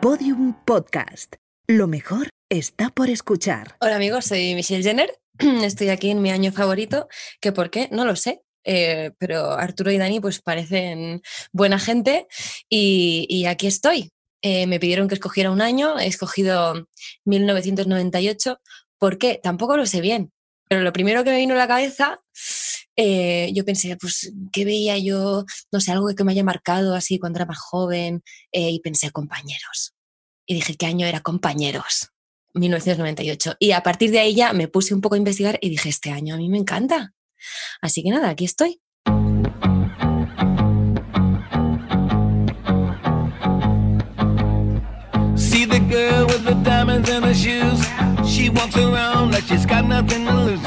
Podium Podcast. Lo mejor está por escuchar. Hola amigos, soy Michelle Jenner. Estoy aquí en mi año favorito, que por qué, no lo sé. eh, pero Arturo y Dani pues parecen buena gente y, aquí estoy. Eh, me pidieron que escogiera un año, he escogido 1998. ¿Por qué? Tampoco lo sé bien, pero lo primero que me vino a la cabeza, eh, yo pensé, pues, ¿qué veía yo? No sé, algo que me haya marcado así cuando era más joven y pensé, compañeros. Y dije, ¿qué año era compañeros? 1998. Y a partir de ahí ya me puse un poco a investigar y dije, este año a mí me encanta. Así que nada, aquí estoy. See the girl with the diamonds in her shoes. She walks around like she's got nothing to lose.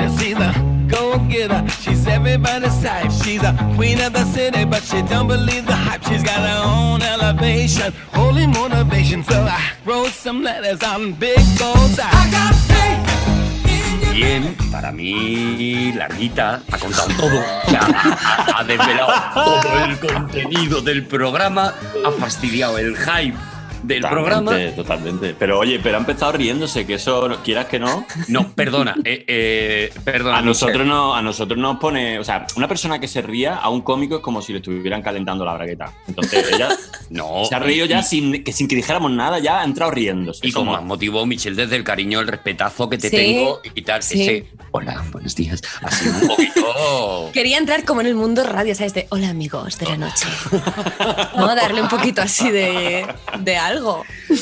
She's everybody's type. She's a queen of the city, but she don't believe the hype. She's got her own elevation, holy motivation. So I wrote some letters on big goals. I got faith. Bien, para mí, Larguita ha contado todo. O sea, ha, ha desvelado todo el contenido del programa, ha fastidiado el hype del programa. Totalmente, totalmente. Pero oye, pero ha empezado riéndose, que eso, no- quieras que no, No, perdona, eh, eh, perdona. a nosotros no, a nosotros nos pone, o sea, una persona que se ría a un cómico es como si le estuvieran calentando la bragueta. Entonces ella No. se ha reído ya sin que, sin que dijéramos nada, ya ha entrado riéndose. Y con Somos- más motivo, Michelle, desde el cariño, el respetazo que te Sí, tengo y tal, sí. ese. Hola, buenos días. Así un poquito. Quería entrar como en el mundo radio, ¿sabes? De hola amigos de la noche. ¿No? Darle un poquito así de, de algo.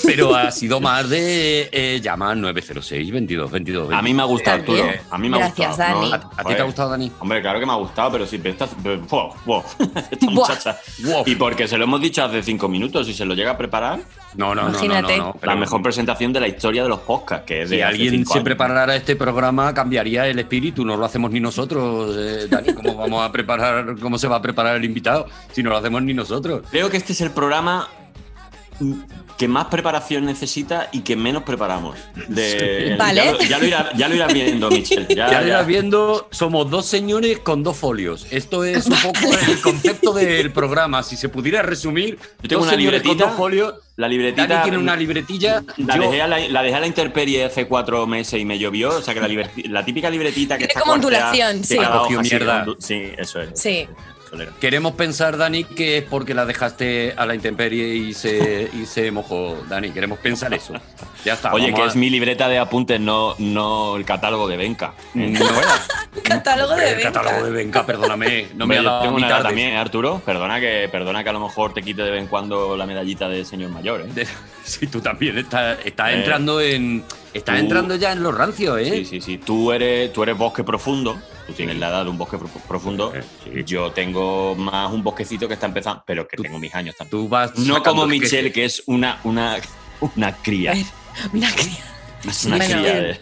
Pero ha sido más de eh, llama 906 22 22. A mí me ha gustado. Arturo. A mí me ha Gracias, gustado. Dani. ¿no? ¿A, a ti te ha gustado, Dani? Hombre, claro que me ha gustado, pero sí, pero esta, wow, wow, esta muchacha. Wow. Y porque se lo hemos dicho hace cinco minutos y se lo llega a preparar, No, no, no, no, Imagínate. no, no, la mejor presentación de la historia de los podcasts, que es de Si alguien cinco se años. preparara este programa, cambiaría el espíritu. No lo hacemos ni nosotros, eh, Dani. ¿Cómo vamos a preparar, cómo se va a preparar el invitado si no lo hacemos ni nosotros? Creo que este es el programa que más preparación necesita y que menos preparamos. De- Vale. Ya, lo, ya lo irá- ya irás viendo, Michelle. Ya, Ya, lo irás viendo, somos dos señores con dos folios. Esto es un poco el concepto del programa. Si se pudiera resumir, Yo tengo dos una señores con libretita, dos folios. La libretita. Dani tiene una libretilla. La yo- dejé, a la, la dejé a la intemperie hace cuatro meses y me llovió. O sea que la, la típica libretita que Tiene está como ondulación, sí. cada hoja mierda. Sí, eso es. Sí. Queremos pensar, Dani, que es porque la dejaste a la intemperie y se, y se mojó. Dani, queremos pensar eso. Ya está. Oye, que a- es mi libreta de apuntes, no, no el catálogo de Benca. No era. Catálogo de El venta. catálogo de Benca, perdóname. No me ha dado tengo una edad también, ¿eh, Arturo. Perdona que, perdona que a lo mejor te quite de vez en cuando la medallita de señor mayor, ¿eh? De- Sí, tú también estás, estás Eh, entrando en. Estás tú- entrando ya en los rancios, ¿eh? Sí, sí, sí. Tú eres, tú eres bosque profundo. Tú tienes la edad de un bosque pro- profundo. Eh, sí. Yo tengo más un bosquecito que está empezando, pero que tengo mis años también. Tú vas. No como el Michelle, queso. que es una, una, una cría. Una cría. Es una bueno, cría de-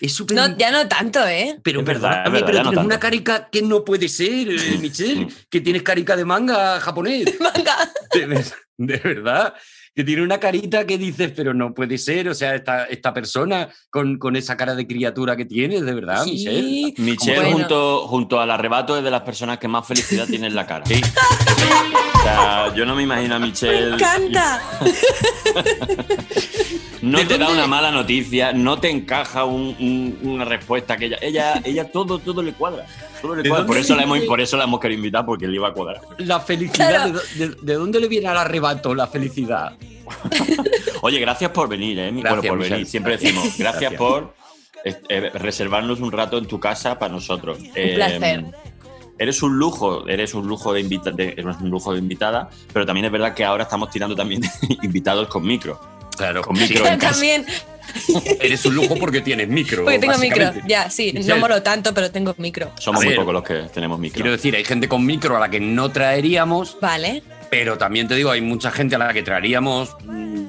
Es súper. No, ya no tanto, ¿eh? Pero Es verdad, es verdad, pero ya no tienes una carica que no puede ser, eh, Michelle. que tienes carica de manga japonés. Manga. De, de verdad. Que tiene una carita que dices, pero no puede ser. O sea, esta, esta persona con, con esa cara de criatura que tienes, de verdad, Michelle. Sí. Michelle Bueno. junto, junto al arrebato es de las personas que más felicidad tiene en la cara. Sí. O sea, yo no me imagino a Michelle. Me encanta. No ¿De te da una mala noticia, no te encaja un- un- una respuesta que ella, ella, ella todo, todo le cuadra. Todo le ¿De cuadra. Por eso, la hemos, por eso la hemos querido invitar, porque le iba a cuadrar. La felicidad, Claro. ¿de, do- de- de dónde le viene al arrebato la felicidad? Oye, gracias por venir, ¿eh? Gracias, bueno, por Michelle. venir. Siempre decimos, gracias, Gracias. por eh, eh, reservarnos un rato en tu casa para nosotros. Un placer. Eres un lujo, eres un lujo de, invita- de- eres un lujo de invitada, pero también es verdad que ahora estamos tirando también invitados con micro. Claro, Con micro en casa. También, Eres un lujo porque tienes micro. porque tengo micro. Ya, sí. No molo tanto, pero tengo micro. Somos A muy ver. pocos los que tenemos micro. Quiero decir, hay gente con micro a la que no traeríamos, Vale. Pero también te digo, hay mucha gente a la que traeríamos. mm,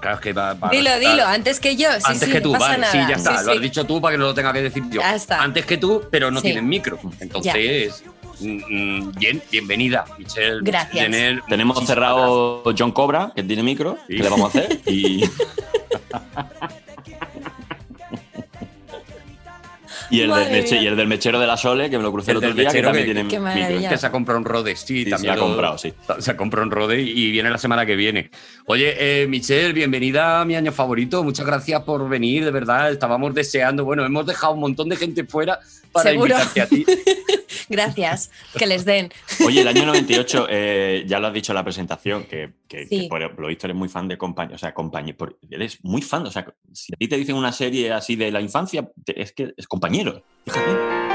Claro, es que va, Dilo, dilo, antes que yo. Sí, Antes sí, que tú, no pasa vale, nada. sí, ya está. Sí, lo has dicho tú para que no lo tenga que decir yo. Ya está. Antes que tú, pero no Sí. tienes micro. Entonces, mm, mm, bien, bienvenida, Michelle. Gracias. Jenner, Tenemos cerrado John Cobra, que tiene micro. Sí. ¿Qué le vamos a hacer? Y Y el, del Madre meche- mía. y el del mechero de la Sole, que me lo crucé el, El otro día, que mechero también que- tiene Qué micro. maravilla. Que se ha comprado un Rode, sí, también ha lo- comprado, sí. Se ha comprado un Rode y viene la semana que viene. Oye, eh, Michelle, bienvenida a mi año favorito. Muchas gracias por venir, de verdad. Estábamos deseando. Bueno, hemos dejado un montón de gente fuera para Seguro. invitarte a ti. Gracias, que les den. Oye, el año 98, eh, ya lo has dicho en la presentación, que, que- Sí. que por lo visto eres muy fan de compañía. O sea, compañía, eres muy fan. O sea, si a ti te dicen una serie así de la infancia, te- es que es compañero. Fíjate.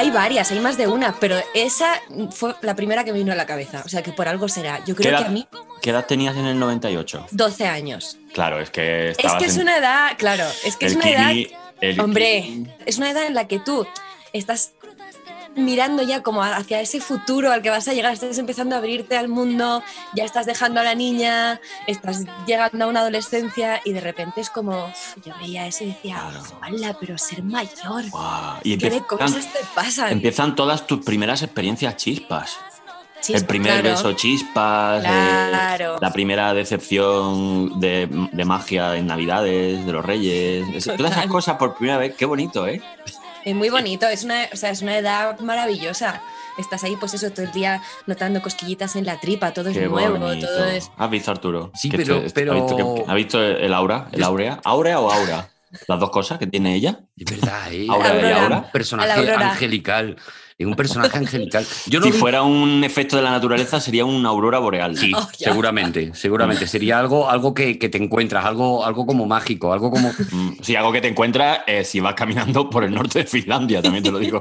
Hay varias, hay más de una, pero esa fue la primera que me vino a la cabeza. O sea que por algo será. Yo ¿Qué creo que a mí, qué edad tenías en el 98? 12 años. Claro, es que Es que es en una edad, claro, es que es una edad Hombre, es una edad en la que tú estás mirando ya como hacia ese futuro al que vas a llegar, estás empezando a abrirte al mundo, ya estás dejando a la niña, estás llegando a una adolescencia y de repente es como, yo veía eso y decía. ¡Hala, pero ser mayor! Y ¿Qué de empiezan, cosas te pasan? empiezan todas tus primeras experiencias chispas. El primer claro. beso chispas, eh, la primera decepción de, de magia en Navidades, de los Reyes. Es- Todas esas cosas por primera vez, qué bonito, ¿eh? Es muy bonito, es una, o sea, es una edad maravillosa. Estás ahí, pues eso, todo el día notando cosquillitas en la tripa, todo Qué es nuevo, bonito. todo es... ¿Has visto Arturo? Sí, Que pero- pero- ¿Has visto, que- ¿has visto el aura? ¿El aurea? ¿Aurea o aura? Las dos cosas que tiene ella. Es verdad, ¿eh? Aura y Aura. Personaje angelical. Es un personaje angelical. Yo no si vi- fuera un efecto de la naturaleza, sería una aurora boreal. Sí, Oh, seguramente, seguramente. Sería algo, algo que, que te encuentras, algo, algo como mágico, algo como. Mm, Sí, algo que te encuentras eh, si vas caminando por el norte de Finlandia, también te lo digo.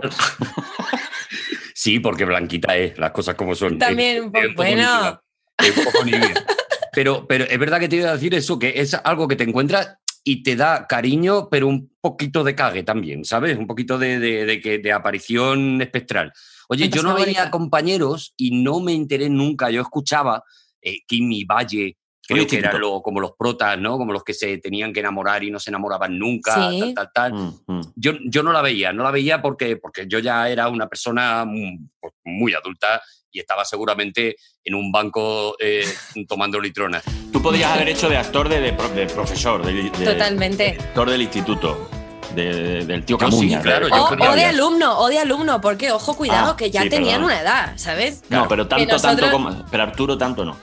Sí, porque Blanquita es, las cosas como son. También Es- un es poco- poco bueno. nívea, es un poco nívea. Pero, pero es verdad que te iba a decir eso, que es algo que te encuentras y te da cariño, pero un poquito de cague también, ¿sabes? Un poquito de, de, de que- de aparición espectral. Oye, yo no veía compañeros y no me enteré nunca. Yo escuchaba eh, Kimi Valle, creo que eran lo- como los protas, ¿no? Como los que se tenían que enamorar y no se enamoraban nunca, Sí. tal, tal, tal. Mm, mm. Yo, yo no la veía, no la veía porque, porque yo ya era una persona muy, muy adulta y estaba seguramente en un banco eh, tomando litronas. Tú podrías haber hecho de actor de, de de profesor, de, de- Totalmente. de actor del instituto, de- del tío Yo sí, Camuña. claro, de- yo O, o de alumno, o de alumno, porque, ojo, cuidado, Ah, que ya sí, tenían perdón. una edad, ¿sabes? No, pero tanto, nosotros- tanto como. Pero Arturo, tanto no.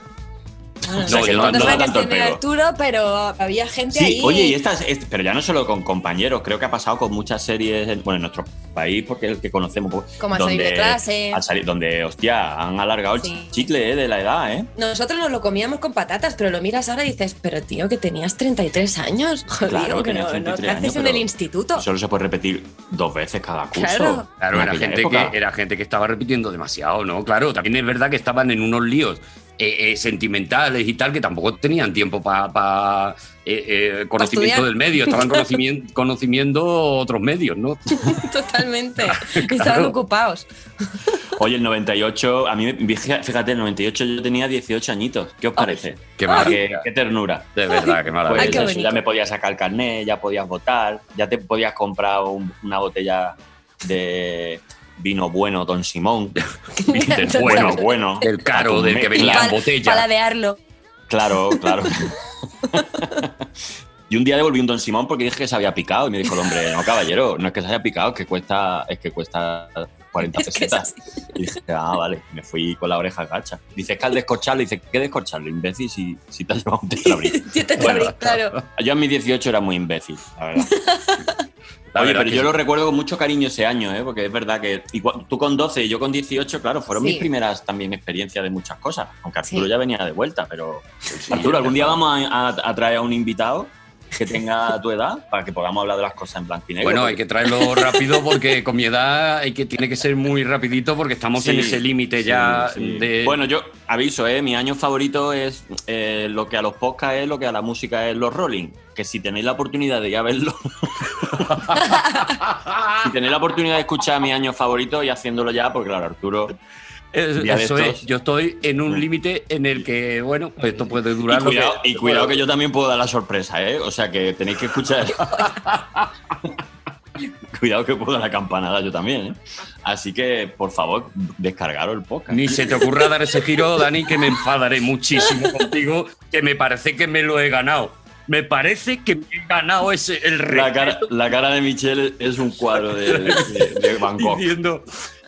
Bueno, O sea, que no, no no da sé qué tanto el tiene pego. Arturo, pero había gente Sí, ahí. oye, y estas, es- pero ya no solo con compañeros, creo que ha pasado con muchas series, en- bueno, en nuestro país, porque es el que conocemos, pues, Como al salir de clase. al salir- donde, hostia, han alargado el chicle eh, de la edad, ¿eh? Nosotros nos lo comíamos con patatas, pero lo miras ahora y dices, pero tío, que tenías 33 años. Joder, Claro, que no, no 33 ¿qué haces años, en el instituto. Solo se puede repetir dos veces cada curso. Claro. Era gente, época. que, era gente que estaba repitiendo demasiado, ¿no? Claro, también es verdad que estaban en unos líos eh, eh, sentimentales y tal, que tampoco tenían tiempo para conocimiento estudiar. del medio, estaban conocimiento, conociendo otros medios, ¿no? Totalmente. Estaban ocupados. Oye, el 98, a mí, fíjate, el 98 yo tenía 18 añitos. ¿Qué os parece? Qué maravilla. qué, qué ternura. De verdad, qué maravilla. Pues Ay, qué eso, bonito. ya me podías sacar el carnet, ya podías votar, ya te podías comprar un- una botella de vino bueno, Don Simón. Del. Bueno, bueno. El caro, A del que venía en botella. Paladearlo. Claro, claro. y un día devolví un Don Simón porque dije que se había picado y me dijo el hombre, no caballero, no es que se haya picado, es que cuesta, es que cuesta 40 Es que es pesetas. Y dije, ah, vale, me fui con la oreja gacha. Dice, es que al descorcharlo, dice, ¿qué descorcharlo, imbécil, si, si te has llevado un tetrabric? Bueno. claro. Yo en mis 18 era muy imbécil, la verdad. La Oye, pero que yo sí. lo recuerdo con mucho cariño ese año, ¿eh? porque es verdad que tú con 12 y yo con 18, claro, fueron Sí. mis primeras también experiencias de muchas cosas. Aunque Arturo Sí. ya venía de vuelta, pero Arturo, algún día vamos a, a- a traer a un invitado que tenga tu edad para que podamos hablar de las cosas en blanco y negro. Bueno, porque- hay que traerlo rápido porque con mi edad hay que, tiene que ser muy rapidito porque estamos en ese límite sí, ya sí. de... Bueno, yo aviso, ¿eh? mi año favorito es eh, lo que a los podcasts es lo que a la música es los rolling. Que si tenéis la oportunidad de ya verlo, si tenéis la oportunidad de escuchar mi año favorito y haciéndolo ya, porque claro, Arturo Es- eso es, yo estoy en un Mm. límite en el que, bueno, pues esto puede Y durar. lo cuidado, que- y cuidado que yo también puedo dar la sorpresa, ¿eh? O sea que tenéis que escuchar. cuidado que puedo dar la campanada yo también, ¿eh? Así que, por favor, descargaros el podcast. Ni se te ocurra dar ese giro, Dani, que me enfadaré muchísimo contigo, que me parece que me lo he ganado. me parece que me he ganado ese, el La cara, la cara de Michelle es un cuadro de, de- de Bangkok. diciendo,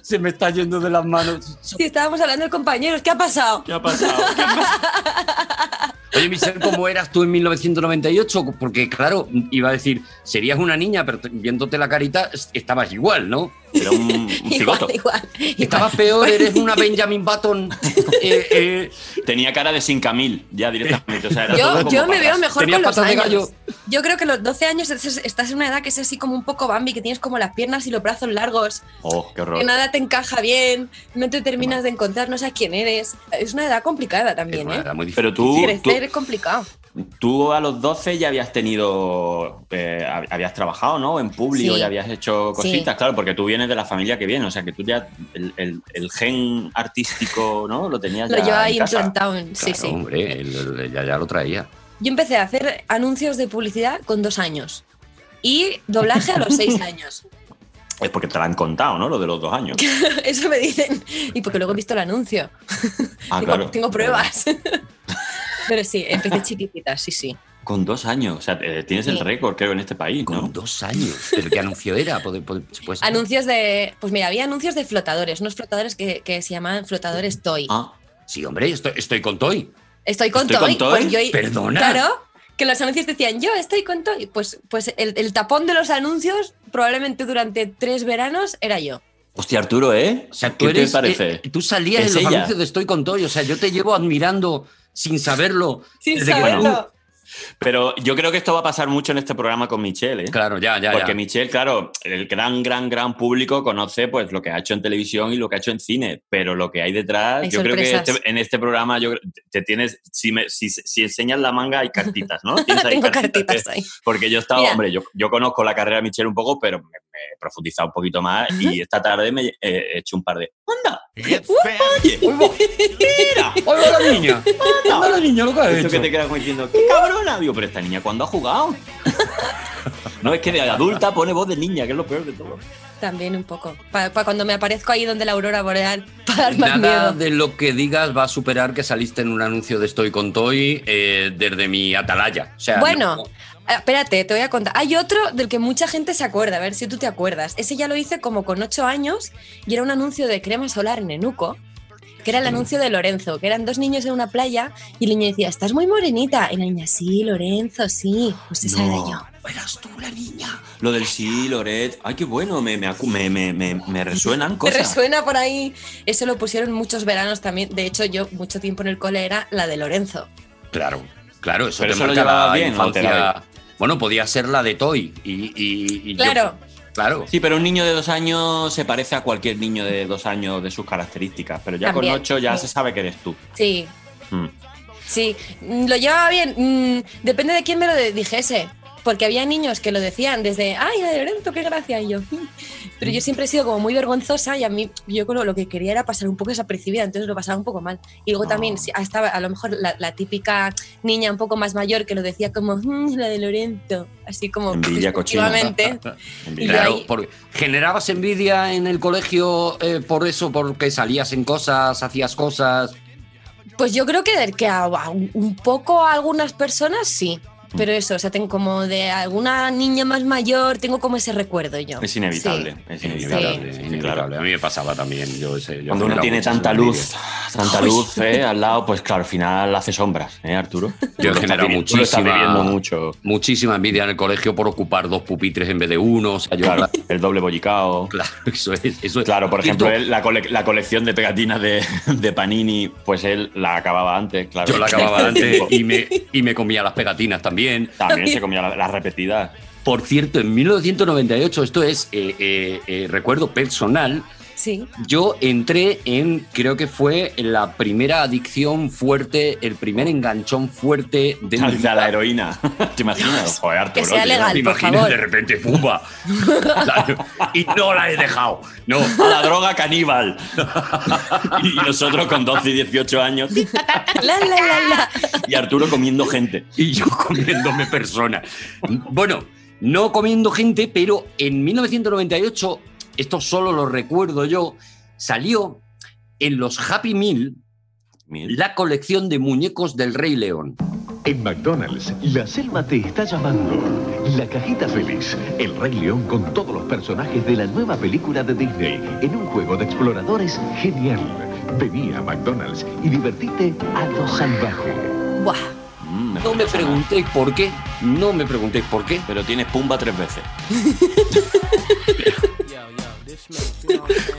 se me está yendo de las manos. Sí, estábamos hablando de compañeros. ¿Qué ha pasado? ¿Qué ha pasado? ¿Qué ha pasado? Oye, Michelle, ¿cómo eras tú en 1998? Porque, claro, iba a decir, serías una niña, pero te- viéndote la carita, es- estabas igual, ¿no? Era un, un Igual, cigoto. igual, igual. Estabas peor, eres una Benjamin Button. eh, eh, Tenía cara de sin Camil, ya directamente. O sea, era todo Yo, como yo me veo mejor Tenía con los de años. gallo. Yo creo que los 12 años es- estás en una edad que es así como un poco Bambi, que tienes como las piernas y los brazos largos, Oh, qué que horror. nada te encaja bien, no te terminas de encontrar, no sabes quién eres. Es una edad complicada también, ¿eh? era muy difícil. Pero tú, tú, Crecer es complicado. Tú a los 12 ya habías tenido, eh, hab- habías trabajado, ¿no? En público, Sí. ya habías hecho Sí. cositas, claro, porque tú vienes de la familia que viene, o sea que tú ya el, el- el gen artístico, ¿no? Lo tenías Lo ya llevaba ahí casa. implantado. en- Sí, Claro, sí. hombre, el- ya, ya lo traía. Yo empecé a hacer anuncios de publicidad con dos años y doblaje a los seis años. Es porque te lo han contado, ¿no? Lo de los dos años. Eso me dicen. Y porque luego he visto el anuncio. Ah, claro. tengo pruebas. Pero sí, empecé chiquitita, sí, sí. Con dos años, o sea, eh, tienes el récord, creo, en este país, Con dos años. ¿Pero qué anuncio era? Anuncios de. Pues mira, había anuncios de flotadores, unos flotadores que, que se llamaban flotadores Toy. Ah, Sí, hombre, estoy, estoy con Toy. Estoy con ¿Estoy Toy. con Toy? Pues yo, Perdona. Claro, que los anuncios decían, yo estoy con Toy. Pues, pues el, el tapón de los anuncios, probablemente durante tres veranos, era yo. hostia, Arturo, ¿eh? O sea, tú ¿Qué eres. te parece? eh, tú salías Es en los ella. anuncios de Estoy con Toy. O sea, yo te llevo admirando sin saberlo. Sin desde que- saberlo. Pero yo creo que esto va a pasar mucho en este programa con Michelle, ¿eh? Claro, ya, ya. Porque ya. Michelle, claro, el gran, gran, gran público conoce pues lo que ha hecho en televisión y lo que ha hecho en cine, pero lo que hay detrás, Hay yo creo que este- en este programa yo te tienes, si, me- si, si enseñas la manga hay cartitas, ¿no? Tienes ahí Tengo cartitas ahí. porque yo he estado, Mira. hombre, yo, yo conozco la carrera de Michelle un poco, pero me, me he profundizado un poquito más y esta tarde me eh, he hecho un par de... ¡Anda! ¡Oye! ¡Mira! ¡Oiga la niña! ¡Anda la niña, lo que ha hecho! que te quedas como diciendo, ¡qué cabrona! Digo, pero esta niña, ¿cuándo ha jugado? no, es que de adulta pone voz de niña, que es lo peor de todo. También un poco. Para cuando me aparezco ahí donde la aurora boreal, para dar más Nada miedo. de lo que digas va a superar que saliste en un anuncio de Estoy con Toy eh, desde mi atalaya. O sea, Bueno, no- Ah, Espérate, te voy a contar. Hay otro del que mucha gente se acuerda, a ver si tú te acuerdas. Ese ya lo hice como con ocho años y era un anuncio de crema solar en Enuco, que era el anuncio de Lorenzo, que eran dos niños en una playa y el niño decía, estás muy morenita. Y la niña, sí, Lorenzo, sí. Pues esa era yo. Eras tú la niña. Lo del sí, Loret. Ay, qué bueno, me, me, me, me, me- me resuenan ¿Te cosas. resuena por ahí? Eso lo pusieron muchos veranos también. De hecho, yo mucho tiempo en el cole era la de Lorenzo. Claro, claro, eso Pero te eso lo llevaba la bien, ¿o te la infancia. Bueno, podía ser la de Toy. Y, y- y yo- Claro. claro. Sí, pero un niño de dos años se parece a cualquier niño de dos años de sus características. Pero ya También, con ocho ya sí. se sabe que eres tú. Sí, Mm. Sí, mm, lo llevaba bien. mm, Depende de quién me lo dijese. Porque había niños que lo decían desde, ay, la de Lorenzo, qué gracia. Y yo, pero yo siempre he sido como muy vergonzosa y a mí, yo con lo, lo que quería era pasar un poco desapercibida, entonces lo pasaba un poco mal. Y luego también Oh. sí, estaba a lo mejor la, la típica niña un poco más mayor que lo decía como, "Mm, la de Lorenzo, así como Envidia cochina. Claro, ahí- porque generabas envidia en el colegio eh, por eso, porque salías en cosas, hacías cosas. Pues yo creo que, que a, a un un poco a algunas personas sí. Pero eso, o sea, tengo como de alguna niña más mayor, tengo como ese recuerdo yo. Es inevitable. Sí. Es Inevitable, inevitable. A mí me pasaba también. Yo, ese- yo Cuando uno tiene tanta luz, tanta luz eh, al lado, pues claro, al final hace sombras, ¿eh, Arturo? Yo he generado muchísima- mucho. Muchísima envidia en el colegio por ocupar dos pupitres en vez de uno. O sea, yo, Claro, el doble bollicao. claro, eso es. Eso es. Claro, por ejemplo, él, la, cole- la colección de pegatinas de, de Panini, pues él la acababa antes, claro. Yo la acababa antes y me, y me comía las pegatinas también. También se comía la- las repetidas. Por cierto, en 1998, esto es eh, eh, eh, recuerdo personal, Sí. yo entré en, creo que fue la primera adicción fuerte, el primer enganchón fuerte de mi A vida. la heroína. ¿Te imaginas? Joder, Arturo. Que sea legal. ¿Te por imaginas favor. de repente, ¡pumba! y no la he dejado. No. A la droga caníbal. y nosotros con 12 y 18 años. La, la, la, la. Y Arturo comiendo gente. y yo comiéndome personas. Bueno, no comiendo gente, pero en 1998, esto solo lo recuerdo yo, salió en los Happy Meal la colección de muñecos del Rey León. En McDonald's, la selva te está llamando. La cajita feliz. El Rey León con todos los personajes de la nueva película de Disney en un juego de exploradores genial. Vení a McDonald's y divertite a lo salvaje. Buah. Mm, No me preguntéis por qué, no me preguntéis por qué. Pero tienes pumba tres veces.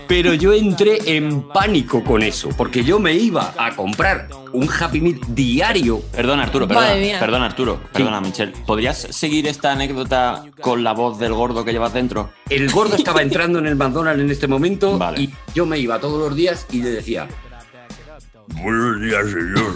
Pero yo entré en pánico con eso, porque yo me iba a comprar un Happy Meal diario. Perdón, Arturo, Madre perdona. mía. Perdona, Arturo. Perdona, Michelle. ¿Podrías seguir esta anécdota con la voz del gordo que llevas dentro? El gordo estaba entrando en el McDonald's en este momento Vale. y yo me iba todos los días y le decía, buenos días, señor.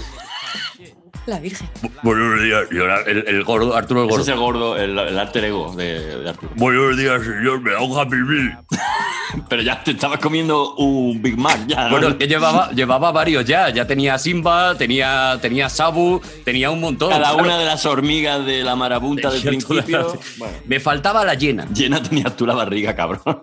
La Virgen. Bu- Buenos días. Ahora el, el gordo, Arturo el Ese gordo. es el gordo, el, el alter ego de, de Arturo. Buenos días, señor. Me da un Happy Meal. Pero ya te estabas comiendo un Big Mac, ya. ¿no? Bueno, que llevaba, llevaba varios ya. Ya tenía Simba, tenía, tenía Sabu, tenía un montón. Cada claro. una de las hormigas de la marabunta del principio. Bueno, Me faltaba la llena. llena tenías tú la barriga, cabrón.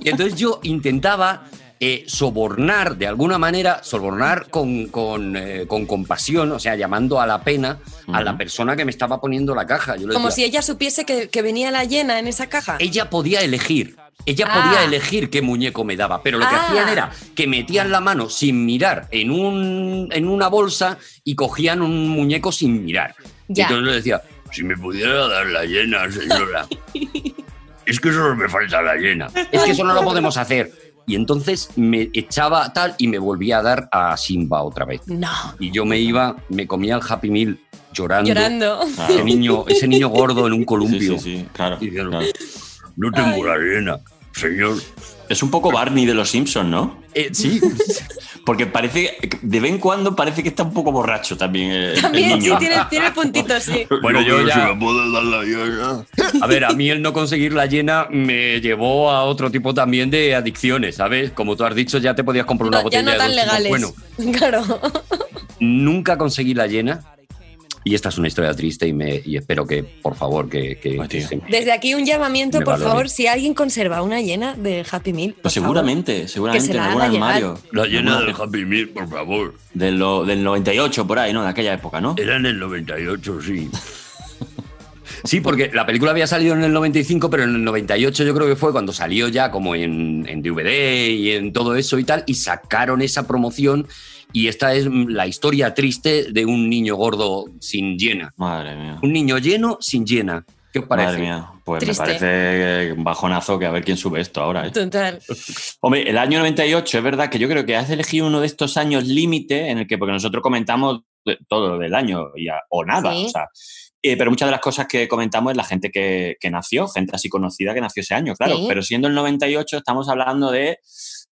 Y entonces yo intentaba eh, sobornar, de alguna manera, sobornar con, con, eh, con compasión, o sea, llamando a la pena a la persona que me estaba poniendo la caja. Yo Como si ella supiese que, que venía la llena en esa caja. Ella podía elegir. Ella Ah. podía elegir qué muñeco me daba, pero lo que Ah. hacían era que metían la mano sin mirar en, un, en una bolsa y cogían un muñeco sin mirar. Y Ya. entonces le decía, si me pudiera dar la llena, señora. es que solo me falta la llena. Es que eso no lo podemos hacer. Y entonces me echaba tal y me volvía a dar a Simba otra vez. No. Y yo me iba, me comía el Happy Meal llorando. Llorando. Claro. Ese niño, ese niño gordo en un columpio. sí, sí, claro. Y diciendo, claro. No tengo la llena, señor. Es un poco Barney de los Simpsons, ¿no? Eh, sí, Porque parece, de vez en cuando parece que está un poco borracho también el, el También, sí, tiene, tiene puntitos, sí. Bueno, yo ya- puedo dar la llena. A ver, a mí el no conseguir la llena me llevó a otro tipo también de adicciones, ¿sabes? Como tú has dicho, ya te podías comprar una No, ya botella no de tan Dos Chicos. legales. Bueno, Claro. nunca conseguí la llena. Y esta es una historia triste y, me, y espero que, por favor, que, que- Ay, que tío. se- Desde aquí un llamamiento, por valore. favor, si alguien conserva una llena de Happy Meal. Pues favor. seguramente, seguramente se en algún armario. La llena del Happy Meal, por favor. del, lo- del 98, por ahí, ¿no? De aquella época, ¿no? Era en el 98, sí. Sí, porque la película había salido en el 95, pero en el 98 yo creo que fue cuando salió ya como en, en DVD y en todo eso y tal, y sacaron esa promoción. Y esta es la historia triste de un niño gordo sin llena. Madre mía. Un niño lleno sin llena. ¿Qué os parece? Madre mía. Pues Triste. me parece un bajonazo que a ver quién sube esto ahora, ¿eh? Total. Hombre, el año 98 es verdad que yo creo que has elegido uno de estos años límite en el que, porque nosotros comentamos todo del año y a- o nada, Sí. o sea, eh, pero muchas de las cosas que comentamos es la gente que, que nació, gente así conocida que nació ese año, claro, Sí. pero siendo el 98 estamos hablando de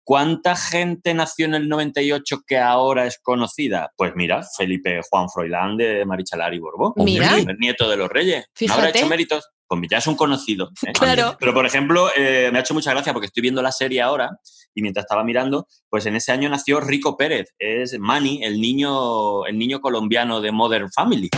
cuánta gente nació en el 98 que ahora es conocida. Pues mira, Felipe Juan Froilán de Marichalar y Borbón, Mira. el nieto de los reyes, ¿no habrá Fíjate. hecho méritos? Pues ya es un conocido. ¿eh? Claro. Pero, por ejemplo, eh, me ha hecho mucha gracia porque estoy viendo la serie ahora y mientras estaba mirando, pues en ese año nació Rico Pérez. Es Manny, el niño, el niño colombiano de Modern Family.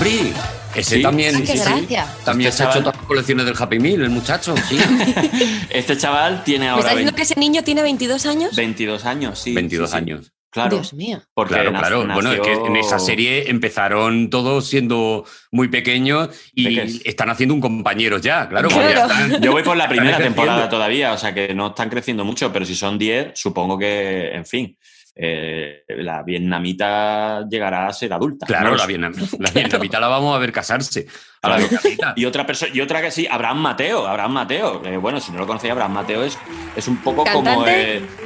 ¡Hombre! Ese Sí, también, Ah, qué sí, también Este se ha hecho todas las colecciones del Happy Meal, el muchacho, sí. Este chaval tiene ¿Me ahora estás diciendo 20 que ese niño tiene 22 años? 22 años, sí. 22 sí, sí. años. Claro. Dios mío. Porque Claro, nac- claro. Bueno, es que en esa nació- serie empezaron todos siendo muy pequeños y Peques. están haciendo un compañero ya, claro. Claro. ya están- Yo voy por la primera temporada todavía, o sea que no están creciendo mucho, pero si son 10, supongo que, en fin, eh, la vietnamita llegará a ser adulta. Claro, No la, la vietnamita la vamos a ver casarse. Y otra persona, y otra que sí, Abraham Mateo, Abraham Mateo. Bueno, si no lo conocéis, Abraham Mateo es, es un poco como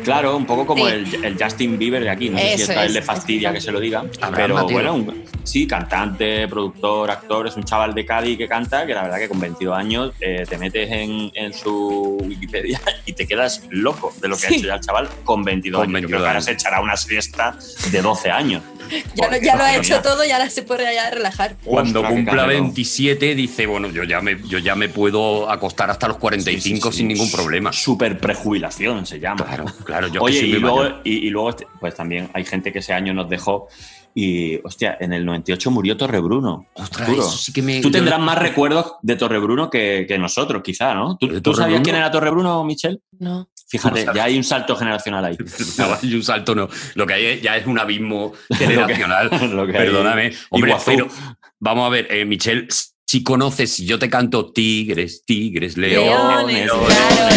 claro, un poco como el, el, Justin Bieber de aquí. No sé si está es, él le fastidia que se lo diga. Pero bueno, sí, cantante, productor, actor, es un chaval de Cádiz que canta, que la verdad que con 22 años eh, te metes en, en, su Wikipedia y te quedas loco de lo que ha hecho ya el chaval con 22 años. 22 creo que ahora se echará una siesta de 12 años. ya, lo ha hecho todo y ahora se puede ya relajar. Cuando cumpla 27 dice, bueno, yo ya me, yo ya me puedo acostar hasta los 45 sí, sí, sin ningún problema. Super prejubilación se llama. Claro, claro. Yo Oye, que y, luego, y, luego, pues también hay gente que ese año nos dejó y, hostia, en el 98 murió Torrebruno. Ostras, eso sí que me... Tú tendrás más recuerdos de Torrebruno que, que nosotros, quizá, ¿no? ¿Tú, ¿tú sabías quién era Torrebruno, Michelle? No. Fíjate, ya hay un salto generacional ahí. No, hay un salto, no. Lo que hay ya es un abismo generacional. Perdóname. Hombre, pero, vamos a ver, eh, Michelle si conoces, si yo te canto tigres, tigres, leones, Leones, leones, claro.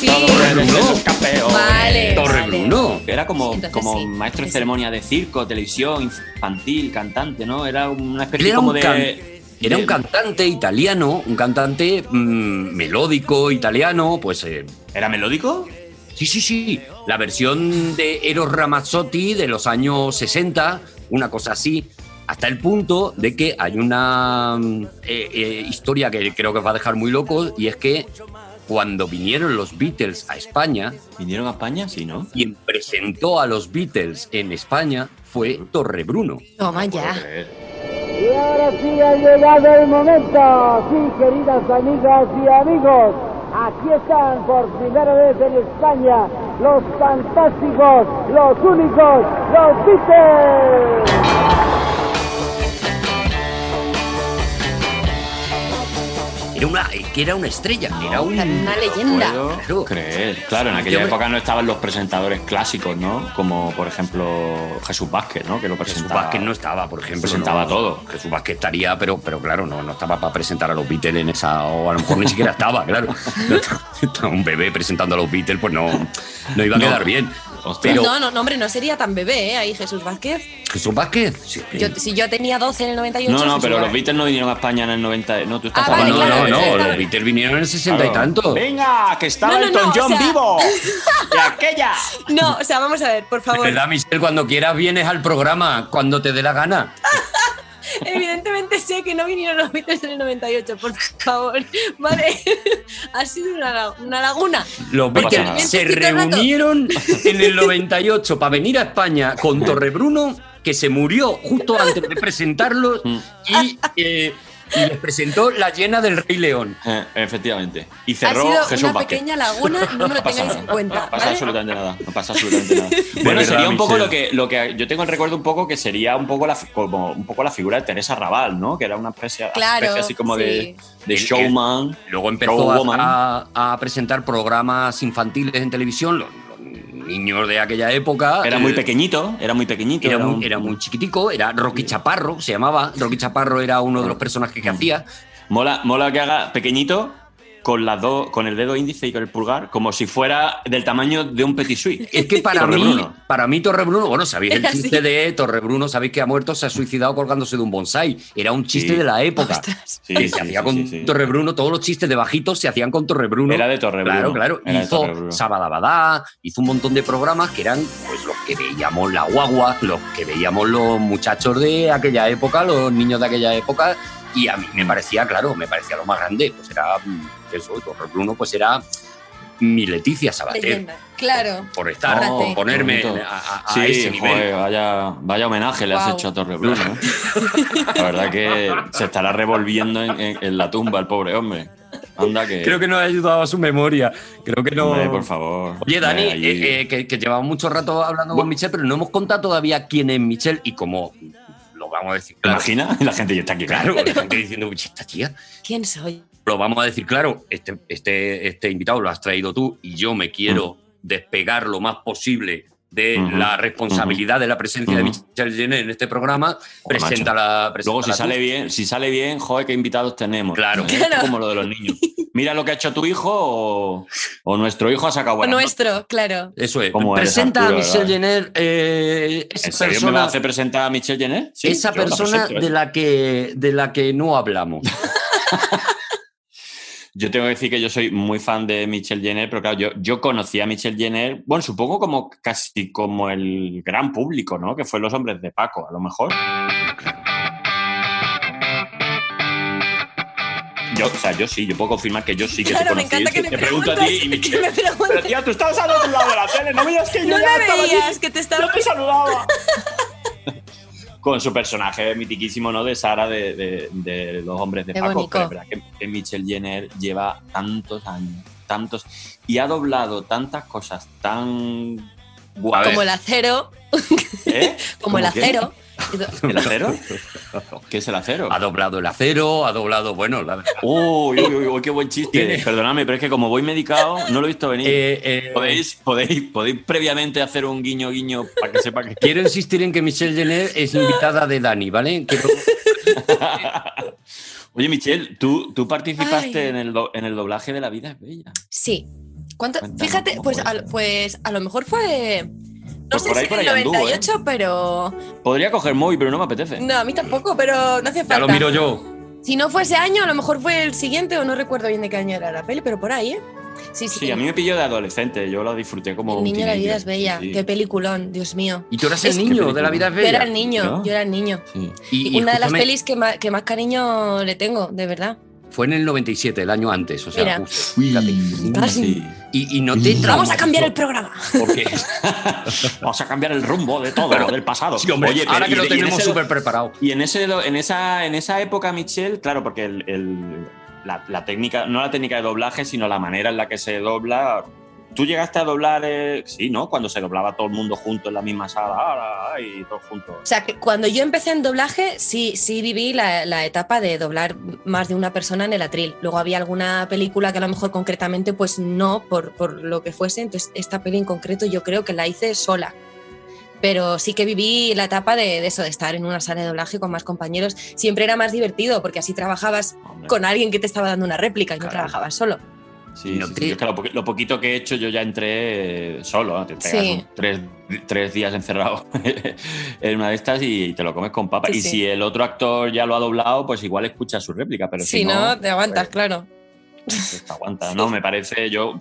Sí. Torrebruno, Torrebruno. campeón. Vale. Torre vale. Bruno. Era como, Entonces como sí, maestro de ceremonia de circo, televisión, infantil, cantante, ¿no? Era una especie era como un de... can- de- Era un cantante italiano, un cantante mm, melódico italiano, pues eh, ¿Era melódico? Sí, sí, sí. La versión de Eros Ramazzotti de los años 60, una cosa así, hasta el punto de que hay una mm, eh, eh, historia que creo que os va a dejar muy locos, y es que cuando vinieron los Beatles a España, ¿Vinieron a España? Sí, ¿no? quien presentó a los Beatles en España fue Torrebruno. Toma Puedo ya. Y ahora sí ha llegado el momento. Sí, queridas amigas y amigos. Aquí están por primera vez en España los fantásticos, los únicos, los Beatles. Era una, que era una estrella, era un... Una leyenda. Puedo Claro. creer. Claro, en aquella Yo me- época no estaban los presentadores clásicos, ¿no? Como, por ejemplo, Jesús Vázquez, ¿no? Que lo Jesús presentaba. Vázquez no estaba, por ejemplo. Presentaba no. todo. Jesús Vázquez estaría, pero, pero claro, no, no estaba para presentar a los Beatles en esa, o a lo mejor ni siquiera estaba, claro. Un bebé presentando a los Beatles, pues no, no iba a No. quedar bien. Pero No, no, no, hombre, no sería tan bebé, ¿eh? Ahí Jesús Vázquez. Jesús Vázquez, sí. Yo, si yo tenía 12 en el 98. No, no, Jesús pero los Vázquez. Beatles no vinieron a España en el 90. No, tú estás Ah, vale, no, no, claro, no, sí, los. Beatles vinieron en el 60 y Claro. tanto. Venga, que estaba No, no, Elton no, John o sea- vivo. De aquella. No, o sea, vamos a ver, por favor. verdad, Michelle, cuando quieras vienes al programa, cuando te dé la gana. Evidentemente sé que no vinieron los Beatles en el 98, por favor. Vale. Ha sido una, la- una laguna. Los Beatles se reunieron en el 98 para venir a España con Torrebruno, que se murió justo antes de presentarlos Mm. y, eh, y les presentó La llena del Rey León. Eh, efectivamente. Y Ha cerró sido Jesús una Vázquez. pequeña laguna, no me lo pasa tengáis en cuenta. No pasa ¿vale? absolutamente nada. No pasa absolutamente nada. bueno, sería un poco lo que, lo que yo tengo el recuerdo un poco que sería un poco la, como un poco la figura de Teresa Raval, ¿no? Que era una especie, Claro, especie así como de, sí. de showman. Luego empezó Showwoman. a, a- a presentar programas infantiles en televisión. Niños de aquella época. Era eh, muy pequeñito, era muy pequeñito. Era muy, un- era muy chiquitico, era Rocky Chaparro, se llamaba. Rocky Chaparro era uno de los personajes que hacía. Mola, mola que haga pequeñito con las dos, con el dedo índice y con el pulgar, como si fuera del tamaño de un petit suisse. Es que para mí, para mí Torrebruno, bueno, sabéis el chiste así. de Torrebruno, sabéis que ha muerto, se ha suicidado colgándose de un bonsai. Era un chiste Sí. de la época. Ostras. Sí, que sí, se hacía sí, con sí, sí. Torrebruno, todos los chistes de bajitos se hacían con Torrebruno. Era de Torrebruno. Claro, claro. Era hizo. Sabadabadá, hizo un montón de programas que eran pues los que veíamos la guagua, los que veíamos los muchachos de aquella época, los niños de aquella época. Y a mí me parecía, claro, me parecía lo más grande. Pues era mm, eso, Torrebruno, pues era mi Leticia Sabater. Leyenda. Claro. Por estar, Oh, por ponerme a, a- a Sí, ese nivel. joder, vaya, vaya homenaje le has hecho a Torrebruno. ¿eh? La verdad que se estará revolviendo en, en- en la tumba el pobre hombre. Anda que. Creo que no ha ayudado a su memoria. Creo que no. Hombre, por favor. Oye, Dani, eh, eh, que, que llevamos mucho rato hablando con Michelle, pero no hemos contado todavía quién es Michelle y cómo vamos a decir. ¿Te Claro, imaginas? La gente ya está aquí. claro, la gente diciendo, "Uy, esta tía. ¿Quién soy? Lo vamos a decir claro, este, este, este invitado lo has traído tú y yo me quiero despegar lo más posible de la responsabilidad de la presencia de. Michelle Jenner en este programa. Joder, presenta la Luego, si sale tú. bien, si sale bien, joder, qué invitados tenemos. Claro. ¿Eh? Claro. Como lo de los niños. Mira lo que ha hecho tu hijo o, o nuestro hijo ha sacado O nuestro, claro. Eso es. ¿Cómo eres, Presenta Arturo, a Michelle verdad? Jenner, eh, esa. ¿En serio me persona, va a hacer presentar a Michelle Jenner? Sí, esa yo la persona presento, ¿eh? de, la que, de la que no hablamos. Yo tengo que decir que yo soy muy fan de Michelle Jenner, pero claro, yo, yo conocí a Michelle Jenner, bueno, supongo como casi como el gran público, ¿no? Que fue Los Hombres de Paco, a lo mejor. Yo, o sea, yo sí, yo puedo confirmar que yo sí que Claro, te me conocí. encanta que te me pregunto a ti y que me. Pero tía, tú estabas al otro lado de la tele, no me digas que yo No ya me estaba allí. veías, que te estaba... Yo te saludaba. Con su personaje mitiquísimo, ¿no? De Sara de, de- de los hombres de Paco. Pero es verdad que, que Michelle Jenner lleva tantos años, tantos. Y ha doblado tantas cosas tan Buah, como el acero, ¿eh? como el acero. ¿El acero? ¿Qué es el acero? Ha doblado el acero, ha doblado, bueno, la. Uy, uy, uy, uy, qué buen chiste. Tiene- Perdonadme, pero es que como voy medicado, no lo he visto venir. Eh, eh, ¿Podéis, podéis, podéis previamente hacer un guiño guiño para que sepa que. Quiero insistir en que Michelle Jenner es invitada de Dani, ¿vale? Quiero- Oye, Michelle, ¿tú, tú participaste Ay. en el, do- en el doblaje de La vida es bella. Sí. ¿Cuánto? Cuéntanos Fíjate, pues a, pues a lo mejor fue. No Pues sé por ahí, si por en ahí el anduvo, ¿eh? 98, pero. Podría coger móvil, pero no me apetece. No, a mí tampoco, pero no hace falta. Ya lo miro yo. Si no fue ese año, a lo mejor fue el siguiente, o no recuerdo bien de qué año era la peli, pero por ahí, ¿eh? Sí, sí. Sí, a mí me pilló de adolescente, yo lo disfruté como El un niño de la vida es bella. Sí, sí. Qué peliculón, Dios mío. Y tú eras el niño de la vida es Yo bella. era el niño, ¿No? yo era el niño. Sí. Y, y Una de las pelis que más, que más cariño le tengo, de verdad. Fue en el 97, el año antes. O sea, Mira. justo. Sí. Y, y no te Vamos a cambiar el programa. Porque, Vamos a cambiar el rumbo de todo, del pasado. sí, hombre, Oye, ahora pero- que lo tenemos súper preparado. Y en, ese, en, esa, en esa época, Michelle, claro, porque el, el- la, la técnica, no la técnica de doblaje, sino la manera en la que se dobla. Tú llegaste a doblar, eh, sí, ¿no? Cuando se doblaba todo el mundo junto en la misma sala, ah, ah, y todos juntos. O sea, que cuando yo empecé en doblaje, sí, sí viví la, la etapa de doblar más de una persona en el atril. Luego había alguna película que a lo mejor concretamente, pues no, por, por lo que fuese. Entonces, esta peli en concreto yo creo que la hice sola. Pero sí que viví la etapa de, de eso, de estar en una sala de doblaje con más compañeros. Siempre era más divertido porque así trabajabas Hombre. con alguien que te estaba dando una réplica y no trabajabas solo. Sí, No sí, te- sí, es que lo, poqui- lo poquito que he hecho, yo ya entré solo, ¿no? Te pegas tres, tres días encerrado en una de estas y te lo comes con papa. Y si el otro actor ya lo ha doblado, pues igual escucha su réplica, pero si, no, no, te aguantas, pues, claro. pues te aguanta. No, me parece yo.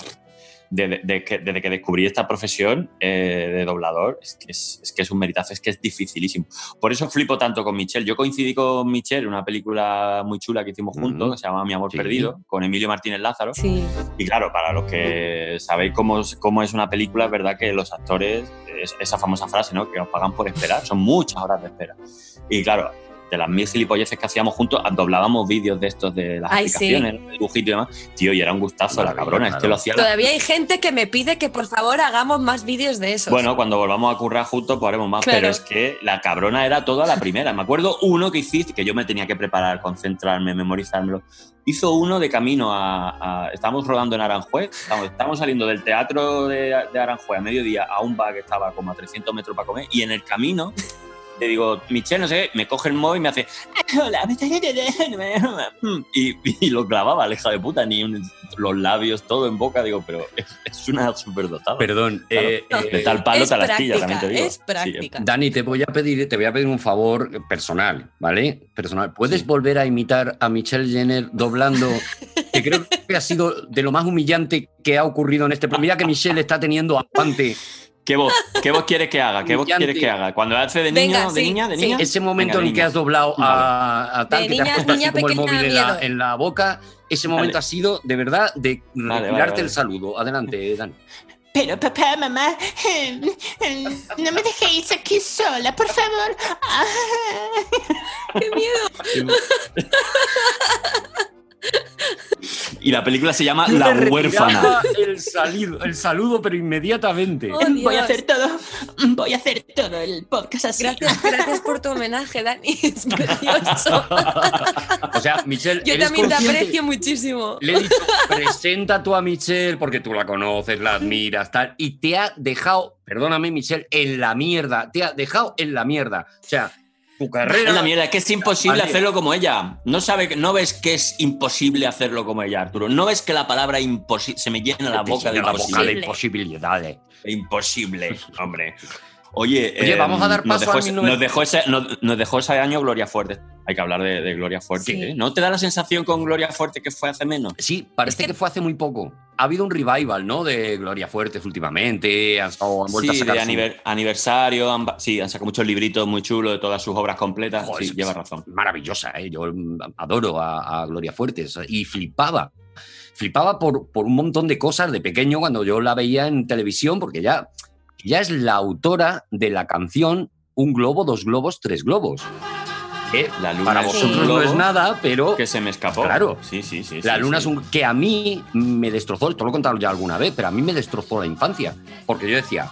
Desde, de que, desde que descubrí esta profesión eh, de doblador, es que es, es que es un meritazo, es que es dificilísimo. Por eso flipo tanto con Michelle. Yo coincidí con Michelle en una película muy chula que hicimos juntos, Ujú. que se llama Mi Amor Sí. Perdido, con Emilio Martínez Lázaro. Sí. Y claro, para los que sabéis cómo es, cómo es una película, es verdad que los actores, es- esa famosa frase, ¿no? Que nos pagan por esperar, son muchas horas de espera. Y claro, de las mil gilipolleces que hacíamos juntos, doblábamos vídeos de estos de las Ay, sí. aplicaciones, el dibujito y demás. Tío, y era un gustazo la cabrona, es que lo hacía la- Todavía hay gente que me pide que por favor hagamos más vídeos de esos. Bueno, cuando volvamos a currar juntos, pues haremos más. Claro. Pero es que la cabrona era toda la primera. Me acuerdo uno que hiciste, que yo me tenía que preparar, concentrarme, memorizármelo. Hizo uno de camino a. a- estábamos rodando en Aranjuez, estábamos, estábamos saliendo del teatro de, de Aranjuez a mediodía a un bar que estaba como a 300 metros para comer, y en el camino. Le digo, Michelle, no sé, qué", me coge el móvil y me hace, hola, y, y lo clavaba, la hija de puta, ni un- los labios, todo en boca, digo, pero es, es una superdotada. Perdón. Claro. eh, eh, de tal palo es tal astilla, también te digo. es Sí, práctica. Dani, te voy a pedir, te voy a pedir un favor personal, ¿vale? Personal. ¿Puedes Sí. volver a imitar a Michelle Jenner doblando? que creo que ha sido de lo más humillante que ha ocurrido en este programa. Mira que Michelle está teniendo aguante. ¿Qué voz, ¿Qué voz quieres que haga? ¿Qué voz quieres que haga? Cuando hace de niño, Venga, de sí, niña, de sí. niña. Ese momento Venga, en que niña. has doblado a, a tal, De que te has niña- puesto así niña como el móvil en la, miedo. en la boca, ese momento Vale. ha sido de verdad de Vale, retirarte vale, vale. el saludo. Adelante, Dani. Pero papá, mamá, eh, eh, no me dejéis aquí sola, por favor. ¡Qué miedo! Y la película se llama La huérfana. El, salido- el saludo, pero inmediatamente. Oh, Voy a hacer todo, voy a hacer todo el podcast así. Gracias, gracias por tu homenaje, Dani. Es precioso. O sea, Michelle, Yo ¿eres también te aprecio muchísimo. Le he dicho, presenta tú a Michelle porque tú la conoces, la admiras, tal, y te ha dejado, perdóname, Michelle, en la mierda. Te ha dejado en la mierda. O sea, tu carrera. Es la mierda, es que es imposible hacerlo como ella. No sabe, que- no ves que es imposible hacerlo como ella, Arturo. No ves que la palabra imposible se me llena la boca de la boca de imposibilidades. Imposible, hombre. Oye, Oye, eh, vamos a dar nos paso dejó al ese- 1900. nos, dejó ese, nos, nos dejó ese año Gloria Fuerte. Hay que hablar de, de Gloria Fuerte. Sí. ¿eh? ¿No te da la sensación con Gloria Fuerte que fue hace menos? Sí, parece Es que... que- fue hace muy poco. Ha habido un revival, ¿no? De Gloria Fuertes últimamente. Han, han vuelto Sí, a sacar de su- aniver- aniversario. Han, sí, han sacado muchos libritos muy chulos de todas sus obras completas. Joder, sí, es- lleva razón. maravillosa, ¿eh? yo mm, adoro a, a Gloria Fuertes y flipaba. Flipaba por, por un montón de cosas de pequeño cuando yo la veía en televisión, porque ya, ya es la autora de la canción Un globo, dos globos, tres globos. Que La luna para vosotros no es nada, pero Que se me escapó. Claro. Sí, sí, sí. la sí, luna sí. es un... que a mí me destrozó, esto lo he contado ya alguna vez, pero a mí me destrozó la infancia, porque yo decía,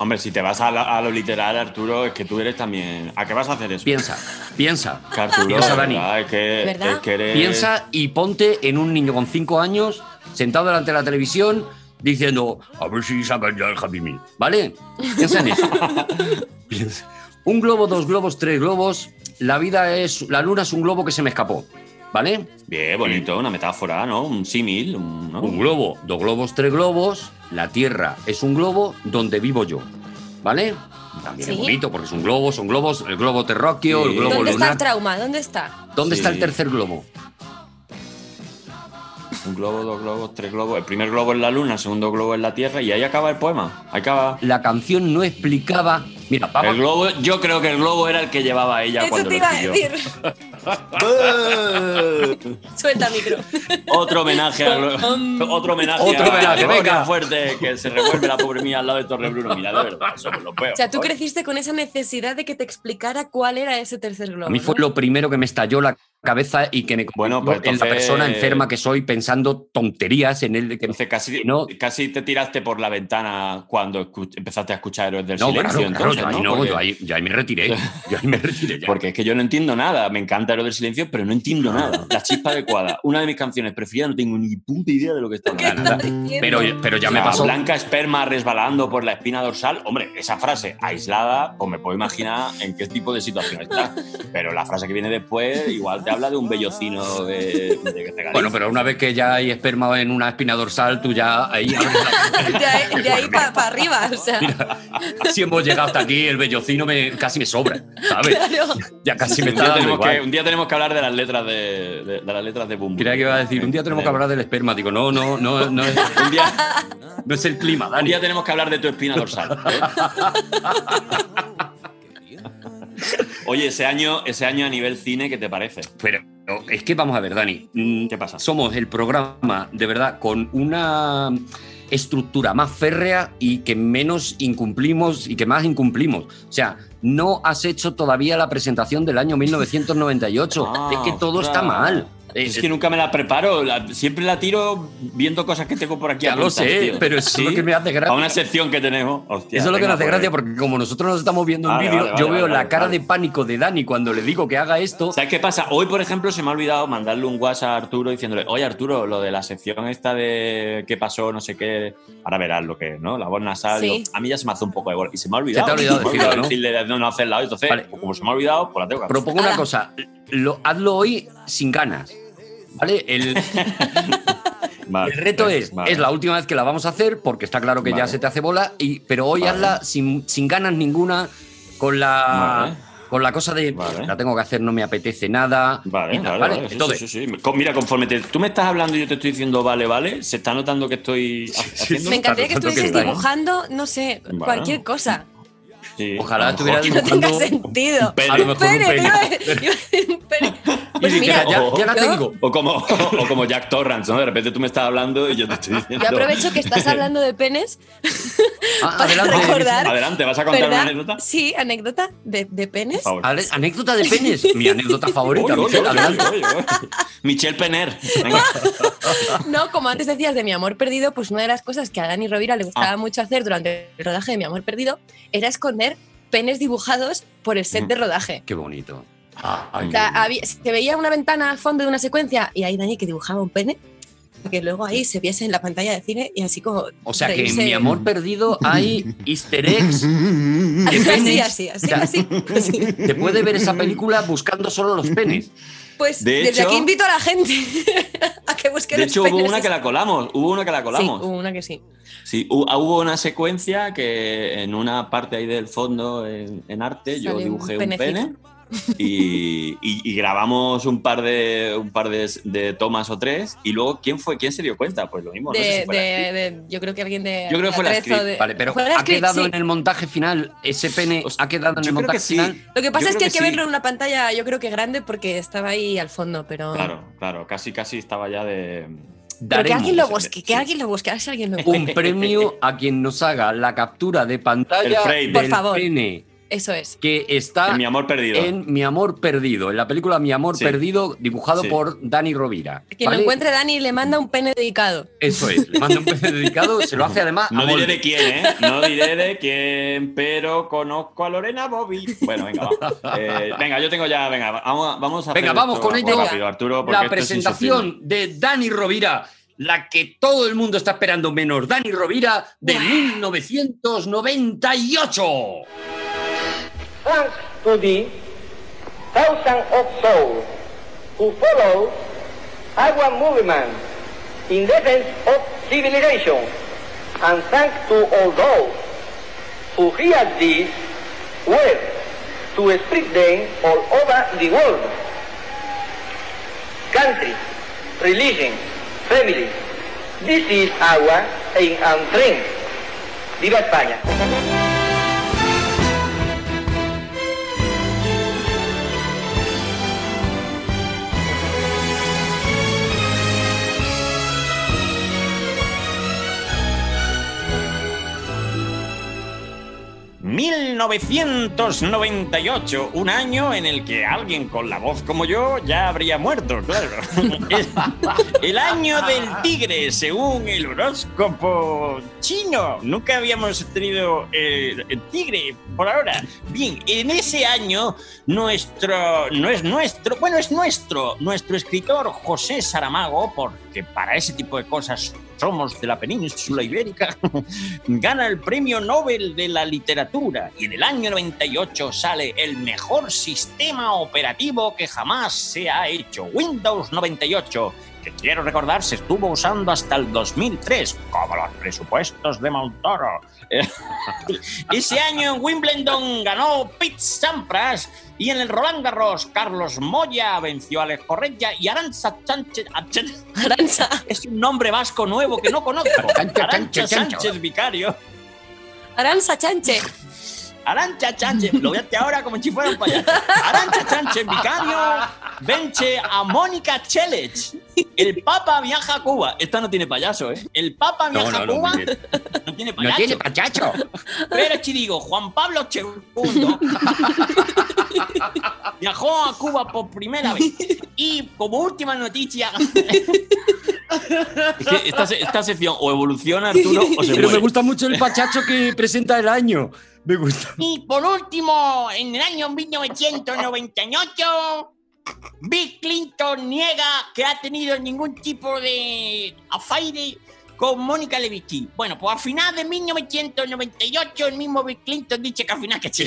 Hombre, si te vas a, la- a lo literal, Arturo, es que tú eres también. ¿A qué vas a hacer eso? Piensa, piensa. Que Arturo, Piensa, Dani. verdad, Es que, ¿Verdad? es que eres- Piensa y ponte en un niño con 5 años sentado delante de la televisión diciendo a ver si sacan ya el Happy Meal, ¿vale? Piensa en eso. Un globo, dos globos, tres globos. La vida es. La luna es un globo que se me escapó, ¿vale? Bien, bonito, una metáfora, ¿no? Un símil. Un, ¿no? Un globo, dos globos, tres globos. La Tierra es un globo donde vivo yo, ¿vale? También es bonito porque es un globo, son globos, el globo terráqueo, Sí. el globo ¿Dónde está lunar. el trauma? ¿Dónde está? ¿Dónde está el tercer globo? Un globo, dos globos, tres globos. El primer globo es la luna, el segundo globo es la Tierra y ahí acaba el poema. Ahí acaba. La canción no explicaba. Mira, vamos. El globo, yo creo que el globo era el que llevaba a ella Eso cuando te lo iba a escribió. decir. Suelta micro. Otro homenaje a otro homenaje, Otro a- homenaje, a venga. fuerte que se revuelve la pobre mía al lado de Torre Bruno. Mira, de verdad, somos los peores. O sea, tú creciste con esa necesidad de que te explicara cuál era ese tercer globo. A mí fue ¿no? lo primero que me estalló la cabeza y que me Bueno, pues en la entonces- persona enferma que soy pensando tonterías en el de que Entonces casi, no, casi te tiraste por la ventana cuando escu- empezaste a escuchar Héroes del no, Silencio. claro, claro, entonces, yo ahí ¿no? no, Porque- yo ahí, yo ahí me retiré. Yo ahí me retiré ya. Porque es que yo no entiendo nada. Me encanta Héroes del Silencio, pero no entiendo nada. La chispa adecuada. Una de mis canciones preferidas, no tengo ni puta idea de lo que está ¿Qué hablando. pero, pero ya me pasó. blanca esperma resbalando por la espina dorsal. Hombre, esa frase aislada, pues me puedo imaginar en qué tipo de situación está. Pero la frase que viene después, igual te habla de un bellocino de, de regaliz. Bueno, pero una vez que ya hay esperma en una espina dorsal, tú ya ahí. De ahí, de ahí para arriba, o sea. si hemos llegado hasta aquí, el bellocino me, casi me sobra, ¿sabes? Claro. Ya casi me un, está dando que, un día tenemos que hablar de las letras de, de- de las letras de. Boom. Creía que iba a decir, un día tenemos que hablar del esperma. Digo, no, no, no, no es, Un día, no es el clima, un Dani. día tenemos que hablar de tu espina dorsal. ¿eh? Oye, ese año, ese año a nivel cine, ¿qué te parece? Pero es que vamos a ver, Dani. mm, ¿Qué pasa? Somos el programa, de verdad, con una estructura más férrea y que menos incumplimos y que más incumplimos. O sea, no has hecho todavía la presentación del año 1998. Ah, es que todo está mal. Es que nunca me la preparo, la- siempre la tiro viendo cosas que tengo por aquí. Ya lo sé, tío. pero eso es lo que me hace gracia. A una sección que tenemos. Hostia, Eso es lo que nos hace pues. gracia porque como nosotros nos estamos viendo en Vale, vídeo, vale, yo vale, veo vale, la cara vale. de pánico de Dani cuando le digo que haga esto. ¿Sabes qué pasa? Hoy, por ejemplo, se me ha olvidado mandarle un WhatsApp a Arturo diciéndole, oye Arturo, lo de la sección esta de qué pasó, no sé qué, ahora verás lo que es, ¿no? La voz nasal. Sí. A mí ya se me hace un poco de gol. Y se me ha olvidado. te ha olvidado Se decirlo, ¿no? decirle no, no hacerla hoy. Entonces, Vale. como se me ha olvidado, pues la tengo que hacer. Propongo una cosa, lo, hazlo hoy sin ganas. ¿Vale? El, Vale, el reto es, vale. es la última vez que la vamos a hacer porque está claro que ya se te hace bola, y, pero hoy Vale. hazla sin, sin ganas ninguna, con la, Vale. con la cosa de Vale. la tengo que hacer, no me apetece nada. Vale, tal, vale, Entonces, sí, sí, sí. Co- Mira, conforme te- tú me estás hablando y yo te estoy diciendo vale, vale, se está notando que estoy ha- haciendo. Me encantaría que estuvieses dibujando, no sé, Vale. cualquier cosa. Sí, Ojalá a lo mejor. estuviera Que no tenga sentido. un pene. a lo mejor un Pene, pene. iba a decir- iba a decir un pene. Y Pues mira, ya, ya la tengo. O como, o como Jack Torrance, ¿no? De repente tú me estás hablando y yo te estoy diciendo. Yo aprovecho que estás hablando de penes Ah, para adelante. recordar. Adelante, ¿vas a contar ¿verdad? una anécdota? Sí, anécdota de, de penes. Anécdota de penes, mi anécdota favorita. Oye, Michelle, oye, adelante. oye, oye. Michelle Penner. Venga. No, como antes decías de mi amor perdido, pues una de las cosas que a Dani Rovira le gustaba Ah. mucho hacer durante el rodaje de mi amor perdido era esconder penes dibujados por el set Mm. de rodaje. Qué bonito. Ah, ay, O sea, había- se veía una ventana al fondo de una secuencia y ahí Dani que dibujaba un pene, que luego ahí se viese en la pantalla de cine y así como. O sea que en reírse. mi amor perdido hay easter eggs de Así, penes. así, así, sea, así, así. Te puede ver esa película buscando solo los penes. Pues De desde hecho- aquí invito a la gente a que busque De hecho, hubo una que la colamos. Hubo una que la Sí, colamos. hubo una que sí. Sí, ah, hubo una secuencia que en una parte ahí del fondo en, en arte yo Sale dibujé un, pene y, y- y grabamos un par de un par de, de tomas o tres y luego quién fue quién se dio cuenta pues lo mismo no sé si de- yo creo que alguien de. Yo creo que fue la script. de- Vale, pero ha script, quedado sí. en el montaje final, ese pene Hostia, ha quedado en el montaje que sí. final. Lo que pasa Yo es que hay que que sí. verlo en una pantalla, yo creo que grande, porque estaba ahí al fondo, pero. claro claro casi casi estaba ya de Pero que alguien lo ese- busque, que alguien lo busque, a ver si alguien lo un premio a quien nos haga la captura de pantalla El frame. Por del favor. pene Eso es. que está En mi amor perdido. en Mi Amor Perdido, en la película Mi Amor Sí. Perdido, dibujado Sí. por Dani Rovira. Quien ¿vale? lo encuentre, Dani, le manda un pene dedicado. Eso es, le manda un pez dedicado, se lo hace además. No a diré de quién, ¿eh? No diré de quién, pero conozco a Lorena Bobby. Bueno, venga, va. Eh, venga, yo tengo ya, venga, vamos, vamos a Venga, hacer vamos esto con ello. rápido, Arturo, porque La presentación de Dani Rovira, la que todo el mundo está esperando menos Dani Rovira, de 1998. Thanks to the thousands of souls who follow our movement in defense of civilization, and thanks to all those who hear this word to spread them all over the world. Country, religion, family, this is our aim and dream. ¡Viva España! ...1998, un año en el que alguien con la voz como yo ya habría muerto, claro. el, año del tigre, según el horóscopo chino. Nunca habíamos tenido eh, el tigre por ahora. Bien, en ese año nuestro, no es nuestro, bueno, es nuestro, nuestro escritor José Saramago, porque para ese tipo de cosas somos de la península ibérica, gana el premio Nobel de la literatura y en el año 98 sale el mejor sistema operativo que jamás se ha hecho, Windows 98 que quiero recordar se estuvo usando hasta el 2003, como los presupuestos de Montoro. Ese año en Wimbledon ganó Pete Sampras y en el Roland Garros Carlos Moya venció a Alex Correia y Aranza Sánchez. Aranza. Es un nombre vasco nuevo que no conozco. Chancho. Sánchez Vicario. Aranza Chanche. Arancha Sánchez, lo voy a hacer ahora como si fuera un payaso. Arancha Sánchez Vicario vence a Mónica Chelech. El Papa viaja a Cuba. Esta no tiene payaso, ¿eh? El Papa viaja no, a Cuba. no tiene. No tiene No payaso. tiene pachacho. Pero si digo, Juan Pablo II viajó a Cuba por primera vez. Y como última noticia. Es que esta, se- esta sección o evoluciona, Arturo, o se Pero me gusta mucho el pachacho que presenta el año. Me gusta. Y por último, en el año 1998, Bill Clinton niega que ha tenido ningún tipo de afaire con Mónica Lewinsky. Bueno, pues al final de 1998 el mismo Bill Clinton dice que al final que sí.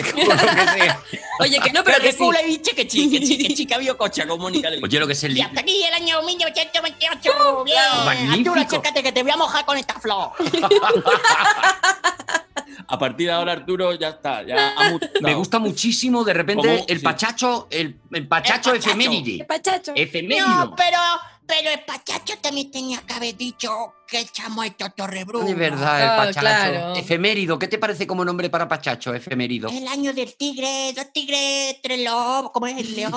Oye, que no, Pero pero que que sí. le dice que sí, que sí, que sí, que había cocha con Mónica Lewinsky. Oye, lo que es el y hasta aquí el año 1928. Bien, Magnífico. Arturo, acércate que te voy a mojar con esta flor. A partir de ahora, Arturo, ya está. Ya ha. Me gusta muchísimo de repente ¿Cómo? el Sí. pachacho, el, el pachacho El pachacho. efeméride. Qué pachacho. Efemérido. No, pero, pero el pachacho también tenía que haber dicho que el chamueto Torrebruno. De verdad, el Ah, pachacho. claro. Efemérido. ¿Qué te parece como nombre para pachacho? Efemérido. El año del tigre, dos tigres, tres lobos, ¿cómo es el león?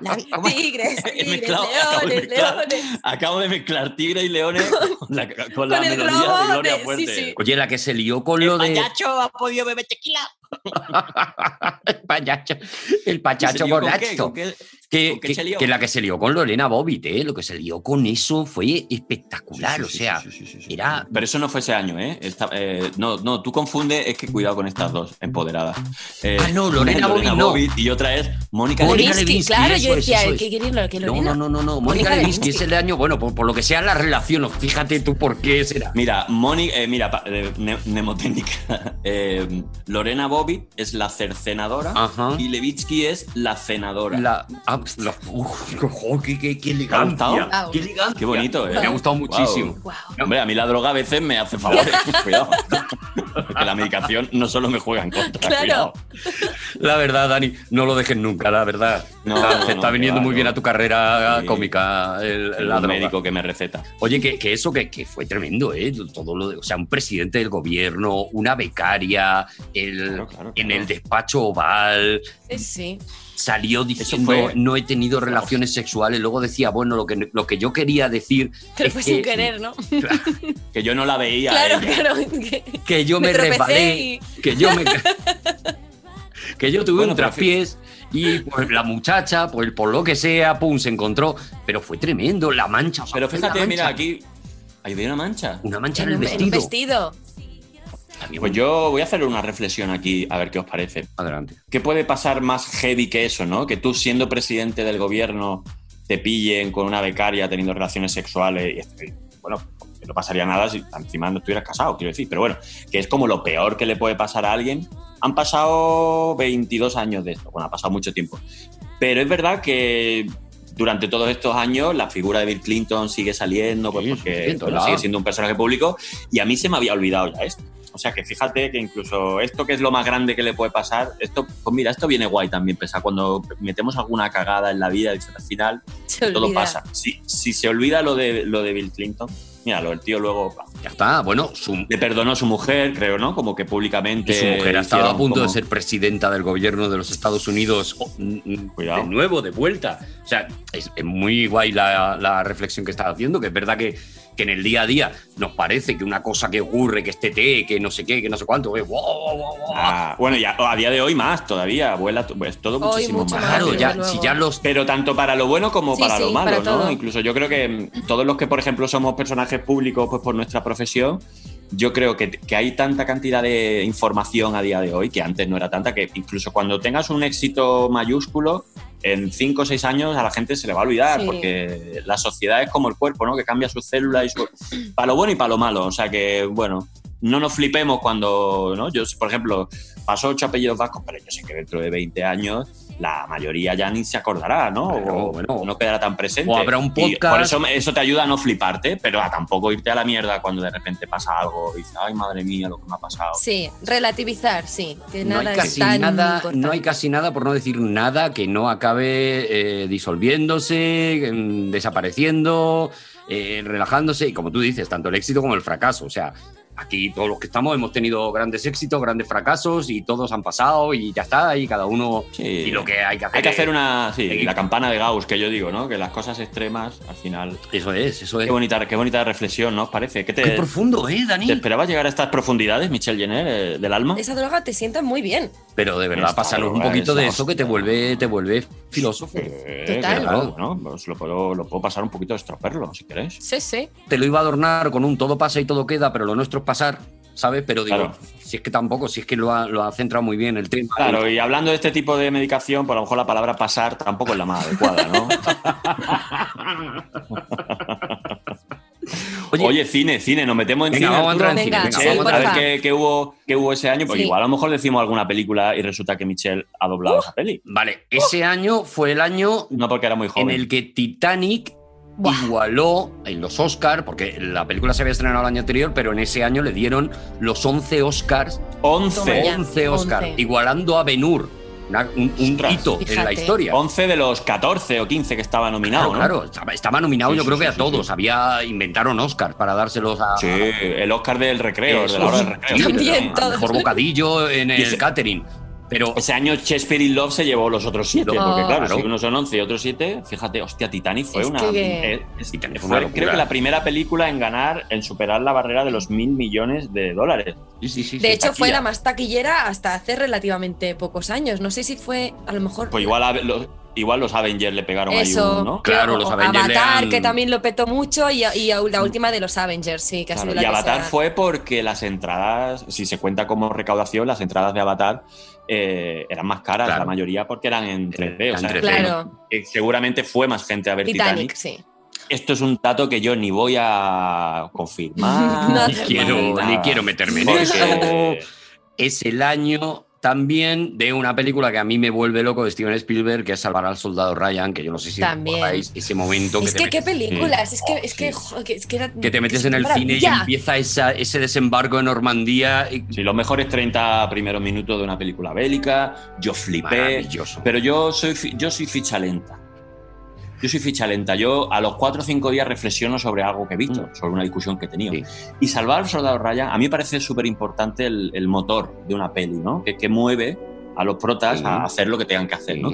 La vi- ¿cómo es? Tigres, He tigres, mezclado, acabo de leones, mezclar. leones. Acabo de mezclar tigre y leones con la, con la Con el melodía globo de Gloria Fuerte. sí, sí. Oye, la que se lió con El lo de. payacho ha podido beber tequila. el payacho. El pachacho borracho. Que, la que se lió con Lorena Bobbitt, ¿eh? Lo que se lió con eso fue espectacular. Sí, sí, o sea, sí, sí, sí, sí. era. Pero eso no fue ese año, ¿eh? Esta- eh, no, no, tú confundes, es que cuidado con estas dos, empoderadas. Eh, Ah, no, Lorena Bobbitt no. y otra es Mónica Lewinsky, claro, eso yo decía, eso es. ¿qué quiere lo que No, Lorena? no, no, no, no. Mónica Mónica Lewinsky. es el de año, bueno, por, por lo que sea la relación, fíjate tú por qué será. Mira, Mónica, eh, mira, pa- eh, ne- mnemotécnica. Eh, Lorena Bobbitt es la cercenadora Ajá. y Levitsky es la cenadora. La, ah, la- uf, jo, qué, qué, qué ¿Te ha gustado? elegancia. Wow. Qué elegancia. Qué bonito, ¿eh? Me ha gustado muchísimo. Wow. Wow. Hombre, a mí la droga a veces me hace favores. cuidado. Que la medicación no solo me juega en contra. Claro. cuidado. La verdad, Dani, no lo dejes nunca, la verdad. No, está, no, te no, está que viniendo muy bien a tu carrera Sí. cómica el, El la droga. médico que me receta. Oye, que, que eso que, que fue tremendo, ¿eh? Todo lo de- o sea, un presidente del gobierno, una becaria, el, Claro, claro, en el despacho oval, Sí, sí. Salió diciendo fue- no he tenido relaciones sexuales, luego decía, bueno, lo que, lo que yo quería decir Pero es fue que, sin querer, ¿no? Que yo no la veía. Claro, ella. claro. que- que yo Me resbalé, y- que yo me... que yo tuve Bueno, un traspiés y pues la muchacha, pues por lo que sea, pum, se encontró. Pero fue tremendo, la mancha. Pero fíjate, mira, aquí hay una mancha. Una mancha en, En el un, en un vestido. Pues yo voy a hacer una reflexión aquí, a ver qué os parece. Adelante. ¿Qué puede pasar más heavy que eso, no? Que tú siendo presidente del gobierno te pillen con una becaria teniendo relaciones sexuales y bueno, no pasaría nada si encima no estuvieras casado, quiero decir. Pero bueno, que es como lo peor que le puede pasar a alguien. Han pasado 22 años de esto, bueno, ha pasado mucho tiempo. Pero es verdad que durante todos estos años la figura de Bill Clinton sigue saliendo pues, Sí, porque bueno, sigue siendo un personaje público y a mí se me había olvidado ya esto. O sea que fíjate que incluso esto que es lo más grande que le puede pasar, esto, pues mira, esto viene guay también, pesa cuando metemos alguna cagada en la vida, al final Se todo olvida. pasa. Si, si se olvida lo de, lo de Bill Clinton, míralo, el tío luego Ya está, bueno, su, le perdonó a su mujer, creo, ¿no? Como que públicamente. y su mujer ha estado a punto de ser presidenta del gobierno de los Estados Unidos oh, Cuidado. de nuevo, de vuelta. O sea, es, es muy guay la, la reflexión que estás haciendo, que es verdad que, que en el día a día nos parece que una cosa que ocurre, que este té, que no sé qué, que no sé cuánto, que wow, wow, wow, wow. Ah, bueno, ya a día de hoy más todavía, vuela, pues todo Hoy muchísimo mucho más. Claro, ya, luego. si ya los Pero tanto para lo bueno como Sí, para sí, lo malo, para ¿no? todo. Incluso yo creo que mm, todos los que, por ejemplo, somos personajes públicos pues por nuestra profesión, yo creo que, que hay tanta cantidad de información a día de hoy, que antes no era tanta, que incluso cuando tengas un éxito mayúsculo, en cinco o seis años a la gente se le va a olvidar, Sí. porque la sociedad es como el cuerpo, ¿no? Que cambia sus células y su... para lo bueno y para lo malo. O sea que, bueno, no nos flipemos cuando, ¿no? Yo, por ejemplo, paso ocho apellidos vascos, pero yo sé que dentro de 20 años la mayoría ya ni se acordará, ¿no? Bueno, o, bueno. no quedará tan presente. O habrá un Y podcast- por eso eso te ayuda a no fliparte, pero a tampoco irte a la mierda cuando de repente pasa algo y dices, ay, madre mía, lo que me ha pasado. Sí, relativizar, sí. Que no nada hay casi tan nada, importante. no hay casi nada, por no decir nada, que no acabe eh, disolviéndose, mm, desapareciendo, eh, relajándose, y como tú dices, tanto el éxito como el fracaso. O sea, aquí todos los que estamos hemos tenido grandes éxitos, grandes fracasos, y todos han pasado, y ya está, y cada uno. Sí. Y lo que hay que hacer. Hay que hacer una. Sí, la campana de Gauss, que yo digo, ¿no? Que las cosas extremas, al final. Eso es, eso es. Qué bonita, qué bonita reflexión, ¿no? ¿Os parece? ¿Qué te, Qué profundo, ¿eh, Dani? ¿Te esperabas llegar a estas profundidades, Michelle Jenner, eh, del alma? Esa droga te sienta muy bien. Pero de verdad, pásanos un poquito de eso que te vuelve, te vuelve filósofo. Eh, Total. claro, ¿no? Pues lo puedo, lo puedo pasar un poquito de estroperlo, si queréis. Sí, sí. te lo iba a adornar con un todo pasa y todo queda, pero lo nuestro es pasar, ¿sabes? Pero digo, Claro. si es que tampoco, si es que lo ha, lo ha centrado muy bien el tema. Claro, y hablando de este tipo de medicación, pues a lo mejor la palabra pasar tampoco es la más adecuada, ¿no? Oye, Oye, cine, cine, nos metemos en venga, cine. vamos a entrar en? Venga, cine. Venga, sí, vamos a ver en qué, qué hubo, qué hubo ese año, porque Sí. igual a lo mejor decimos alguna película y resulta que Michelle ha doblado esa peli. Vale, ese año fue el año No porque era muy en joven. el que Titanic Buah. igualó en los Oscars, porque la película se había estrenado el año anterior, pero en ese año le dieron los 11 Oscars, 11, Toma ya. 11 Oscars, 11. igualando a Ben-Hur, una- un, un hito en la Fíjate. historia. 11 de los 14 o 15 que estaba nominado, Claro, ¿no? claro, estaba, estaba nominado Sí, yo sí, creo sí, que a sí, todos. sí. Había inventaron Oscars para dárselos a, Sí, el Oscar del recreo, de la hora del recreo. Sí, También, a todos. mejor bocadillo en Y el catering. Pero Ese año Shakespeare in Love se llevó los otros 7, Oh. porque claro, Claro. si unos son 11 y otros 7, fíjate, hostia, Titanic fue Es una... que- eh, es- Titanic fue fue, una locura. creo que la primera película en ganar, en superar la barrera de los mil millones de dólares. sí, sí, sí, De sí. hecho, fue la más taquillera hasta hace relativamente pocos años. No sé si fue, a lo mejor. Pues igual, a- los, igual los Avengers le pegaron Eso, ahí un, ¿no? Claro, los Avengers le Avatar, han- que también lo petó mucho, y, y la última de los Avengers, sí, que ha sido la y que Avatar fue porque las entradas, si se cuenta como recaudación, las entradas de Avatar eh, eran más caras, Claro. la mayoría porque eran en 3D. O sea, 3D. Claro, eh, seguramente fue más gente a ver Titanic, Titanic. sí. Esto es un dato que yo ni voy a confirmar. No Ni quiero, ni quiero meterme en Porque- eso. Es el año también de una película que a mí me vuelve loco de Steven Spielberg, que es Salvar al Soldado Ryan, que yo no sé si recordáis ese momento Es que, que te qué metes, películas, es que, es que, jo, que, es que, era- que te metes es en el cine y empieza esa, ese desembarco en Normandía. y- Sí, los mejores 30 primeros minutos de una película bélica. Yo flipé. Pero yo soy, fi- yo soy ficha lenta. Yo soy ficha lenta. Yo a los 4 o 5 días reflexiono sobre algo que he visto, Mm. sobre una discusión que he tenido. Sí. Y Salvar al Soldado Ryan, a mí me parece súper importante el, el motor de una peli, ¿no? Que, que mueve a los protas Sí. a hacer lo que tengan que hacer, Sí. ¿no?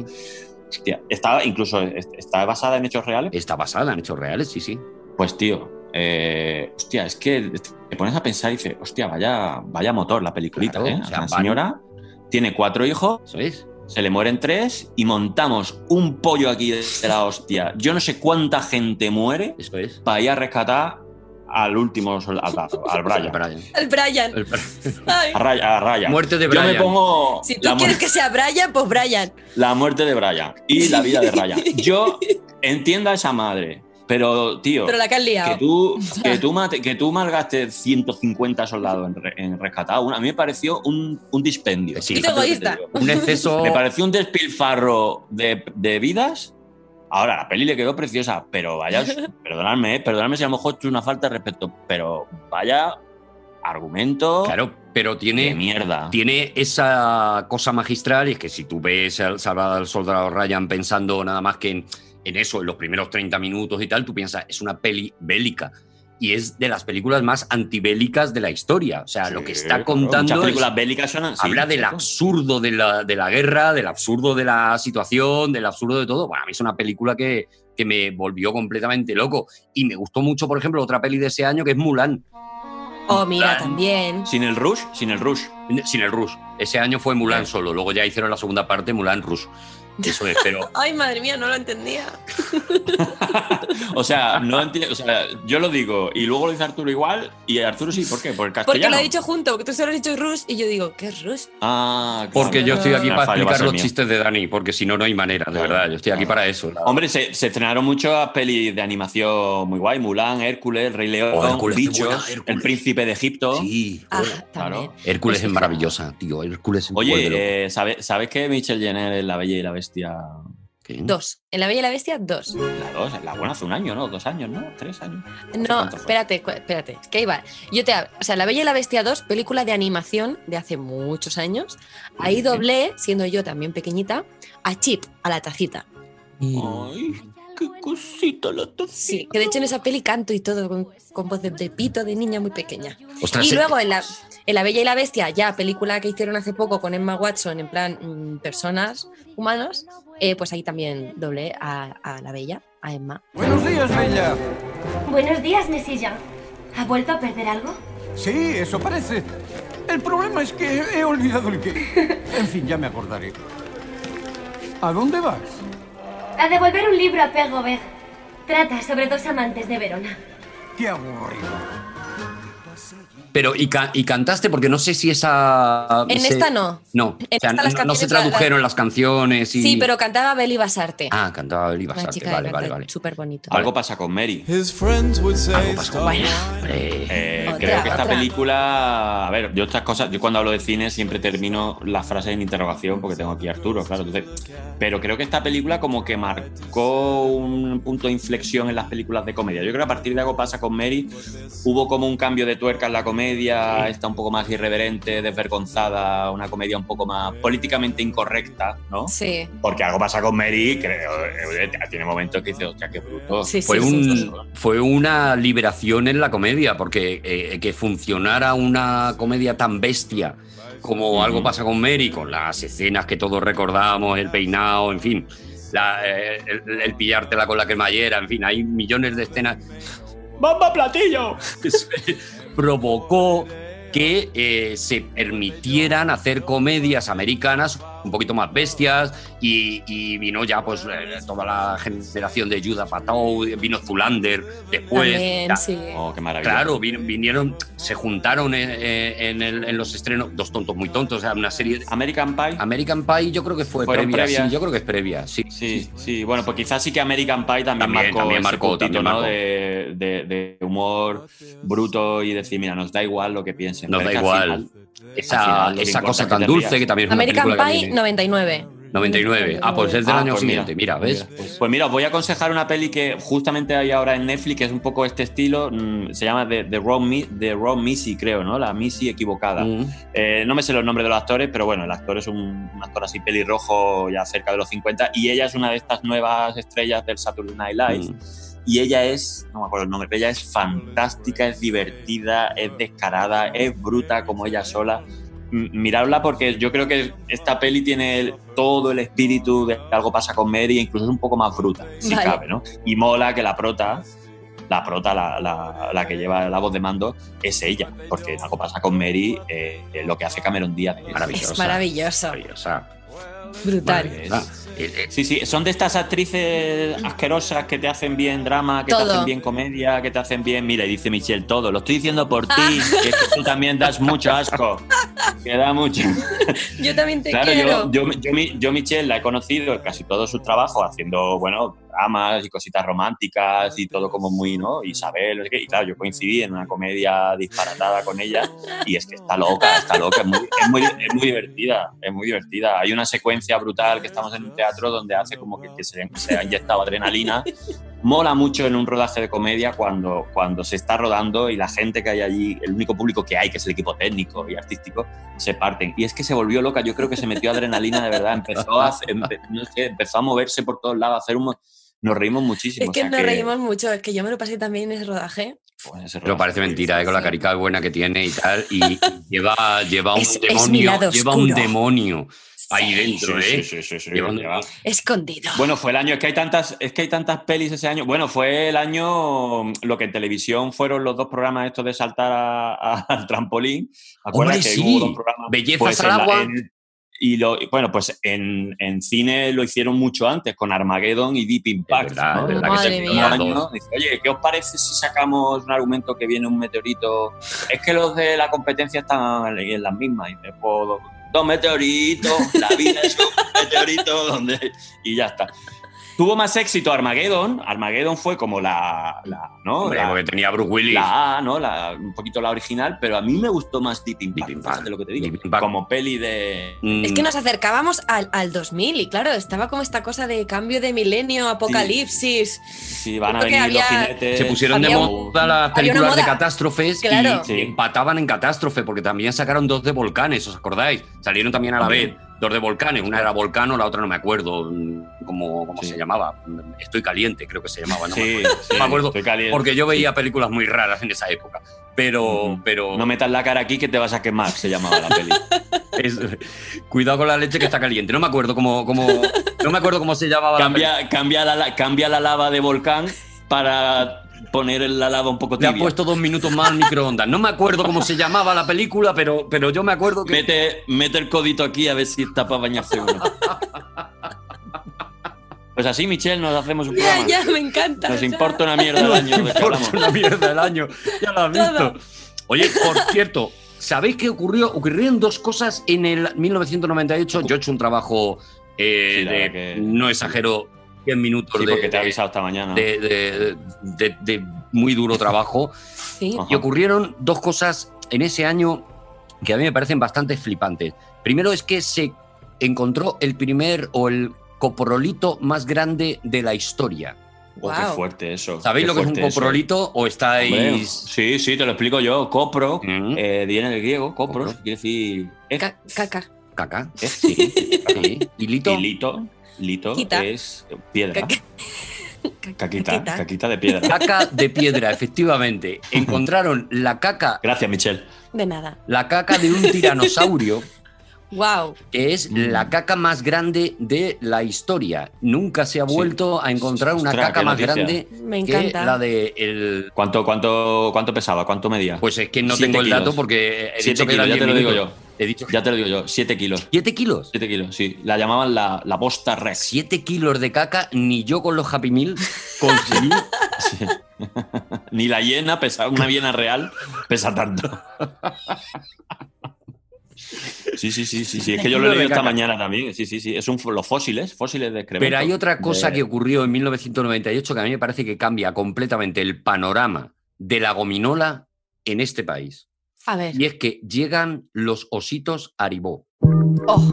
Hostia, está, incluso está basada en hechos reales. Está basada en hechos reales, sí, sí. Pues tío, eh, hostia, es que te pones a pensar y dices, hostia, vaya, vaya motor la peliculita, Claro, ¿eh? o sea, la señora tiene cuatro hijos, Eso es. Se le mueren tres y montamos un pollo aquí de la hostia. Yo no sé cuánta gente muere Eso es. para ir a rescatar al último soldado, al Brian. Brian. El Brian. El- Ay. A Ryan. a Ryan. Muerte de Yo me Brian. pongo Si tú quieres que sea Brian, pues Brian. la muerte de Brian y la vida de Ryan. Yo entiendo a esa madre, pero tío, Pero la que has que liado. tú, que tú, mate- que tú malgastes 150 soldados en, re- en rescatar a uno, a mí me pareció un, un dispendio. Sí. Egoísta. Un exceso. Me pareció un despilfarro de, de vidas. Ahora, la peli le quedó preciosa, pero vaya, perdonadme, eh, perdonadme si a lo mejor es una falta de respeto, pero vaya argumento Claro, pero de tiene, mierda. tiene esa cosa magistral y es que si tú ves al Salvador al Soldado Ryan pensando nada más que en, en eso, en los primeros 30 minutos y tal, tú piensas, es una peli bélica. Y es de las películas más antibélicas de la historia. O sea, lo que está contando Muchas es- películas bélicas son sí, habla del absurdo de la, de la guerra, del absurdo de la situación, del absurdo de todo. Bueno, a mí es una película que, que me volvió completamente loco. Y me gustó mucho, por ejemplo, otra peli de ese año que es Mulan, Oh, mira, Mulan. también. Sin el rush, sin el rush. sin el Rush. Ese año fue Mulan solo, luego ya hicieron la segunda parte, Mulan Rush. Eso es, pero Ay, madre mía, no lo entendía. O sea, no enti- o sea, yo lo digo y luego lo dice Arturo igual y Arturo sí, ¿por qué? Por el Porque castellano. lo ha dicho junto, porque tú solo has dicho Rush y yo digo, ¿qué es Rush? Ah, claro. porque yo estoy aquí El para explicar los mío. chistes de Dani, porque si no, no hay manera, de Claro, verdad. Yo estoy aquí claro. para eso. Hombre, se, se estrenaron muchas pelis de animación muy guay. Mulan, Hércules, Rey León, Oh, Hércules, qué Bichos, buena, Hércules. El Príncipe de Egipto. Sí, Ah, Claro. Hércules es maravillosa, tío. Hércules Oye, eh, ¿sabe- ¿sabes que Michelle Jenner es la Bella y la Bestia? ¿Qué? Dos. En La Bella y la Bestia, dos. La dos, la buena hace un año, ¿no? Dos años, ¿no? Tres años. No, espérate, espérate. Es que ahí va. Yo te O sea, La Bella y la Bestia 2, película de animación de hace muchos años. Ahí doblé, siendo yo también pequeñita, a Chip, a la tacita. Ay, qué cosita la tacita. Sí, que de hecho en esa peli canto y todo con, con voz de, de pito de niña muy pequeña. Ostras, Y luego en la, en la Bella y la Bestia, ya película que hicieron hace poco con Emma Watson, en plan mm, personas, humanos, eh, pues ahí también doblé a, a la Bella, a Emma. Buenos días, Bella. Buenos días, Mesilla. ¿Ha vuelto a perder algo? Sí, eso parece. El problema es que he olvidado el qué. En fin, ya me acordaré. ¿A dónde vas? A devolver un libro a Robert. Trata sobre dos amantes de Verona. Qué aburrido. Pero, y, ca- y cantaste, porque no sé si esa. En se- esta no. No, En o sea, esta las no, no se la- tradujeron las canciones y. Sí, pero cantaba Beli Basarte. Ah, cantaba Beli Basarte. chica Vale, vale, vale. súper bonito. Algo pasa con Mary. His friends would say, Algo pasa con "Stop Mary. lying." Hombre. Eh, Otra, creo que esta otra. película, a ver, yo estas cosas, yo cuando hablo de cine siempre termino la frase en interrogación porque tengo aquí a Arturo, claro, entonces, pero creo que esta película como que marcó un punto de inflexión en las películas de comedia. Yo creo que a partir de algo pasa con Mary, hubo como un cambio de tuerca en la comedia, está un poco más irreverente, desvergonzada, una comedia un poco más políticamente incorrecta, ¿no? Sí, Porque algo pasa con Mary, creo, eh, tiene momentos que dices, hostia, qué bruto. sí, sí. Fue, sí, un- sí. fue una liberación en la comedia, porque eh, que funcionara una comedia tan bestia como algo pasa con Mary, con las escenas que todos recordamos, el peinado, en fin, la- eh, el, el pillártela con la cremallera, en fin, hay millones de escenas. ¡Bomba platillo! Provocó que eh, se permitieran hacer comedias americanas un poquito más bestias y, y vino ya pues eh, toda la generación de Judah Patou, vino Zulander después. También, Ya, sí. Oh, qué maravilla. Claro, vin- vinieron, se juntaron en, eh, en el- en los estrenos, dos tontos muy tontos, o sea, una serie. American Pie. American Pie yo creo que fue previa, sí, yo creo que es previa, sí. Sí, sí, bueno, pues quizás sí que American Pie también, También, marcó, también ese marcó, puntito, también ¿no? marcó. De, de- de humor bruto y decir, mira, nos da igual lo que piensen. Nos da igual. final- Esa, esa cosa tan dulce que también es una American película que Pie 99. 99. Ah, pues es del Ah, año pues siguiente, mira, ¿ves? Pues, pues mira, os voy a aconsejar una peli que justamente hay ahora en Netflix, que es un poco este estilo, mm, se llama The, The, Wrong, Mi- The Wrong Missy, creo, ¿no? La Missy equivocada. Mm. Eh, no me sé los nombres de los actores, pero bueno, el actor es un, un actor así pelirrojo ya cerca de los 50 y ella es una de estas nuevas estrellas del Saturday Night Live. Mm. Y ella es, no me acuerdo el nombre, pero ella es fantástica, es divertida, es descarada, es bruta como ella sola. M- Miradla porque yo creo que esta peli tiene el- todo el espíritu de algo pasa con Mary, incluso es un poco más bruta, si Vale. cabe, ¿no? Y mola que la prota la prota, la, la- la que lleva la voz de mando, es ella. Porque en algo pasa con Mary, eh, eh, lo que hace Cameron Díaz. Es Maravillosa. Es maravilloso. Maravillosa. Brutal. Maravillosa. Eh, eh, Sí, sí, son de estas actrices asquerosas que te hacen bien drama, que te hacen bien comedia, que te hacen bien. Mira, y dice Michelle, todo. Lo estoy diciendo por Ah. ti, que es que tú también das mucho asco. Que da mucho. Yo también te Claro, quiero. yo, yo, yo, mi- yo Michelle la he conocido en casi todo su trabajo haciendo, bueno, dramas y cositas románticas y todo como muy, ¿no? Isabel, no sé qué. y claro, yo coincidí en una comedia disparatada con ella y es que está loca, está loca, es muy, es muy, es muy divertida, es muy divertida. Hay una secuencia brutal que estamos en un teatro donde hace como que, que se, se ha inyectado adrenalina. Mola mucho en un rodaje de comedia cuando, cuando se está rodando y la gente que hay allí, el único público que hay, que es el equipo técnico y artístico, se parten. Y es que se volvió loca, yo creo que se metió adrenalina de verdad, empezó a, empe- no sé, empezó a moverse por todos lados, a hacer un... Nos reímos muchísimo. Es que o sea nos reímos mucho, es que yo me lo pasé también en ese rodaje. pues, ese Pero parece mentira, ¿eh? con la carica buena que tiene y tal. Y, y lleva, lleva un Es- demonio. lleva un demonio ahí dentro, Sí, ¿eh? sí, sí, sí, Escondido. Bueno, fue el año, es que hay tantas, es que hay tantas pelis ese año. Bueno, fue el año, lo que en televisión fueron los dos programas estos de saltar a- a- al trampolín. ¿Acuerdas Hombre, que sí. hubo dos programas? Bellezas Pues al agua. en- y lo, bueno, pues en, en cine lo hicieron mucho antes, con Armageddon y Deep Impact. Es verdad, ¿no? es verdad que Ese se mismo pilló año, dice, Oye, ¿qué os parece si sacamos un argumento que viene un meteorito? Es que los de la competencia están en las mismas. Y dice, pues, dos- dos meteoritos, la vida es un meteorito, donde... y ya está. Tuvo más éxito Armageddon. Armageddon fue como la, la ¿no? Hombre, la, porque tenía Bruce Willis. la A, ¿no? La, un poquito la original, pero a mí me gustó más Deep Impact, Deep Impact. fíjate lo que te digo. Deep Impact. Como peli de... Mm, Es que nos acercábamos al, al 2000 y claro, estaba como esta cosa de cambio de milenio, apocalipsis. Si van a Creo que venir los jinetes... Se pusieron de moda las películas de catástrofes y- Claro. y, Sí. empataban en catástrofe, porque también sacaron dos de volcanes, ¿os acordáis? Salieron también a la vez dos de volcanes, una era Volcano, la otra no me acuerdo mm, cómo, cómo Sí. se llamaba. Estoy caliente, creo que se llamaba, no me Sí, acuerdo. sí, me acuerdo, estoy caliente. Porque yo veía películas muy raras en esa época. Pero, pero No metas la cara aquí que te vas a quemar, se llamaba la peli. es- cuidado con la leche que está caliente. No me acuerdo cómo, cómo no me acuerdo cómo se llamaba la cambia, cambia, la- cambia la lava de volcán para poner la lava un poco Le ha tibia. puesto dos minutos más al microondas. No me acuerdo cómo se llamaba la película, pero, pero yo me acuerdo que. Mete, mete el codito aquí a ver si está para bañarse uno. Pues así, Michelle, nos hacemos un Ya, programa. ya, me encanta. Nos importa una mierda el año. Por hablamos. una mierda el año. Ya lo has Todo. visto. Oye, por cierto, ¿sabéis qué ocurrió? Ocurrieron dos cosas en el 1998. Yo he hecho un trabajo eh, Sí, de, que- no exagero, 10 minutos Sí, de, porque te he avisado esta mañana. de- de- de- de muy duro trabajo. Sí. Ajá. Y ocurrieron dos cosas en ese año que a mí me parecen bastante flipantes. Primero es que se encontró el primer o el coprolito más grande de la historia. Oh, qué Guau. fuerte eso. ¿Sabéis qué lo que es un fuerte eso. coprolito o Hombre, estáis...? sí, sí, te lo explico yo. Copro, Mm. eh, viene del griego, copros, Copro. quiere decir... eh, Ca- caca. Caca. eh, sí. Sí. ¿Y lito? Lito, Quita. es piedra. Caca. Caquita, Caquita. caquita de piedra. Caca de piedra, efectivamente. Encontraron la caca, Gracias, Michelle. De nada. la caca de un tiranosaurio, Wow. que es Mm. la caca más grande de la historia. Nunca se ha Sí. vuelto a encontrar una Ostras, caca más grande Me que encanta. la de el ¿Cuánto, cuánto, cuánto pesaba? ¿Cuánto medía? Pues es que no Siete tengo el dato porque he Siete dicho que kilos, ya te 10 lo digo yo. He dicho Ya te lo digo yo, 7 kilos. 7 kilos. 7 kilos, sí. La llamaban la, la bosta rex. 7 kilos de caca, ni yo con los Happy Meal conseguí. Sí. Ni la hiena pesa, una hiena real pesa tanto. Sí, sí, sí, sí, sí. Es que yo lo he leído esta mañana también. Sí, sí, sí. Es un, los fósiles, fósiles de excremento. Pero hay otra cosa De- que ocurrió en 1998 que a mí me parece que cambia completamente el panorama de la gominola en este país. A ver. Y es que llegan los ositos Aribó. Oh,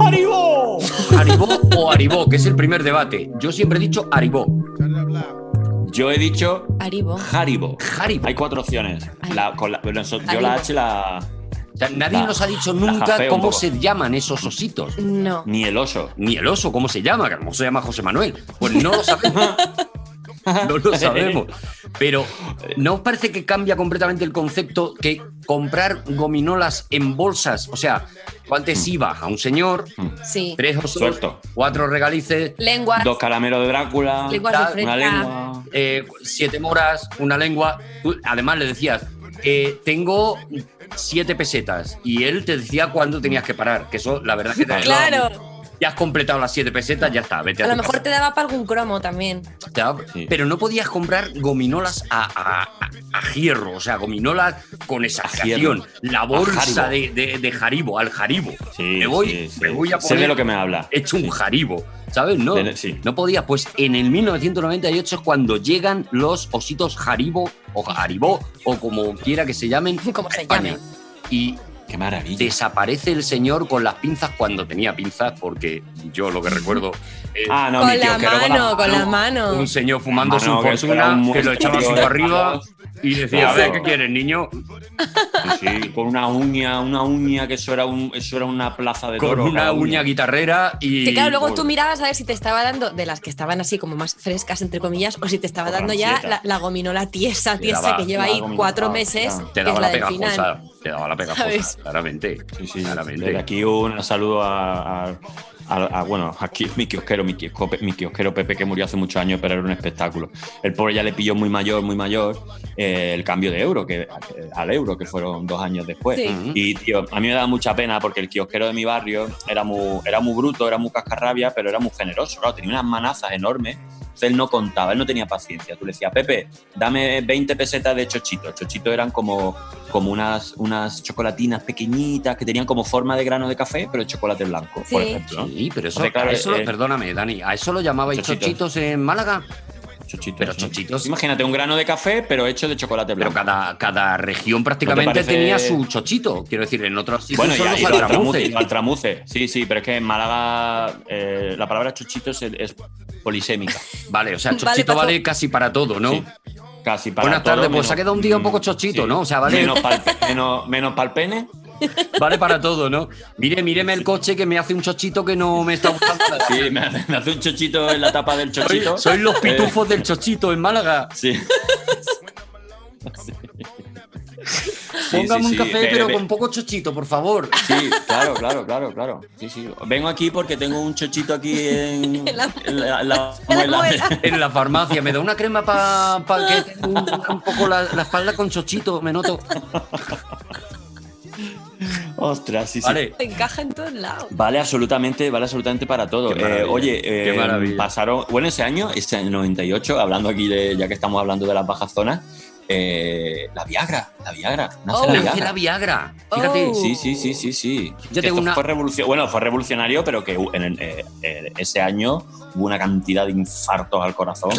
¡Haribó! Aribó o Aribó, que es el primer debate. Yo siempre he dicho Aribó. Yo he dicho Haribo. Haribo. Haribo. Hay cuatro opciones. Ay. La- con la- bueno, so- yo la H la. O sea, nadie La- nos ha dicho nunca cómo se llaman esos ositos. No. Ni el oso. Ni el oso, ¿cómo se llama? ¿Cómo se llama José Manuel? Pues no lo sabemos. No lo sabemos. Pero ¿no os parece que cambia completamente el concepto que comprar gominolas en bolsas? O sea, Tú antes ibas a un señor, Sí. tres osos, Suelto. cuatro regalices, Lenguas. Dos caramelos de Drácula, Lenguas de una lengua. eh, siete moras, una lengua. Tú, además le decías, eh, tengo siete pesetas. Y él te decía cuándo tenías que parar. Que eso, la verdad que te Claro. Ya has completado las siete pesetas, ya está. Vete a, A lo mejor casa. te daba para algún cromo también. Pero no podías comprar gominolas a, a, a- a hierro, o sea, gominolas con exageración. La bolsa de, de, de jaribo, al jaribo. Sí, me voy, sí, sí. me voy a Sé poner de lo que me habla. hecho un jaribo, ¿sabes? No, no podía. Pues en el 1998 es cuando llegan los ositos jaribo o jaribó o como quiera que se llamen. Como se llamen. Y Qué maravilla. desaparece el señor con las pinzas cuando tenía pinzas, porque yo lo que recuerdo es Ah, no, con mi tío, la que era mano, con la mano. un señor fumando Mano, su que fortuna un que lo echaba así arriba y decía, a ver, ¿qué quieres, niño? Sí, sí, con una uña, una uña que eso era, un, eso era una plaza de Con toro. una uña guitarrera y... Que claro, luego tú mirabas a ver si te estaba dando de las que estaban así como más frescas, entre comillas, o si te estaba dando ya la, la gominola tiesa, tiesa, daba que lleva ahí gominola, cuatro meses. Te que daba es la final. Te daba la pegajosa, ¿Sabes? claramente. Sí, sí. claramente. Desde aquí un saludo a, a- a- a- bueno, aquí mi kiosquero, mi kiosquero Pepe, que murió hace muchos años, pero era un espectáculo. El pobre ya le pilló muy mayor, muy mayor, eh, el cambio de euro, que, al euro, que fueron dos años después. Sí. Y, tío, a mí me da mucha pena porque el kiosquero de mi barrio era muy, era muy bruto, era muy cascarrabia, pero era muy generoso. Claro, tenía unas manazas enormes. Entonces él no contaba, él no tenía paciencia. Tú le decías, Pepe, dame 20 pesetas de chochitos. Chochitos eran como, como unas, unas chocolatinas pequeñitas que tenían como forma de grano de café, pero de chocolate blanco, por Sí. ejemplo. ¿no? Sí, pero eso, Porque, claro, a eso lo- eh, perdóname, Dani, ¿a eso lo llamabais Chochitos. chochitos en Málaga? Chochitos. Pero ¿no? chochitos. Imagínate un grano de café, pero hecho de chocolate Pero blanco. cada, cada región prácticamente parece- tenía su chochito. Quiero decir, en otros sitios Bueno, son y, los altramuces, altramuces. Sí, sí, pero es que en Málaga eh, la palabra chochitos es, es polisémica. Vale, o sea, chochito vale casi para todo, ¿no? Sí. Casi para Buenas tardes, pues menos- se ha quedado un día un poco chochito, sí. ¿no? O sea, vale, Menos para menos, menos pa'l pene. Vale para todo, ¿no? Mire, míreme el coche que me hace un chochito que no me está gustando. Sí, me hace, me hace un chochito en la tapa del chochito. soy los Eh, pitufos del chochito en Málaga. sí. Póngame sí, un sí, café, eh, pero ve- con poco chochito, por favor. Sí, claro, claro, claro, claro. Sí, sí. Vengo aquí porque tengo un chochito aquí en, En la- en la, en la En la muela. muela. En la farmacia, me da una crema para que tenga un, un poco la, la espalda con chochito, me noto. Ostras, sí, sí. Vale. Te encaja en todos lados. Vale, absolutamente, vale absolutamente para todo. Eh, oye, eh, pasaron, bueno, ese año, ese año 98, hablando aquí de, ya que estamos hablando de las bajas zonas, eh, la Viagra, la Viagra, nace Oh, la Viagra. la Viagra. Fíjate. Oh. Sí, sí, sí, sí, sí. Yo tengo una- fue bueno, fue revolucionario, pero que en el- eh, eh, ese año hubo una cantidad de infartos al corazón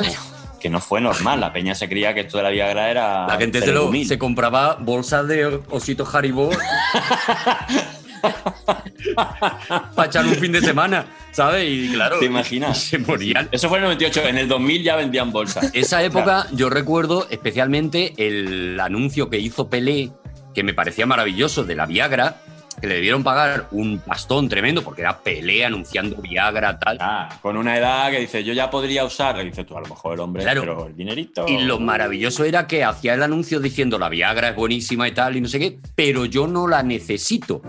que no fue normal. La peña se creía que esto de la Viagra era La gente se, lo, se compraba bolsas de ositos Haribo para echar un fin de semana, ¿sabes? Y claro, ¿Te imaginas? se morían. Eso fue en el 98. En el 2000 ya vendían bolsas. Esa época yo recuerdo especialmente el anuncio que hizo Pelé, que me parecía maravilloso, de la Viagra, que le debieron pagar un pastón tremendo porque era Pelé anunciando Viagra, tal. Ah, con una edad que dice, yo ya podría usar. Y dices tú, a lo mejor el hombre, Claro. pero el dinerito. Y lo maravilloso era que hacía el anuncio diciendo la Viagra es buenísima y tal y no sé qué, pero yo no la necesito.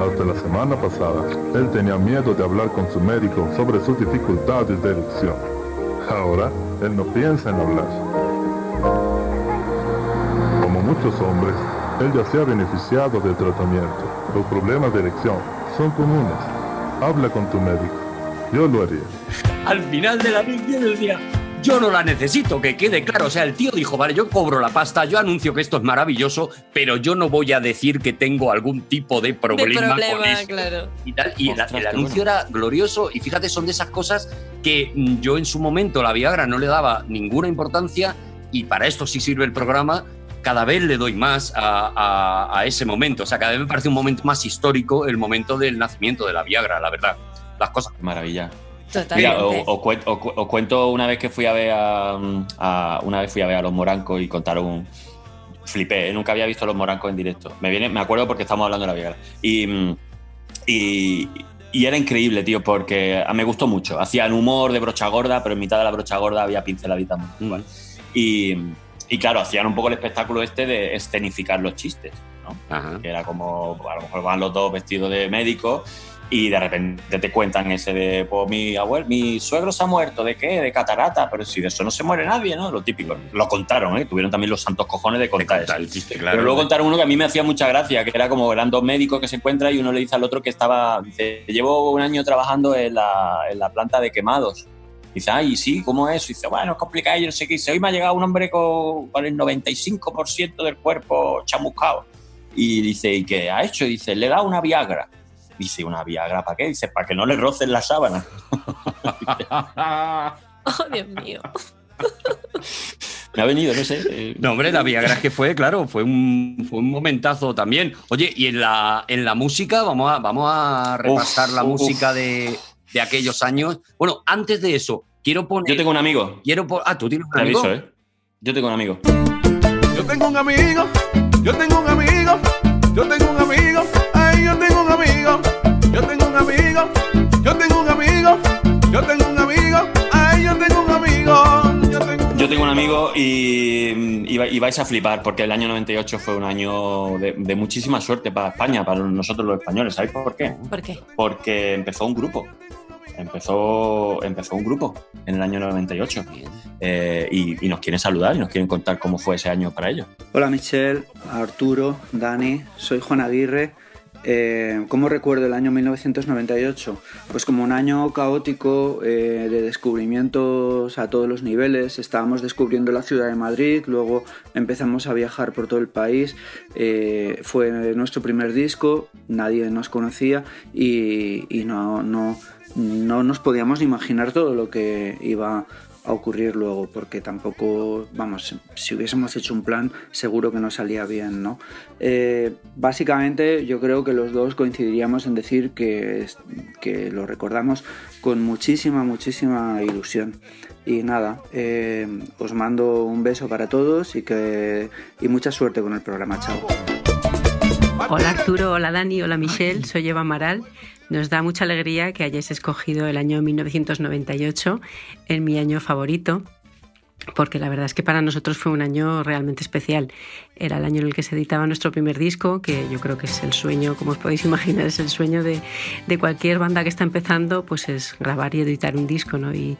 Hasta la semana pasada, él tenía miedo de hablar con su médico sobre sus dificultades de erección. Ahora, él no piensa en hablar. Como muchos hombres, él ya se ha beneficiado del tratamiento. Los problemas de erección son comunes. Habla con tu médico. Yo lo haría. Al final de la vídeo decía, yo no la necesito, que quede claro. O sea, el tío dijo, vale, yo cobro la pasta, yo anuncio que esto es maravilloso, pero yo no voy a decir que tengo algún tipo de problema, de con problema, eso. claro. y tal. Y el- Ostras, el, anuncio bueno. era glorioso y fíjate, son de esas cosas que mm, yo en su momento la Viagra no le daba ninguna importancia y para esto sí sirve el programa. Cada vez le doy más a, a- a ese momento. O sea, cada vez me parece un momento más histórico el momento del nacimiento de la Viagra, la verdad. Las cosas. Maravilla. Totalmente. Mira, os, os cuen- os cu- os cuento una vez que fui a ver a, a- una vez fui a ver a los morancos y contaron flipé, ¿eh? nunca había visto a los morancos en directo. Me viene, me acuerdo porque estamos hablando de la Viagra. Y, mm, y, y era increíble, tío, porque me gustó mucho. Hacían humor de brocha gorda, pero en mitad de la brocha gorda había pinceladitas muy igual. Y, y claro, hacían un poco el espectáculo este de escenificar los chistes. ¿no? Que era como, a lo mejor van los dos vestidos de médicos y de repente te cuentan ese de, pues mi abuelo, mi suegro se ha muerto, ¿de qué? De catarata, pero si de eso no se muere nadie, ¿no? Lo típico. Lo contaron, ¿eh? Tuvieron también los santos cojones de contar eso. pero luego contaron uno que a mí me hacía mucha gracia, que era como eran dos médicos que se encuentran y uno le dice al otro que estaba, dice, llevo un año trabajando en la, en la planta de quemados. Dice, ay, sí, ¿cómo es? dice, bueno, es complicado, yo no sé qué. Dice, hoy me ha llegado un hombre con, con el 95% del cuerpo chamuscado. Y dice, ¿y qué ha hecho? Dice, le da una Viagra. Dice, ¿una Viagra para qué? Dice, para que no le rocen la sábana. Oh, Dios mío. Me ha venido, no sé. eh, No, hombre, la Viagra es que fue, claro, fue un, fue un momentazo también. Oye, y en la, en la música, vamos a, vamos a repasar la uf. música de, de aquellos años. Bueno, antes de eso, quiero poner. Yo tengo un amigo. Quiero po- ah, tú tienes un Te amigo. aviso, ¿eh? Yo tengo un amigo. Yo tengo un amigo, yo tengo un amigo, yo tengo un amigo, ay, yo tengo un amigo, yo tengo un amigo, yo tengo un amigo, yo tengo un amigo, ay, yo tengo un amigo, yo tengo Yo tengo un amigo y, y va- y vais a flipar porque el año 98 fue un año de, de muchísima suerte para España, para nosotros los españoles. ¿Sabéis por qué? ¿Por qué? Porque empezó un grupo. Empezó, empezó un grupo en el año 98 Eh, y, y nos quieren saludar y nos quieren contar cómo fue ese año para ellos. Hola Michelle, Arturo, Dani, soy Juan Aguirre. Eh, ¿Cómo recuerdo el año 1998? Pues como un año caótico eh, de descubrimientos a todos los niveles. Estábamos descubriendo la ciudad de Madrid, luego empezamos a viajar por todo el país. Eh, fue nuestro primer disco, nadie nos conocía y, y no, no, no nos podíamos imaginar todo lo que iba a ocurrir luego, porque tampoco, vamos, si hubiésemos hecho un plan, seguro que no salía bien, ¿no? Eh, básicamente, yo creo que los dos coincidiríamos en decir que, que lo recordamos con muchísima, muchísima ilusión. Y nada, eh, os mando un beso para todos y, que, y mucha suerte con el programa. Chao. Hola Arturo, hola Dani, hola Michelle, soy Eva Amaral. Nos da mucha alegría que hayáis escogido el año 1998 en mi año favorito, porque la verdad es que para nosotros fue un año realmente especial. Era el año en el que se editaba nuestro primer disco, que yo creo que es el sueño, como os podéis imaginar, es el sueño de, cualquier banda que está empezando, pues es grabar y editar un disco, ¿no? Y,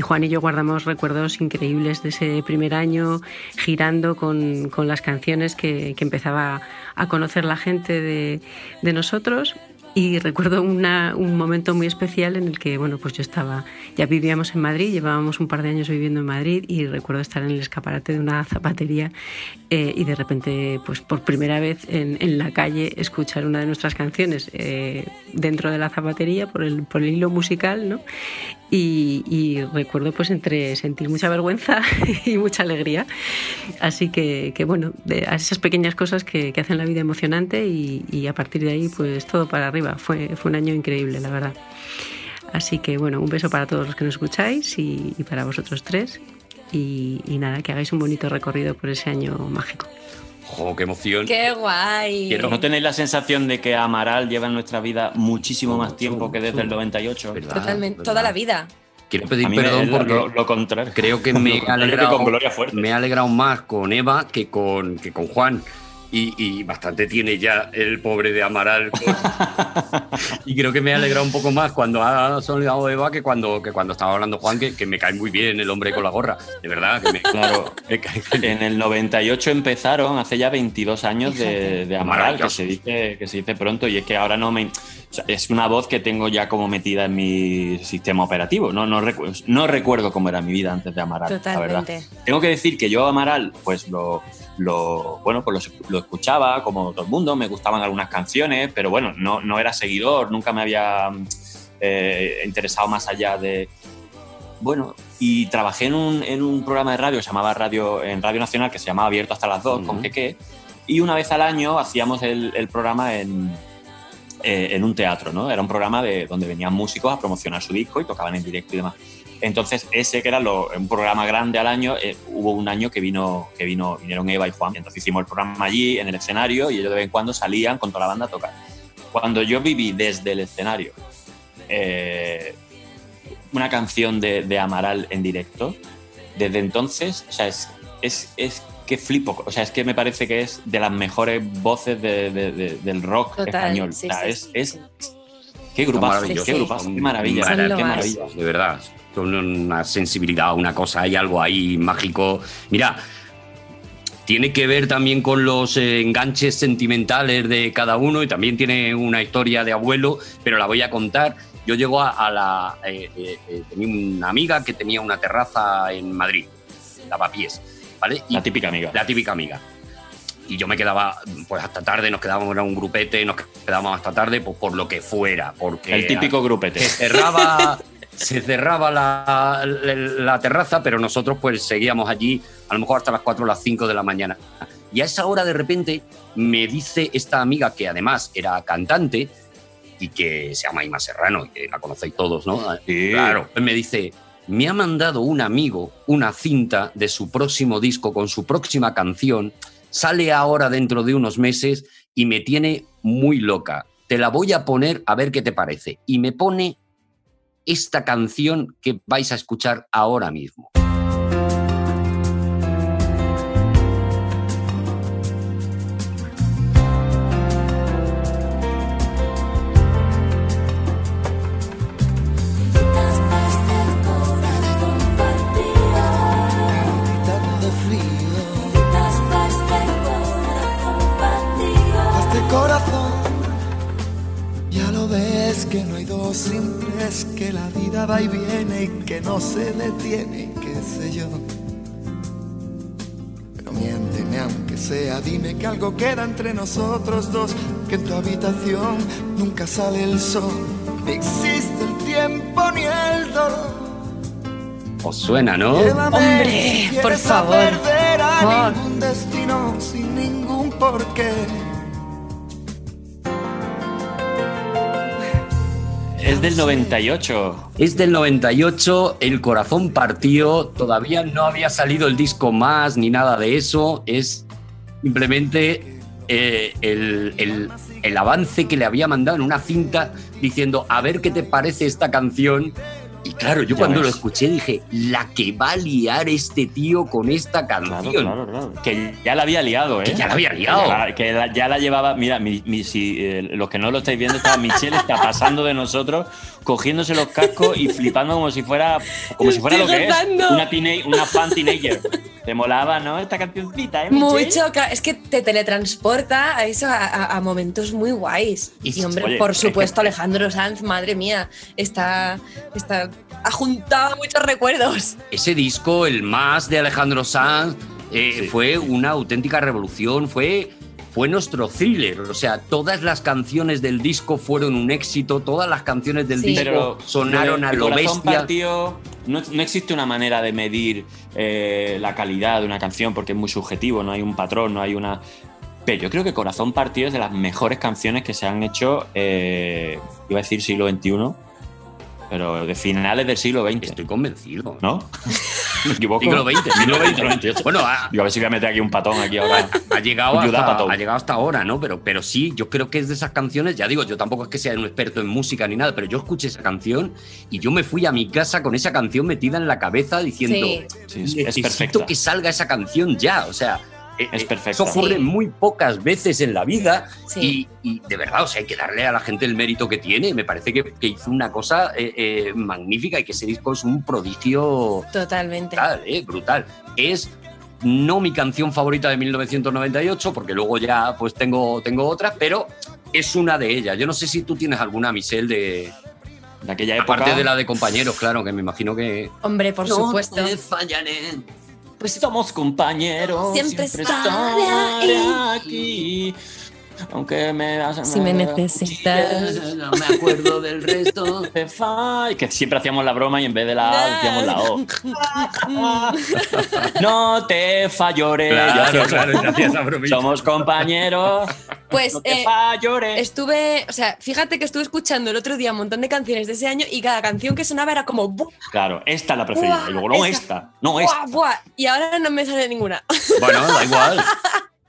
Juan y yo guardamos recuerdos increíbles de ese primer año, girando con, las canciones que, empezaba a conocer la gente de nosotros. Y recuerdo una- un momento muy especial en el que, bueno, pues yo estaba, ya vivíamos en Madrid, llevábamos un par de años viviendo en Madrid y recuerdo estar en el escaparate de una zapatería eh, y de repente, pues por primera vez en, la calle, escuchar una de nuestras canciones eh, dentro de la zapatería por el, por el hilo musical, ¿no? Y, recuerdo pues entre sentir mucha vergüenza y mucha alegría. Así que, que bueno, esas pequeñas cosas que, que hacen la vida emocionante y, y a partir de ahí pues todo para arriba. Fue, fue un año increíble, la verdad. Así que bueno, un beso para todos los que nos escucháis y, y para vosotros tres. Y, y nada, que hagáis un bonito recorrido por ese año mágico. ¡Jo, qué emoción! ¡Qué guay! Quiero, ¿No tenéis la sensación de que Amaral lleva en nuestra vida muchísimo más tiempo que desde el 98? Totalmente, toda la vida. Quiero pedir perdón porque lo- lo contrario. creo que me he contrario que alegrado, con Gloria Fuerte. me he alegrado más con Eva que con, que con Juan. Y, y bastante tiene ya el pobre de Amaral. y creo que me he alegrado un poco más cuando ha sonado Eva que cuando, que cuando estaba hablando Juan, que, que me cae muy bien el hombre con la gorra. De verdad, que me, Claro, en el 98 empezaron, hace ya 22 años de, de Amaral, que se, dice, que se dice pronto, y es que ahora no me... o sea, es una voz que tengo ya como metida en mi sistema operativo. No, no, recu- no recuerdo cómo era mi vida antes de Amaral, la verdad. Totalmente. Tengo que decir que yo Amaral, pues lo, lo- bueno, pues lo, lo escuchaba como todo el mundo, me gustaban algunas canciones, pero bueno, no, no era seguidor, nunca me había eh, interesado más allá de... Bueno, y trabajé en un, en un programa de radio que se llamaba Radio, en Radio Nacional, que se llamaba Abierto hasta las 2, con Keke, y una vez al año hacíamos el, el programa en, eh, en un teatro, ¿no? Era un programa de, donde venían músicos a promocionar su disco y tocaban en directo y demás. Entonces, ese que era lo- un programa grande al año, eh, hubo un año que vino, que vino, vinieron Eva y Juan. Entonces hicimos el programa allí, en el escenario, y ellos de vez en cuando salían con toda la banda a tocar. Cuando yo viví desde el escenario eh, una canción de, de Amaral en directo, desde entonces, o sea, es, es, es que flipo. O sea, es que me parece que es de las mejores voces de- de- de- del rock Total, español. sí, O sea, sí, es, sí, es- Qué grupazo, qué grupazo, qué maravilla, qué maravilla. De verdad. Una sensibilidad, una cosa, hay algo ahí mágico. Mira, tiene que ver también con los eh, enganches sentimentales de cada uno y también tiene una historia de abuelo, pero la voy a contar. Yo llego a, a la... eh, eh, eh, tenía una amiga que tenía una terraza en Madrid, lavapiés, ¿vale? Y La típica amiga. La típica amiga. Y yo me quedaba pues hasta tarde, nos quedábamos, era un grupete, nos quedábamos hasta tarde pues, por lo que fuera. Porque El típico grupete. Se cerraba, se cerraba la, la- la terraza, pero nosotros pues seguíamos allí a lo mejor hasta las 4 o las 5 de la mañana. Y a esa hora de repente me dice esta amiga, que además era cantante y que se llama Ima Serrano, y que la conocéis todos, ¿no? Claro, me dice, me ha mandado un amigo una cinta de su próximo disco con su próxima canción, sale ahora dentro de unos meses y me tiene muy loca. Te la voy a poner a ver qué te parece. Y me pone esta canción que vais a escuchar ahora mismo. Ves que no hay dos simples, que la vida va y viene y que no se detiene, qué sé yo. Pero miénteme aunque sea, dime que algo queda entre nosotros dos, que en tu habitación nunca sale el sol, ni existe el tiempo ni el dolor. ¿Os suena, no? Llévame, Hombre, si por favor. A perder a Por. ningún destino sin ningún porqué. Es del 98. Es del 98, El Corazón Partió, todavía no había salido el disco más ni nada de eso, es simplemente eh, el, el- el avance que le había mandado en una cinta diciendo, a ver qué te parece esta canción. Y claro, yo Ya cuando lo escuché dije, la que va a liar este tío con esta canción. Claro, claro, claro. Que ya la había liado, ¿eh? Que ya la había liado. Que, la- que la- ya la llevaba. Mira, mi- mi- si eh, los que no lo estáis viendo, está, Michelle está pasando de nosotros, cogiéndose los cascos y flipando como si fuera, como si fuera lo que es. gozando. Una, teen- una fan teenager. Te molaba, ¿no? Esta cancioncita, ¿eh? Michelle? Mucho, claro, es que te teletransporta a eso, a, a- a momentos muy guays. Y, hombre, oye, por es supuesto, que- Alejandro Sanz, madre mía, está, está, ha juntado muchos recuerdos. Ese disco, el más de Alejandro Sanz, eh, fue una auténtica revolución, fue, fue nuestro thriller. O sea, todas las canciones del disco fueron un éxito, todas las canciones del disco Pero sonaron a lo Corazón bestia. Partido, no, no existe una manera de medir eh, la calidad de una canción porque es muy subjetivo, no hay un patrón, no hay una... Pero yo creo que Corazón Partido es de las mejores canciones que se han hecho, eh, iba a decir siglo XXI, pero de finales del siglo XX. Estoy convencido. ¿No? ¿Me equivoco? Siglo XX. Bueno, ha, Digo, a ver si voy a meter aquí un patón aquí ahora. ha llegado hasta, ha llegado hasta ahora, ¿no? Pero, pero sí, yo creo que es de esas canciones, ya digo, yo tampoco es que sea un experto en música ni nada, pero yo escuché esa canción y yo me fui a mi casa con esa canción metida en la cabeza diciendo, Sí. Sí, es- perfecta. que salga esa canción ya, o sea... eh, Es eh. Eso ocurre Sí. muy pocas veces en la vida Sí. y, y de verdad, o sea, hay que darle a la gente el mérito que tiene. Me parece que, que hizo una cosa eh, eh, magnífica y que ese disco es un prodigio Totalmente. brutal, eh, brutal. Es no mi canción favorita de 1998, porque luego ya pues tengo, tengo otras, pero es una de ellas. Yo no sé si tú tienes alguna, Michelle, de, De aquella época. aparte de la de compañeros, claro, que me imagino que... Hombre, por supuesto. fallaré. Pues somos compañeros. Siempre estaré estaré aquí. Aunque me Si me necesitas. No me acuerdo del resto. Te fa- Que siempre hacíamos la broma y en vez de la A decíamos la O. No te falloré. Claro, claro. Somos compañeros. Pues No te eh, falloré. estuve, o sea, fíjate que estuve escuchando el otro día un montón de canciones de ese año y cada canción que sonaba era como ¡buah! Claro, esta es la preferida. Buah, Y luego, no esta. esta. No ¡buah, esta. buah! Y ahora no me sale ninguna. Bueno, da igual.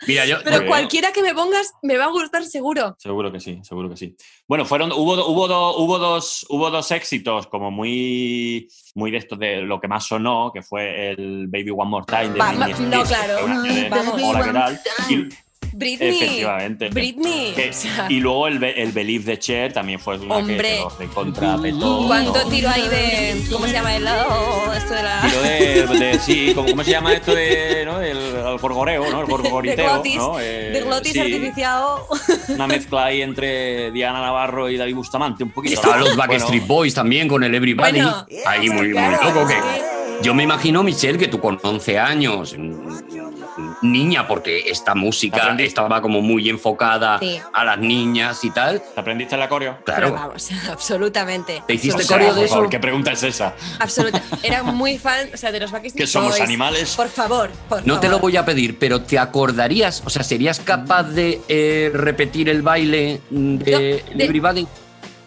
Mira, yo. Pero yo- cualquiera que me pongas me va a gustar seguro. Seguro que sí, seguro que sí. Bueno, fueron, hubo, hubo, do- hubo, dos, hubo dos éxitos como muy, muy de esto de lo que más sonó, que fue el Baby One More Time de Va- no, claro. de- Vamos. Hola, ¿qué tal? Y- Britney. efectivamente. Britney. Que- o sea, y luego el, el Believe de Cher también fue una Hombre. que de contrapetó. ¿Cuánto tiro ahí de. ¿Cómo se llama el lado? Esto de la. Tiro de, de- sí, ¿cómo, cómo se llama esto de, ¿no? El, el gorgoreo, ¿no? El de gorgoriteo, glotis, ¿no? Eh, de glotis sí, artificiado. Una mezcla ahí entre Diana Navarro y David Bustamante, un poquito. Estaban los Backstreet Bueno, Boys también con el Everybody. Bueno, Ahí muy, muy loco. Que yo me imagino, Michelle, que tú con 11 años, niña, porque esta música Aprendiste. estaba como muy enfocada Sí. a las niñas y tal. ¿Te aprendiste la coreo? Pero Claro. vamos, absolutamente. ¿Te hiciste O sea, coreo de por eso? favor, ¿Qué pregunta es esa? Absoluta. Era muy fan, o sea, de los Backstreet ¿Que somos Boys. animales? Por favor, por No te lo voy a pedir, pero ¿te acordarías? O sea, ¿serías capaz de eh, repetir el baile de, de- Everybody?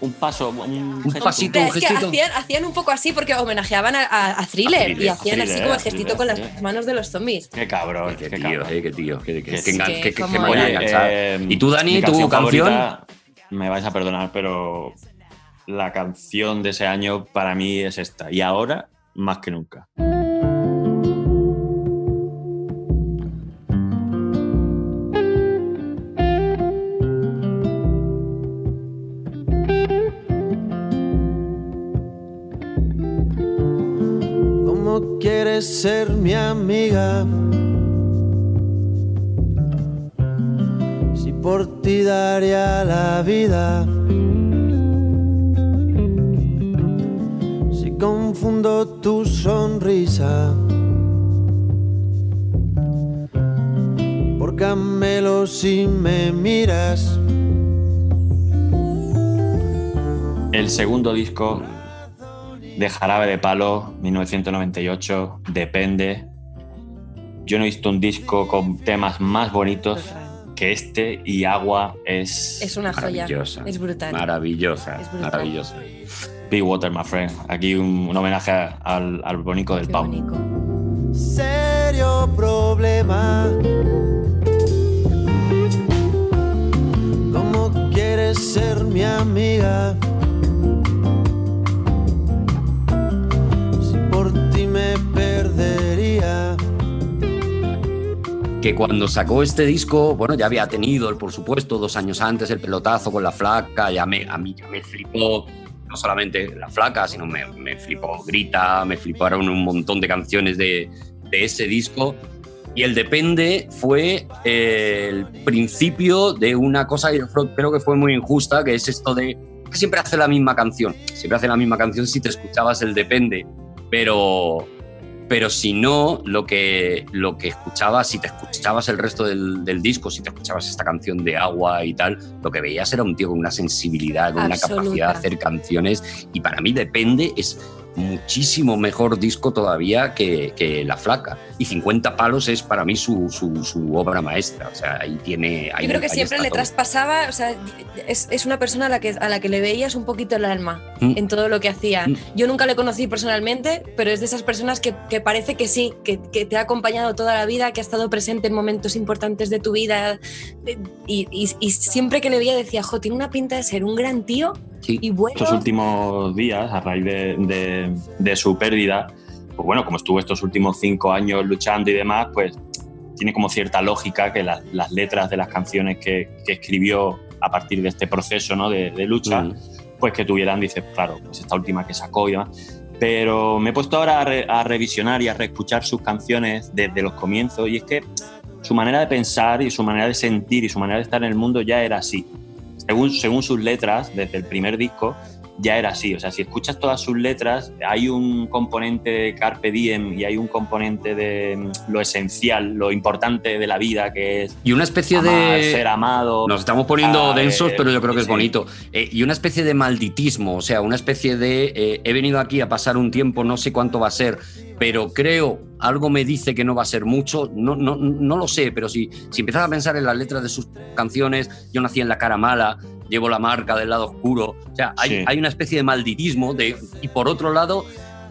Un paso, un, Un pasito, un Es que gestito. hacían, hacían un poco así porque homenajeaban a, a- a Thriller, A Thriller, y hacían así como el gestito Thriller, con las manos de los zombies. Qué cabrón, Qué qué, tío, cabrón. eh, qué tío, qué, qué- sí. qué- como- Oye, eh, ¿Y tú, Dani, tu canción canción? favorita, me vais a perdonar, pero la canción de ese año para mí es esta. Y ahora, más que nunca. Ser mi amiga? Si por ti daría la vida. Si confundo tu sonrisa. Por camelo si me miras. El segundo disco de Jarabe de Palo, 1998, Depende. Yo no he visto un disco con temas más bonitos que este y Agua es... Es una joya. Maravillosa. Es brutal. Maravillosa, Es brutal. maravillosa. Big Water, my friend. Aquí un, un homenaje al, al bonico del Qué Pau. serio problema. ¿Cómo quieres ser mi amiga? Perdería. que cuando sacó este disco, bueno, ya había tenido, por supuesto, dos años antes el pelotazo con la flaca, ya me, a mí flipó, no solamente la flaca, sino me, me flipó Grita, me fliparon un montón de canciones de, de ese disco. Y el Depende fue eh, el principio de una cosa que creo- que fue muy injusta, que es esto de siempre hace la misma canción. Siempre hace la misma canción si te escuchabas el Depende, pero, pero si no, lo que, lo que escuchabas, si te escuchabas el resto del, del disco, si te escuchabas esta canción de agua y tal, lo que veías era un tío con una sensibilidad, con una capacidad de hacer canciones. Y para mí Depende es muchísimo mejor disco todavía que, que La Flaca. Y 50 palos es para mí su, su, su obra maestra. O sea, ahí tiene... ahí- Yo creo que siempre le todo. traspasaba, o sea, es, es una persona a la, que, a la que le veías un poquito el alma Mm. en todo lo que hacía. Mm. Yo nunca le conocí personalmente, pero es de esas personas que, que parece que sí, que, que te ha acompañado toda la vida, que ha estado presente en momentos importantes de tu vida. Y, y- y siempre que le veía decía, jo, tiene una pinta de ser un gran tío Sí. y bueno. Estos últimos días, a raíz de, de- de su pérdida, pues bueno, como estuvo estos últimos cinco años luchando y demás, pues tiene como cierta lógica que las, las letras de las canciones que, que escribió a partir de este proceso ¿no? de, de lucha, Mm. pues que tuvieran, dices, claro, pues esta última que sacó y demás. Pero me he puesto ahora a, re- a revisionar y a reescuchar sus canciones desde los comienzos y es que su manera de pensar y su manera de sentir y su manera de estar en el mundo ya era así. Según, según sus letras, desde el primer disco, ya era así. O sea, si escuchas todas sus letras, hay un componente de Carpe Diem y hay un componente de mm, lo esencial, lo importante de la vida, que es Y una especie amar, de... ser amado. Nos estamos poniendo Ah, densos, eh, pero yo creo que es bonito. Eh, y una especie de malditismo, o sea, una especie de eh, he venido aquí a pasar un tiempo, no sé cuánto va a ser, pero creo, algo me dice que no va a ser mucho, no, no, no lo sé, pero si, si empiezas a pensar en las letras de sus canciones, yo nací en la cara mala, llevo la marca del lado oscuro, o sea, hay, Sí. hay una especie de malditismo, de, y por otro lado,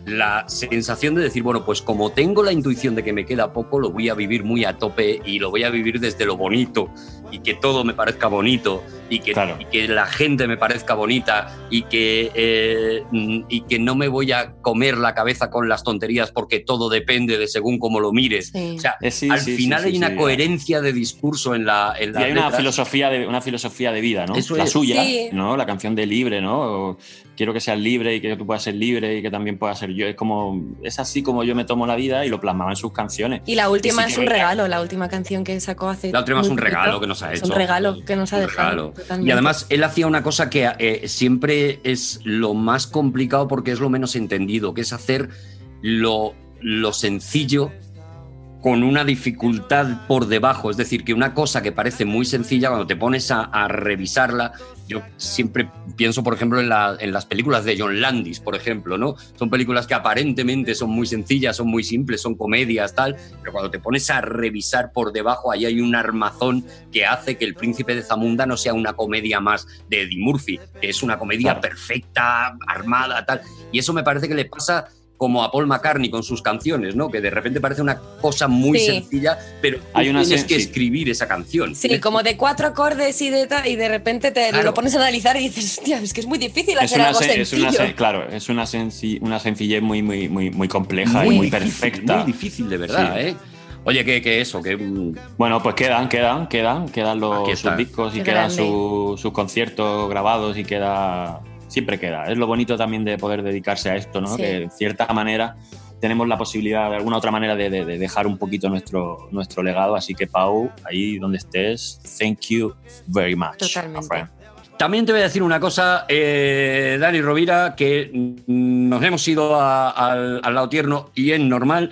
la sensación de decir, bueno, pues como tengo la intuición de que me queda poco, lo voy a vivir muy a tope y lo voy a vivir desde lo bonito y que todo me parezca bonito y que, y que la gente me parezca bonita y que, eh, mm, y que no me voy a comer la cabeza con las tonterías porque todo depende de según cómo lo mires. O sea, Eh, sí, al sí, final sí, hay sí, una sí. coherencia de discurso en la... En Y hay una filosofía, de, una filosofía de vida, ¿no? Eso la es. suya, Sí. ¿no? La canción de libre, ¿no? O quiero que seas libre y que tú puedas ser libre y que también puedas ser yo. Es como, es así como yo me tomo la vida y lo plasmaba en sus canciones. Y la última sí es un regalo, la última canción que sacó hace. La última es un regalo que nos ha Es hecho. un regalo que nos ha dejado. Y además él hacía una cosa que eh, siempre es lo más complicado porque es lo menos entendido, que es hacer lo, lo sencillo con una dificultad por debajo. Es decir, que una cosa que parece muy sencilla, cuando te pones a, a revisarla, yo siempre pienso, por ejemplo, en, la- en las películas de John Landis, por ejemplo, ¿no? Son películas que aparentemente son muy sencillas, son muy simples, son comedias, tal, pero cuando te pones a revisar por debajo, ahí hay un armazón que hace que El Príncipe de Zamunda no sea una comedia más de Eddie Murphy, que es una comedia perfecta, armada, tal. Y eso me parece que le pasa como a Paul McCartney con sus canciones, ¿no? Que de repente parece una cosa muy Sí. sencilla, pero tú Hay una tienes sen- que sí. escribir esa canción. Sí, como de cuatro acordes y de tal, y de repente te Claro. lo pones a analizar y dices, hostia, es que es muy difícil Es hacer una, algo sen- es sencillo. una sen- claro, es una, una sencillez muy, muy, muy, muy compleja Muy y muy difícil, perfecta. muy difícil, de verdad, Sí. ¿eh? Oye, que, que eso, que mm, Bueno, pues quedan, quedan, quedan, quedan los sus discos y Qué quedan su- sus conciertos grabados y queda. Siempre queda. Es lo bonito también de poder dedicarse a esto, ¿no? Sí. Que en cierta manera tenemos la posibilidad, de alguna otra manera, de, de- de dejar un poquito nuestro, nuestro legado. Así que, Pau, ahí donde estés, thank you very much. Totalmente. También te voy a decir una cosa, eh, Dani Rovira, que nos hemos ido a- al, al lado tierno y es normal,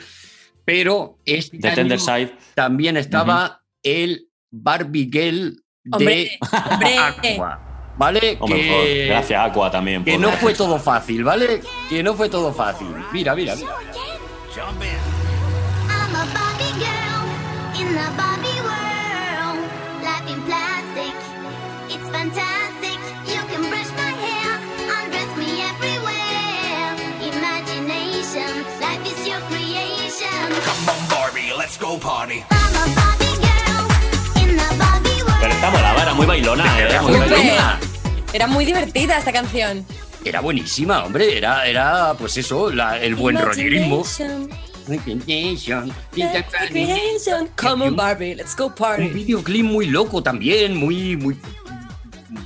pero este año Side. también estaba el Barbie Girl de Hombre, hombre. Aqua, ¿vale? Hombre, que, gracias, Aqua, también. que no fue todo fácil, ¿vale? Que no fue todo fácil. Mira, mira, mira. Pero esta molaba, era muy bailona, ¿eh? Muy bailona. Era muy divertida esta canción. Era buenísima, hombre. Era, era pues eso, la- el buen creation. Come on, Barbie, let's go Un party. videoclip muy loco también, muy, muy,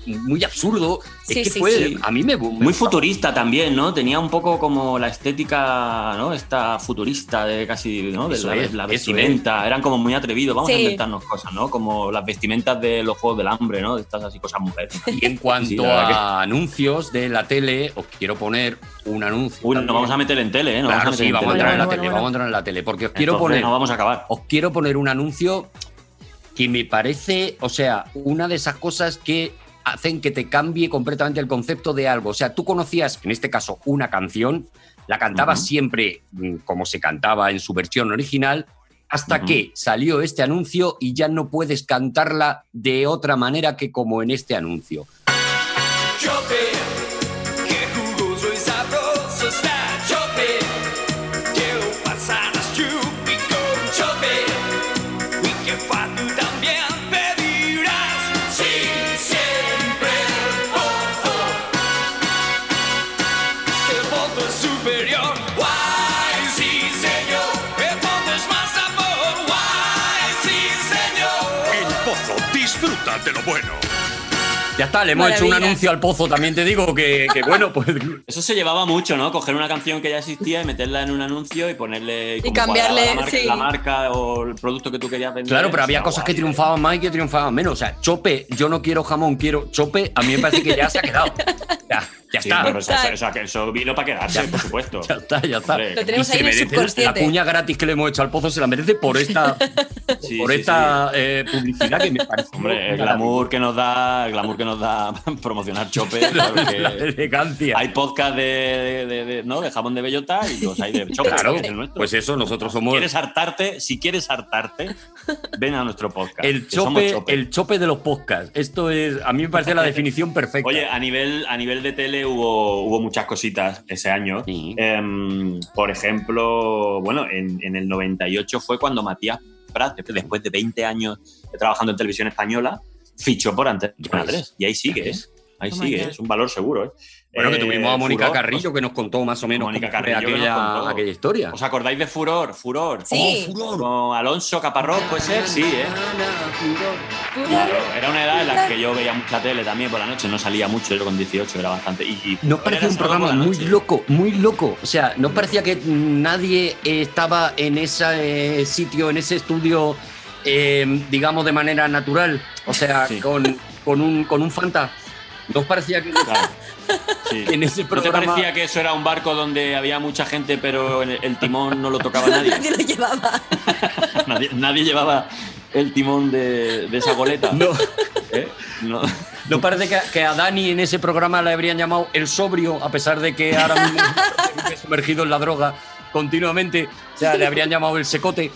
muy absurdo. Sí, es que sí, fue, sí. a mí me, me Muy futurista también, ¿no? Tenía un poco como la estética, ¿no? Esta futurista de casi, ¿no? De la, es, la vestimenta. Eran como muy atrevidos. Vamos a inventarnos cosas, ¿no? Como las vestimentas de los Juegos del Hambre, ¿no? De estas así cosas mujeres. Y en cuanto verdad que- a anuncios de la tele, os quiero poner un anuncio. Uy, nos vamos a meter en tele, ¿eh? Nos Claro, vamos a sí, vamos a entrar en la tele, vamos a entrar en la tele, porque os quiero Entonces, poner, no vamos a acabar. os quiero poner un anuncio que me parece, o sea, una de esas cosas que hacen que te cambie completamente el concepto de algo. O sea, tú conocías, en este caso, una canción, la cantabas siempre mm, como se cantaba en su versión original, hasta que salió este anuncio y ya no puedes cantarla de otra manera que como en este anuncio. Ya está, le hemos hecho un anuncio al pozo, también te digo que, que bueno, pues Eso se llevaba mucho, ¿no? Coger una canción que ya existía y meterla en un anuncio y ponerle. como cambiarle, la marca, sí. la marca o el producto que tú querías vender. Claro, pero había cosas que triunfaban más y que triunfaban menos. O sea, chope, yo no quiero jamón, quiero chope, a mí me parece que ya se ha quedado. Ya, ya Sí, está. pero eso, eso- vino para quedarse, por supuesto. Ya está, ya está. Hombre. Lo tenemos Y ahí se en el merece subconsciente. La cuña gratis que le hemos hecho al pozo se la merece por esta, Sí, por sí, esta eh, publicidad que me parece. Hombre, el glamour que nos da, el glamour que nos da promocionar chope, claro que elegancia. hay podcast de, de- de- ¿no? de jamón de bellota y los hay de chope. Claro, que es el nuestro. pues eso, nosotros somos ¿Quieres hartarte? Si quieres hartarte, ven a nuestro podcast. el somos chope, el chope de los podcasts. Esto es, a mí me parece la definición perfecta. Oye, a nivel, a nivel de tele hubo, hubo muchas cositas ese año. Em, por ejemplo, bueno, en, en el 98 fue cuando Matías Prat, después de 20 años trabajando en televisión española, fichó por Antena 3. Y ahí sigue, ¿eh? Ahí sigue, es un valor seguro, ¿eh? Bueno, que Eh, tuvimos a Mónica Furor, Carrillo que nos contó más o menos Mónica Carrillo aquella, aquella historia. ¿Os acordáis de Furor? Furor. Sí. Oh, Furor. Con Alonso Caparrós, puede ser, sí, ¿eh? Claro, era una edad en la que yo veía mucha tele también por la noche, no salía mucho, yo con 18 era bastante. Y, y Nos parecía un programa muy loco, muy loco. O sea, nos parecía que nadie estaba en ese eh, sitio, en ese estudio, eh, digamos, de manera natural. O sea, con, con, un, con un fanta. Nos parecía que, Sí. que en ese ¿No te parecía que eso era un barco donde había mucha gente, pero el, timón no lo tocaba nadie? Nadie lo llevaba. nadie, nadie llevaba el timón de, de esa goleta. No. ¿Eh? No. Parece que, que a Dani en ese programa le habrían llamado el sobrio, a pesar de que ahora mismo sumergido en la droga continuamente. O sea, le habrían llamado el secote.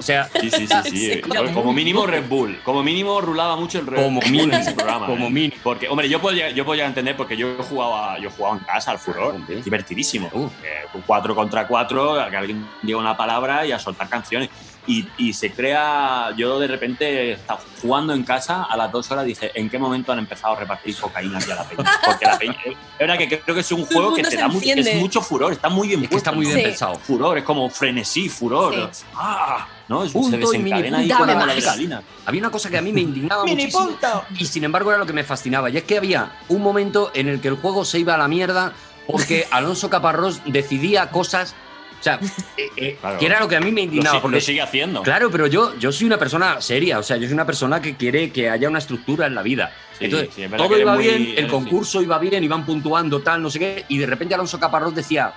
O sea, Sí, sí, sí, sí. Pues como mínimo Red Bull. Como mínimo rulaba mucho el Red Como Bull mínimo, en ese programa. como ¿eh? mínimo. Porque, hombre, yo llegar- yo puedo llegar a entender porque yo he jugado, a- yo he jugado en casa al furor. Divertidísimo. Eh, un cuatro contra cuatro, que alguien diga una palabra y a soltar canciones. Y, y se crea, yo de repente estaba jugando en casa, a las dos horas dije, ¿en qué momento han empezado a repartir cocaína aquí a la peña? Porque la peña, es verdad que creo que es un Todo juego que te da mucho, es enciende. mucho furor, está muy bien Es que está muy bien Sí. pensado. Furor, es como frenesí, furor. Sí. Ah, ¿no? Se Punto desencadena ahí con la adrenalina. Había una cosa que a mí me indignaba muchísimo. punto. Y sin embargo era lo que me fascinaba. Y es que había un momento en el que el juego se iba a la mierda porque Alonso Caparrós decidía cosas. O sea, eh, eh, Claro. que era lo que a mí me Lo, indignaba. si- porque lo sigue haciendo. Claro, pero yo, yo soy una persona seria, o sea, yo soy una persona que quiere que haya una estructura en la vida. Sí, Entonces, sí, todo iba muy- bien, el concurso iba bien, iban puntuando, tal, no sé qué, y de repente Alonso Caparrós decía,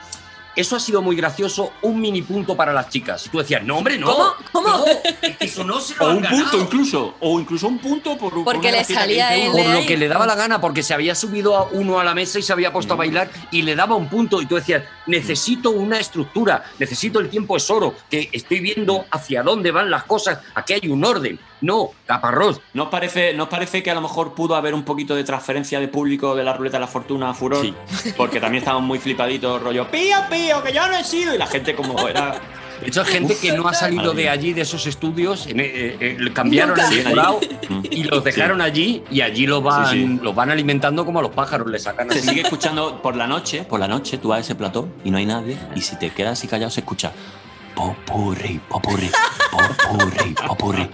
eso ha sido muy gracioso, un mini punto para las chicas. Y tú decías, no, hombre, no. ¿Cómo? ¿Cómo? no, es que eso no se lo O han un ganado". punto incluso. O incluso un punto por por Porque una le salía él por lo que le daba la gana, porque se había subido a uno a la mesa y se había puesto a bailar y le daba un punto. Y tú decías, necesito una estructura, necesito el tiempo es oro, que estoy viendo hacia dónde van las cosas, aquí hay un orden. No, caparrós. ¿Nos parece, ¿Nos parece que a lo mejor pudo haber un poquito de transferencia de público de la ruleta de la fortuna a Furor? Sí. Porque también estaban muy flipaditos, rollo, pío, pío, que yo no he sido. Y la gente como era... De hecho, hay gente que no ha salido de allí, de esos estudios, en- eh, eh, cambiaron Nunca. el decorado Mm. y los dejaron allí y allí los van, Sí, sí. los van alimentando como a los pájaros, le sacan Se así. sigue escuchando por la noche, por la noche tú vas a ese plató y no hay nadie. Y si te quedas así callado se escucha popurri, popurri, popurri, popurri.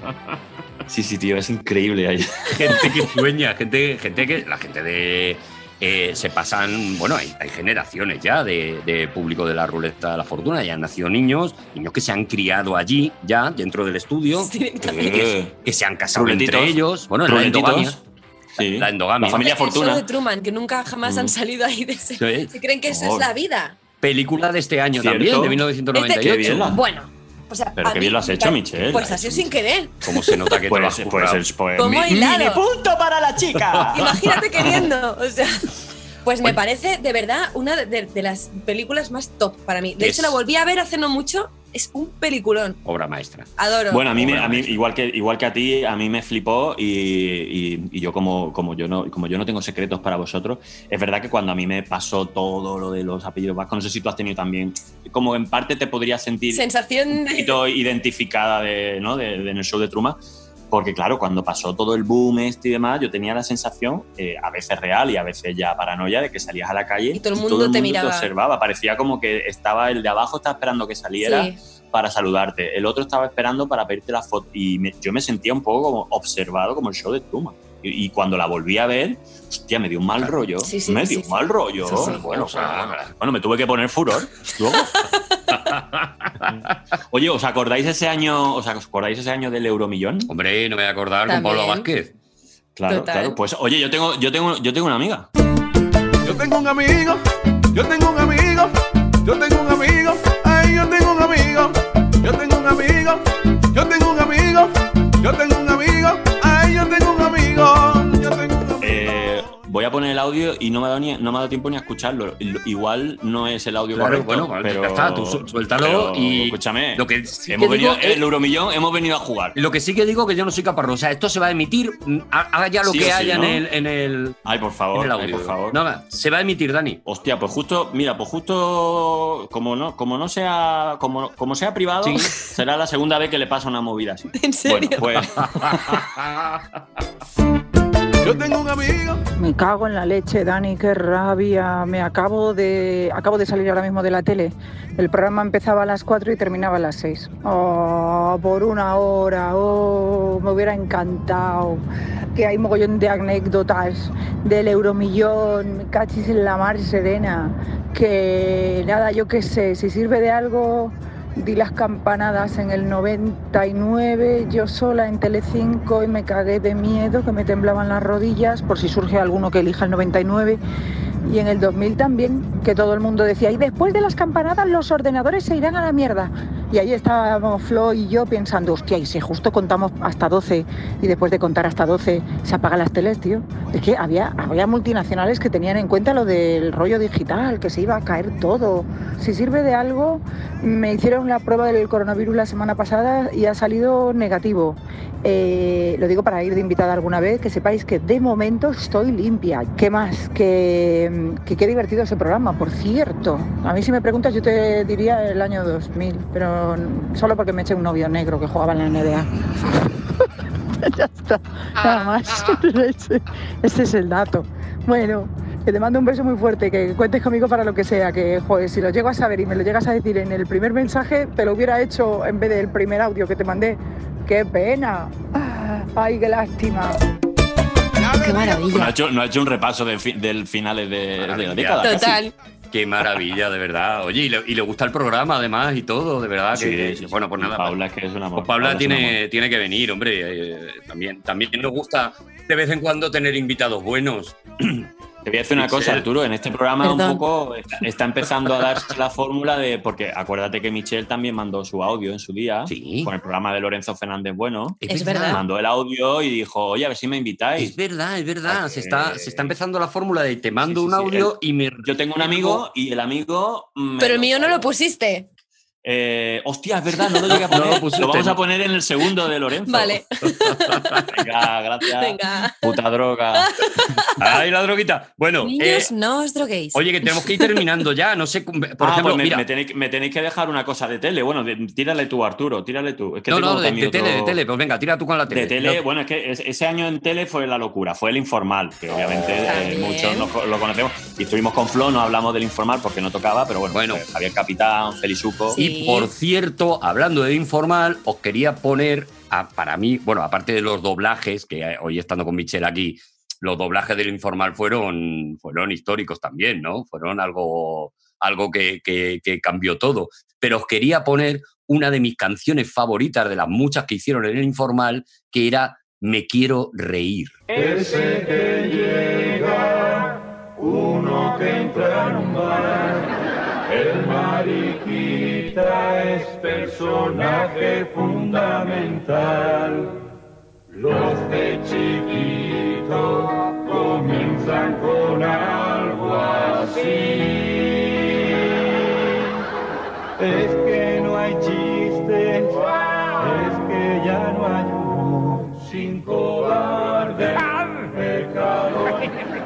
Sí, sí, tío, es increíble ahí. gente que sueña, gente, gente que. La gente de. eh, se pasan. Bueno, hay, hay generaciones ya de, de público de la ruleta de la fortuna. Ya han nacido niños, niños que se han criado allí, ya, dentro del estudio, Directamente. que, que se han casado Ruletitos. entre ellos. Bueno, en la endogamia. Sí. La endogamia. La familia El show Fortuna. de Truman, que nunca jamás han Mm. salido ahí de ese. Sí. Se creen que esa es la vida. Película de este año Cierto. también, de Qué 1998. bien la- Bueno, o sea, Pero qué bien lo has me hecho, Michelle. Pues así sin querer. ¿Cómo se nota que te lo has Pues, pues, pues, ¿Cómo mi- hilado? ¡Mini punto para la chica! Imagínate queriendo. O sea. Pues me parece de verdad una de, de- de las películas más top para mí. De Es- hecho, la volví a ver hace no mucho. Es un peliculón. Obra maestra. Adoro. Bueno, a mí, me- a mí igual, que, igual que a ti, a mí me flipó y, y- y yo como, como, yo no, como yo no tengo secretos para vosotros, es verdad que cuando a mí me pasó todo lo de los apellidos vascos, no sé si tú has tenido también, como en parte te podrías sentir Sensación un de. poquito identificada de, ¿no? de, de en el show de Truma. Porque claro, cuando pasó todo el boom este y demás, yo tenía la sensación, eh, a veces real y a veces ya paranoia, de que salías a la calle Y todo el mundo te miraba. observaba. Parecía como que estaba el de abajo, estaba esperando que saliera Sí. para saludarte. El otro estaba esperando para pedirte la foto. Y me- yo me sentía un poco como observado como el show de Truma. Y, y cuando la volví a ver, hostia, me dio un mal rollo. Sí, sí, me sí, dio un sí. mal rollo. Sí, sí. Bueno, O sea, bueno, bueno, me tuve que poner furor. luego. Oye, ¿os acordáis ese año, os acordáis ese año del Euromillón? Hombre, no me voy a acordar con También. Pablo Vázquez. Claro, Total. claro. Pues oye, yo tengo, yo tengo, yo tengo una amiga. Yo tengo un amigo, yo tengo un amigo, yo tengo un amigo, ay, yo tengo un amigo, yo tengo un amigo, yo tengo un amigo, Yo tengo voy a poner el audio y no me ha dado, ni- no me ha dado tiempo ni a escucharlo. Igual no es el audio Claro, correcto. bueno, pero ya está, tú su- suéltalo pero, y- Escúchame, Lo que sí hemos que venido, digo el Euromillón hemos venido a jugar. Lo que sí que digo que yo no soy caparro. O sea, esto se va a emitir, mm, ha- haga ya lo Sí que sí, haya ¿no? en, el, en el. Ay, por en favor, el ay, audio. por favor. Nada, se va a emitir, Dani. Hostia, pues justo, mira, pues justo como no, como no sea, como, como sea privado, Sí. será la segunda vez que le pasa una movida así. ¿En serio? Bueno, pues Yo tengo un amigo. Me cago en la leche, Dani, qué rabia. Me acabo de acabo de salir ahora mismo de la tele. El programa empezaba a las 4 y terminaba a las 6. Oh, por una hora. Oh, me hubiera encantado. Que hay mogollón de anécdotas del Euromillón, cachis en la mar serena. Que nada, yo qué sé, si sirve de algo, di las campanadas en el 99, yo sola en Telecinco y me cagué de miedo, que me temblaban las rodillas, por si surge alguno que elija el 99. Y en el 2000 también, que todo el mundo decía, y después de las campanadas los ordenadores se irán a la mierda. Y ahí estábamos Flo y yo pensando, hostia, y si justo contamos hasta 12 y después de contar hasta 12 se apagan las teles, tío. Es que había, había multinacionales que tenían en cuenta lo del rollo digital, que se iba a caer todo. Si sirve de algo, me hicieron la prueba del coronavirus la semana pasada y ha salido negativo. Eh, lo digo para ir de invitada alguna vez, que sepáis que de momento estoy limpia. ¿Qué más? Que, que qué divertido ese programa, por cierto. A mí si me preguntas yo te diría el año 2000, pero solo porque me eché un novio negro que jugaba en la NBA. ya está, nada más. ese, ese es el dato. Bueno, que te mando un beso muy fuerte, que cuentes conmigo para lo que sea, que joder, si lo llego a saber y me lo llegas a decir en el primer mensaje, te lo hubiera hecho en vez del primer audio que te mandé. ¡Qué pena! ¡Ay, qué lástima! Qué no ha, maravilla. hecho, no ha hecho un repaso de fi- del finales de, de la década. casi. Qué maravilla, de verdad. Oye, y le, y le gusta el programa además y todo, de verdad. Sí, que, sí, bueno, pues nada. Paula es que es una Pues Paula Paula es un tiene, tiene que venir, hombre. eh, también, también nos gusta de vez en cuando tener invitados buenos. Te voy a decir una cosa. Arturo. En este programa Perdón. un poco está, está empezando a darse la fórmula de. Porque acuérdate que Michelle también mandó su audio en su día Sí. con el programa de Lorenzo Fernández Bueno. Es verdad. Mandó el audio y dijo, oye, a ver si me invitáis. Es verdad, es verdad. Se está, se está empezando la fórmula de te mando Sí, sí, un sí. audio y me. Yo tengo un amigo y el amigo. me Pero el mío no lo pusiste. Eh, hostia, es verdad, no lo llegué a poner. No lo vamos a poner en el segundo de Lorenzo. Vale. Venga, gracias. Venga. Puta droga. ¡Ay, la droguita! Bueno, Niños, eh, no os droguéis. oye, que tenemos que ir terminando ya. No sé, por Ah, ejemplo, pues me, mira. me tenéis, me tenéis que dejar una cosa de tele. Bueno, de- tírale tú, Arturo, tírale tú. Es que no, tengo no, de, tele, de tele. Pues venga, tira tú con la tele. De tele, No, bueno, es que es- ese año en tele fue la locura, fue el informal, que obviamente eh, muchos nos lo conocemos. Y estuvimos con Flo, no hablamos del informal porque no tocaba, pero bueno, Bueno. pues Javier Capitán, Felizuco. Sí. Y por cierto, hablando de informal, os quería poner, a- para mí, bueno, aparte de los doblajes, que hoy estando con Michelle aquí, los doblajes del informal fueron, fueron históricos también, ¿no? Fueron algo, algo que, que- que cambió todo. Pero os quería poner una de mis canciones favoritas de las muchas que hicieron en el informal, que era Me quiero reír. Ese que llega, uno que entra en un bar, el es personaje fundamental. Los de chiquito comienzan con algo así. Es que no hay chistes, es que ya no hay humor sin cobarde. Pecado,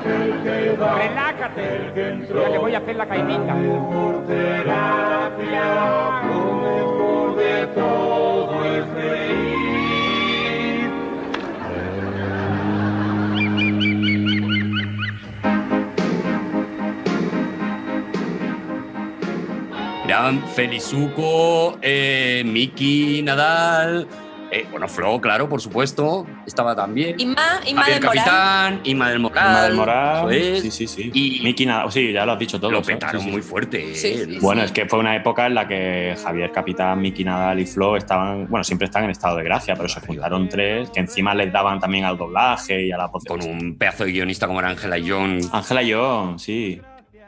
el que va, Relájate. el que entró, Ya le voy a hacer la caimita. por terapia, lo mejor de todo es reír. Eran Felizuco, eh, Miki Nadal, eh, bueno, Flo, claro, por supuesto, estaba también. Inma, Inma Javier del Moral. Capitán, Inma del Moral. Inma del Moral, sí, sí, sí. Y Miki nada, sí, ya lo has dicho todo. lo sí, petaron sí, muy fuerte. Sí, eh. sí, Bueno, es que fue una época en la que Javier Capitán, Miki Nadal y Flo estaban, bueno, siempre están en estado de gracia, pero se juntaron tres que encima les daban también al doblaje y a la voz. Con un pedazo de guionista como era Ángela Young. Ángela Young, sí.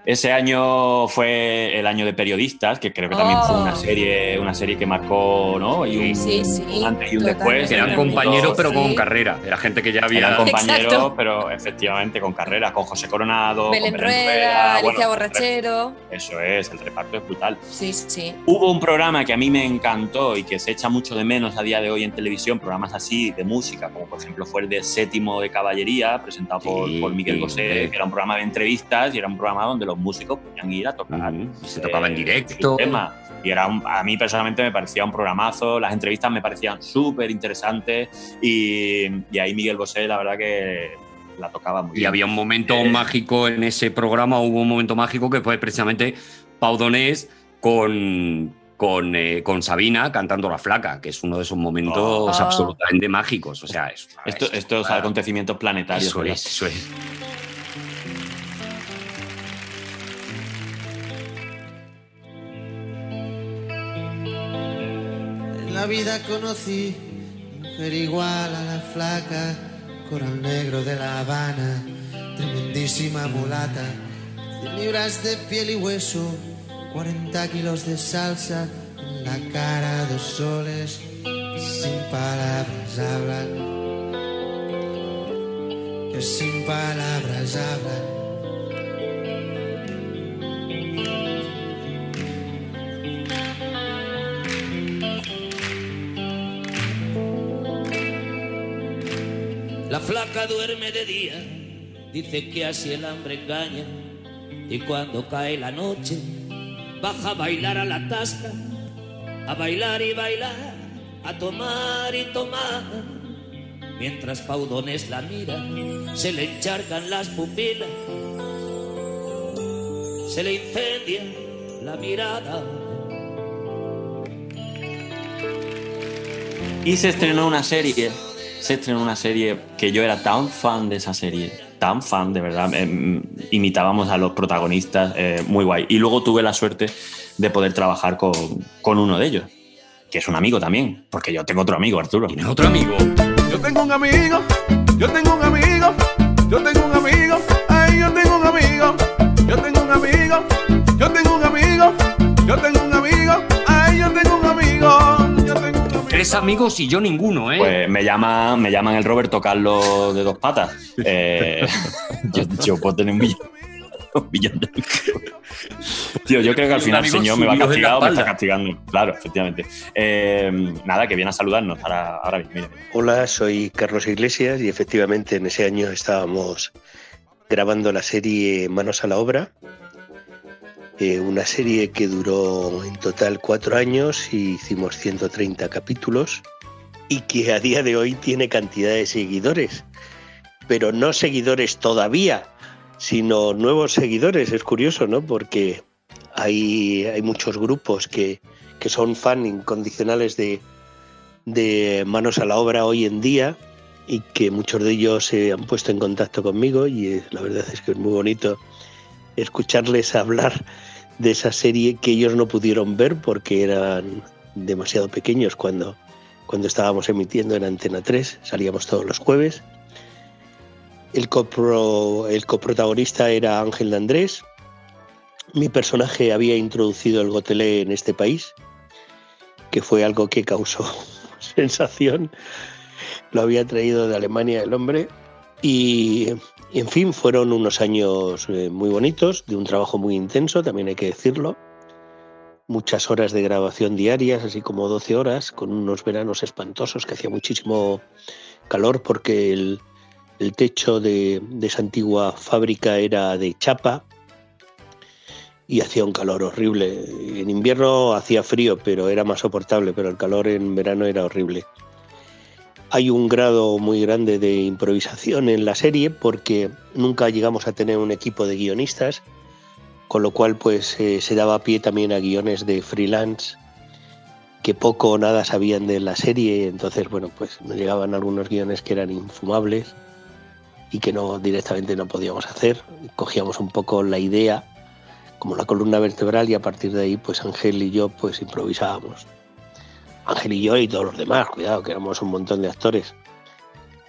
Ese año fue el año de periodistas, que creo que también fue una Oh. serie, una serie que marcó, ¿no? Y un, Sí, sí, un antes y un totalmente. después. Que eran compañeros, pero con carrera. Era gente que ya había. Eran compañeros, pero efectivamente con carrera, con José Coronado, Belén con Rueda, Alicia bueno, Borrachero. Eso es, el reparto es brutal. Sí, sí. Hubo un programa que a mí me encantó y que se echa mucho de menos a día de hoy en televisión, programas así de música, como por ejemplo fue el de Séptimo de Caballería, presentado por, Sí, por Miguel sí. que era un programa de entrevistas y era un programa donde los músicos podían ir a tocar. Se tocaba en eh, directo. tema. Y era un- a mí personalmente me parecía un programazo, las entrevistas me parecían súper interesantes y, y ahí Miguel Bosé la verdad que la tocaba muy Y bien. había un momento Eh, mágico en ese programa, hubo un momento mágico que fue precisamente Pau Donés con, con, eh, con Sabina cantando La Flaca, que es uno de esos momentos Oh. absolutamente mágicos. O sea, es- Esto- es- estos acontecimientos planetarios. Eso es, eso es. La vida conocí mujer igual a la flaca, coral negro de La Habana, tremendísima mulata, cien libras de piel y hueso, 40 kilos de salsa, en la cara dos soles, sin palabras hablan, que sin palabras hablan. Duerme de día, dice que así el hambre engaña. Y cuando cae la noche, baja a bailar a la tasca, a bailar y bailar, a tomar y tomar. Mientras Paudones la mira, se le encharcan las pupilas, se le incendia la mirada. Y se estrenó una serie, se estrenó una serie que yo era tan fan de esa serie, tan fan, de verdad. em, imitábamos a los protagonistas, eh, muy guay. Y luego tuve la suerte de poder trabajar con, con uno de ellos, que es un amigo también, porque yo tengo otro amigo, Arturo. ¿Tienes otro amigo? Yo tengo un amigo, yo tengo un amigo, yo tengo un amigo, ay, yo tengo un amigo, yo tengo un amigo, yo tengo un amigo, yo tengo Tres amigos y yo ninguno, ¿eh? Pues me llaman, me llaman el Roberto Carlos de dos patas. Eh, yo, yo puedo tener un millón, un millón de. Tío, yo creo que al final el señor me va castigado, me está castigando. Claro, efectivamente. Eh, nada, que viene a saludarnos ahora, ahora mismo. mira. Hola, soy Carlos Iglesias y efectivamente en ese año estábamos grabando la serie Manos a la Obra, eh, una serie que duró en total cuatro años y hicimos 130 capítulos y que a día de hoy tiene cantidad de seguidores, pero no seguidores todavía, sino nuevos seguidores. Es curioso, ¿no? Porque hay, hay muchos grupos que, que son fan incondicionales de, de manos a la obra hoy en día y que muchos de ellos se han puesto en contacto conmigo y eh, la verdad es que es muy bonito escucharles hablar de esa serie que ellos no pudieron ver porque eran demasiado pequeños cuando, cuando estábamos emitiendo en Antena 3, salíamos todos los jueves. El, copro- el coprotagonista era Ángel de Andrés. Mi personaje había introducido el gotelé en este país, que fue algo que causó sensación. Lo había traído de Alemania el hombre. Y, y, en fin, fueron unos años eh, muy bonitos, de un trabajo muy intenso, también hay que decirlo. Muchas horas de grabación diarias, así como 12 horas, con unos veranos espantosos que hacía muchísimo calor porque el, techo de, de esa antigua fábrica era de chapa y hacía un calor horrible. En invierno hacía frío, pero era más soportable, pero el calor en verano era horrible. Hay un grado muy grande de improvisación en la serie porque nunca llegamos a tener un equipo de guionistas, con lo cual pues eh, se daba pie también a guiones de freelance que poco o nada sabían de la serie, entonces bueno, pues nos llegaban algunos guiones que eran infumables y que no directamente no podíamos hacer. Cogíamos un poco la idea como la columna vertebral y a partir de ahí pues Ángel y yo pues improvisábamos. Ángel y yo y todos los demás, cuidado, que éramos un montón de actores.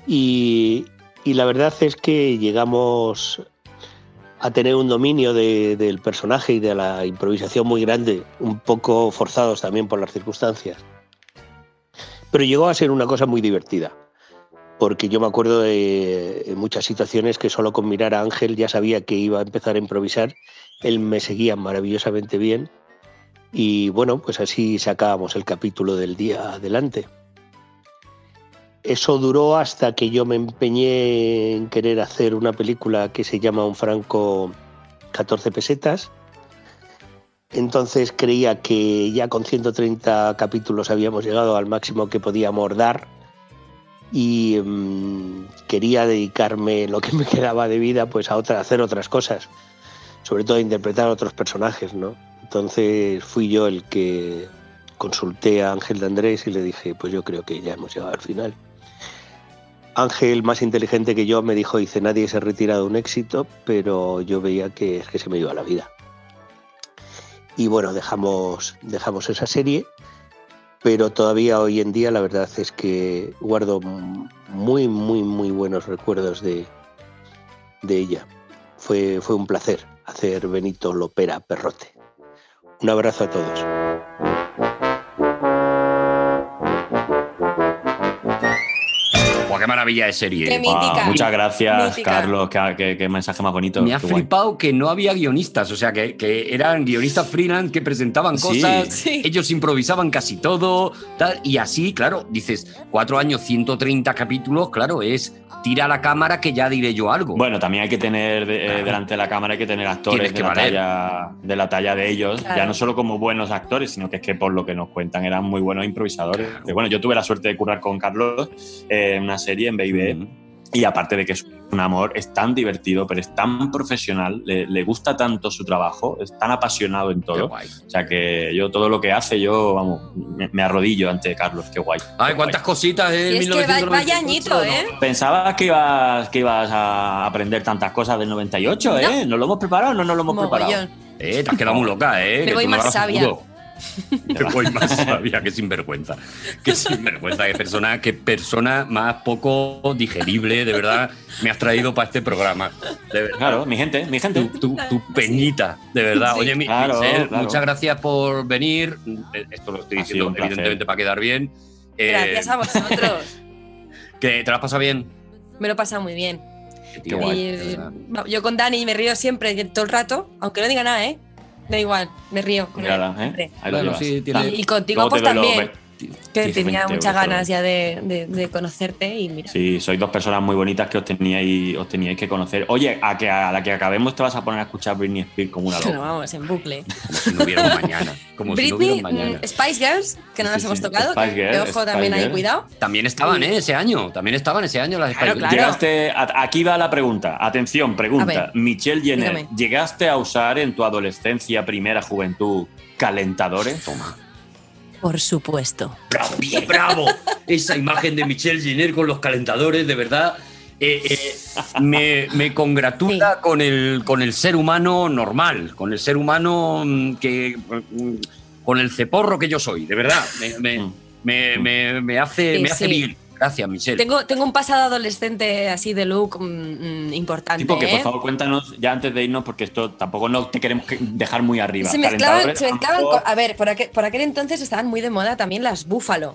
Y, la verdad es que llegamos a tener un dominio de- del personaje y de la improvisación muy grande, un poco forzados también por las circunstancias. Pero llegó a ser una cosa muy divertida, porque yo me acuerdo de en muchas situaciones que solo con mirar a Ángel ya sabía que iba a empezar a improvisar, él me seguía maravillosamente bien y bueno, pues así sacábamos el capítulo del día adelante. Eso duró hasta que yo me empeñé en querer hacer una película que se llama Un Franco 14 pesetas. Entonces creía que ya con 130 capítulos habíamos llegado al máximo que podíamos dar y mm, quería dedicarme lo que me quedaba de vida pues a otra, a hacer otras cosas, sobre todo a interpretar a otros personajes, ¿no? Entonces fui yo el que consulté a Ángel de Andrés y le dije, pues yo creo que ya hemos llegado al final. Ángel, más inteligente que yo, me dijo, dice, nadie se retira de un éxito, pero yo veía que, que se me iba la vida. Y bueno, dejamos, dejamos esa serie, pero todavía hoy en día la verdad es que guardo muy, muy, muy buenos recuerdos de, de ella. Fue, fue un placer hacer Benito Lopera Perrote. Un abrazo a todos. Maravilla de serie. Qué Guau, mítica. muchas gracias, Mítica. Carlos. Qué, qué- qué mensaje más bonito. Me ha Qué guay. flipado que no había guionistas, o sea, que, que eran guionistas freelance que presentaban cosas, Sí. ellos improvisaban casi todo, tal, y así, claro, dices, cuatro años, 130 capítulos, claro, es tira la cámara que ya diré yo algo. Bueno, también hay que tener de- eh, Claro. delante de la cámara, hay que tener actores Tienes de que la, talla, de la talla de ellos, Claro. ya no solo como buenos actores, sino que es que por lo que nos cuentan eran muy buenos improvisadores. Que bueno, yo tuve la suerte de currar con Carlos eh, en una serie en BIB. Y aparte de que es un amor, es tan divertido, pero es tan profesional, le, le gusta tanto su trabajo, es tan apasionado en todo. O sea que yo todo lo que hace, yo, vamos, me, me arrodillo ante Carlos, qué guay. Ay, cuántas cositas en Y es que va- 1998, vaya añito, ¿eh? Pensabas que ibas, que ibas a aprender tantas cosas del 98, ¿eh? ¿Nos lo hemos preparado o no nos lo hemos preparado? Eh, te has quedado muy loca, ¿eh? Me Que voy no más sabia. Me voy más sabia, que sinvergüenza. Que sinvergüenza, qué persona, qué persona más poco digerible, de verdad, me has traído para este programa. De verdad. Claro, mi gente, mi gente. Tu, tu- tu peñita, de verdad. Sí. Oye, mi, Claro, Michelle, claro. muchas gracias por venir. Esto lo estoy diciendo evidentemente para quedar bien. Eh, Gracias a vosotros. Que te lo has pasado bien. Me lo he pasado muy bien. Qué guay, Y, yo con Dani me río siempre, todo el rato, aunque no diga nada, ¿eh? Da igual, me río. con Mírala. ¿eh? Ahí lo Bueno, llevas. sí, tiene- Y contigo Luego pues los también, que 15, tenía 20 muchas ganas ya de, de- de conocerte y mira. Sí, sois dos personas muy bonitas que os teníais, os teníais que conocer. Oye, a que a la que acabemos te vas a poner a escuchar Britney Spears como una Bueno, loca. vamos, en bucle. Como si no hubiera un mañana. Como si no Britney, mañana. mm, Spice Girls, que no Sí, las sí, hemos tocado, Spice que, Girls, que ojo Spice también ahí, cuidado. También estaban, ¿eh? Ese año. También estaban ese año las Claro, Spice claro. Girls. Llegaste, a- aquí va la pregunta. Atención, pregunta. Michelle Jenner, dígame. ¿llegaste a usar en tu adolescencia, primera juventud, calentadores? Toma. Por supuesto. ¡Bravo! bien, ¡Bravo! Esa imagen de Michelle Jenner con los calentadores, de verdad. eh, eh, me, me congratula con, el, con el ser humano normal, con el ser humano mm, que. mm, con el ceporro que yo soy, de verdad. Me, me- Mm. me- me- me hace, Sí, me hace sí. bien. Gracias, Michelle. Tengo, tengo un pasado adolescente así de look mm, mm, importante. Tipo, que ¿eh? por favor cuéntanos ya antes de irnos, porque esto tampoco no te queremos que- dejar muy arriba. Se mezclaban, se mezclaban con- a ver, por aquel, por aquel entonces estaban muy de moda también las búfalo.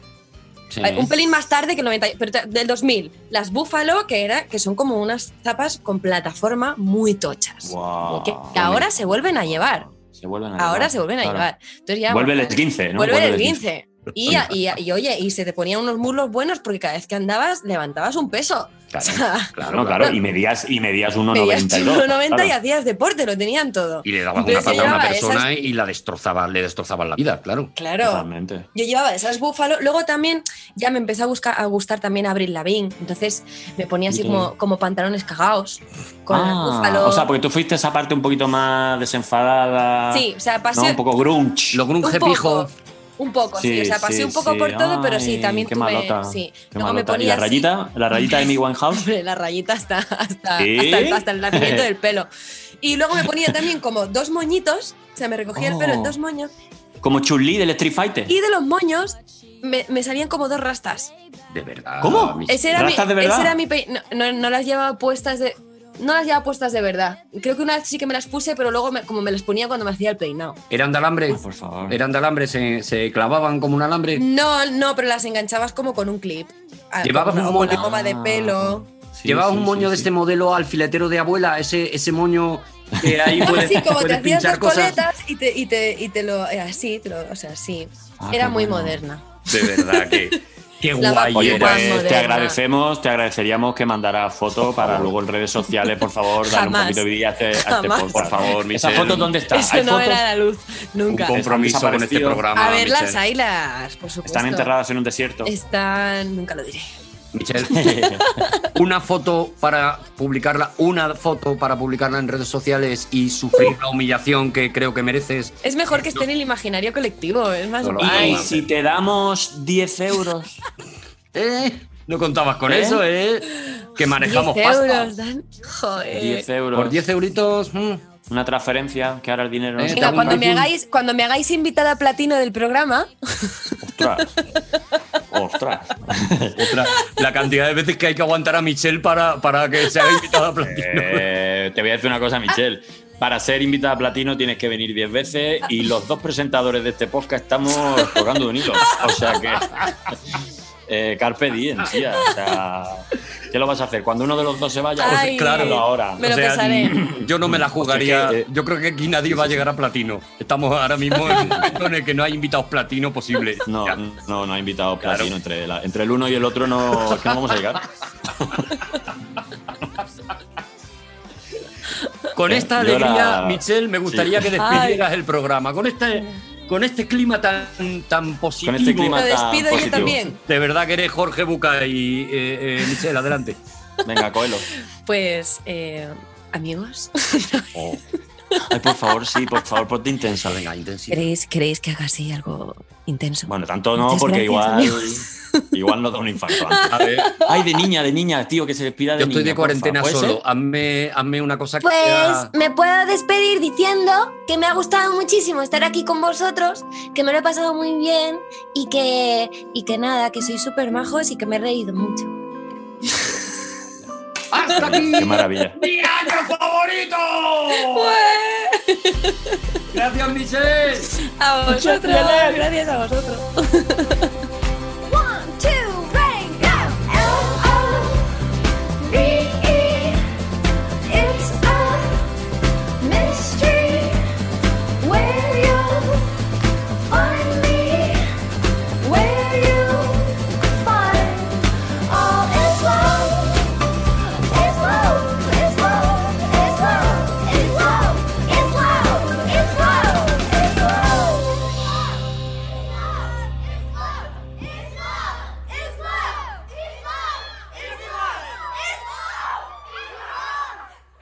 Sí. Ver, Un pelín más tarde que el 90, pero del 2000. Las búfalo, que, era, que son como unas zapas con plataforma muy tochas. Guau, que que ahora se vuelven a llevar. se vuelven a Ahora llevar, se vuelven a claro. llevar. Entonces ya, Vuelve el bueno, esguince, ¿no? Vuelve el Vuelve el esguince. Y, y, y, oye, y se te ponían unos muslos buenos porque cada vez que andabas levantabas un peso. Claro, O sea, claro, No, claro, y medías, y medías 1,92. medías 1,90 y claro. hías deporte, lo tenían todo. Y le dabas una Entonces patada a una persona esas- y la destrozabas, le destrozabas la vida, claro. Claro. Totalmente. Yo llevaba esas búfalo. Luego también ya me empezó a, buscar, a gustar también Abril Lavigne. Entonces me ponía así Sí. como, como pantalones cagados. Con las Ah, búfalo. o sea, porque tú fuiste esa parte un poquito más desenfadada. Sí, o sea, ¿no? pasé Un poco grunge. Lo un grunge poco, pijo. Un poco, sí. Sí, O sea, pasé sí, un poco sí. por todo, pero sí, también qué tuve. malota, sí. qué Luego me malota. ¿Y ponía la así- rayita? ¿La rayita de mi Winehouse? Hombre, la rayita hasta, hasta, hasta, el, hasta el nacimiento del pelo. Y luego me ponía también como dos moñitos. O sea, me recogía el pelo en Oh. dos moños. Como Chun-Li del Street Fighter. Y de los moños me, me salían como dos rastas. De verdad. ¿Cómo? Michelle. Ese era, mi, ¿Rastas de verdad? ese era mi pe- no, no, no las llevaba puestas de. No las llevaba puestas de verdad. Creo que una vez sí que me las puse, pero luego me- como me las ponía cuando me hacía el peinado. ¿Eran de alambre? por favor. ¿Eran de alambre? ¿Se, se clavaban como un alambre? No, no, pero las enganchabas como con un clip. Ah, Llevabas como un una- con moño- una goma de pelo. ¿Llevabas un moño de este modelo alfiletero de abuela? Ese, ese moño que ahí puedes, Así como te hacías cosas. coletas y te, y te, y te lo. eh, Así, te lo, o sea, sí. Ah, Era muy bueno. moderna. De verdad que. Qué guay. Oye, pues te agradecemos, te agradeceríamos que mandaras foto para luego en redes sociales, por favor, dar un poquito de vida a este, a este podcast. Por favor, ¿Esa Michelle. foto dónde está? Eso ¿Hay no fotos? era la luz. Nunca. Un compromiso con este programa. A verlas, Michelle. ahí las, por supuesto. Están enterradas en un desierto. Están. Nunca lo diré. Michelle, una foto para publicarla, una foto para publicarla en redes sociales y sufrir la humillación que creo que mereces. Es mejor que esté en el imaginario colectivo. Es más No lo guay. Y si te damos 10 euros. ¿Eh? No contabas con ¿Eh? eso, ¿eh? Que manejamos 10 pasta. euros, Dan. Joder. 10 euros. Por 10 euritos. mm, Una transferencia, que ahora el dinero no Eh, se Venga, Tengo cuando me, hagáis, cuando me hagáis invitada platino del programa, Ostras. Ostras. La cantidad de veces que hay que aguantar a Michelle para, para que se haga invitada a platino. Eh, te voy a decir una cosa, Michelle. Para ser invitada a platino tienes que venir 10 veces y los dos presentadores de este podcast estamos tocando un hilo. O sea que. Eh, carpe diem, tía. O sea, ¿qué lo vas a hacer? Cuando uno de los dos se vaya, Ay, pues hazlo ahora. me lo O sea, pensaré. Yo no me la jugaría. Que, eh, Yo creo que aquí nadie va a llegar a platino. Estamos ahora mismo en un momento en el que no hay invitados platino posible. No, Ya. no, no ha invitado Claro. platino. Entre, la- entre el uno y el otro no, es que no vamos a llegar. Con esta alegría, la- Michelle, me gustaría Sí. que despidieras el programa. Con este, con este clima tan, tan positivo. Con este clima tan despido yo positivo. también. De verdad que eres Jorge Buca y eh, eh, Michelle, adelante. Venga, cógelo. Pues, eh, amigos, Oh. Ay, por favor, sí, por favor, ponte intensa. Venga, intensidad. ¿queréis, ¿queréis que haga así algo intenso? Bueno, tanto no, Muchas porque gracias, igual, igual nos da un infarto. antes. A ver, Ay, de niña, de niña, tío, que se despida de yo estoy niña, de cuarentena porfa. ¿Puede solo. Hazme, hazme una cosa que Pues sea- me puedo despedir diciendo que me ha gustado muchísimo estar aquí con vosotros, que me lo he pasado muy bien y que, y que nada, que sois súper majos y que me he reído mucho. ¡Hasta aquí! Qué maravilla. ¡Mi año favorito! Gracias, Michelle. A vosotros, gracias a vosotros.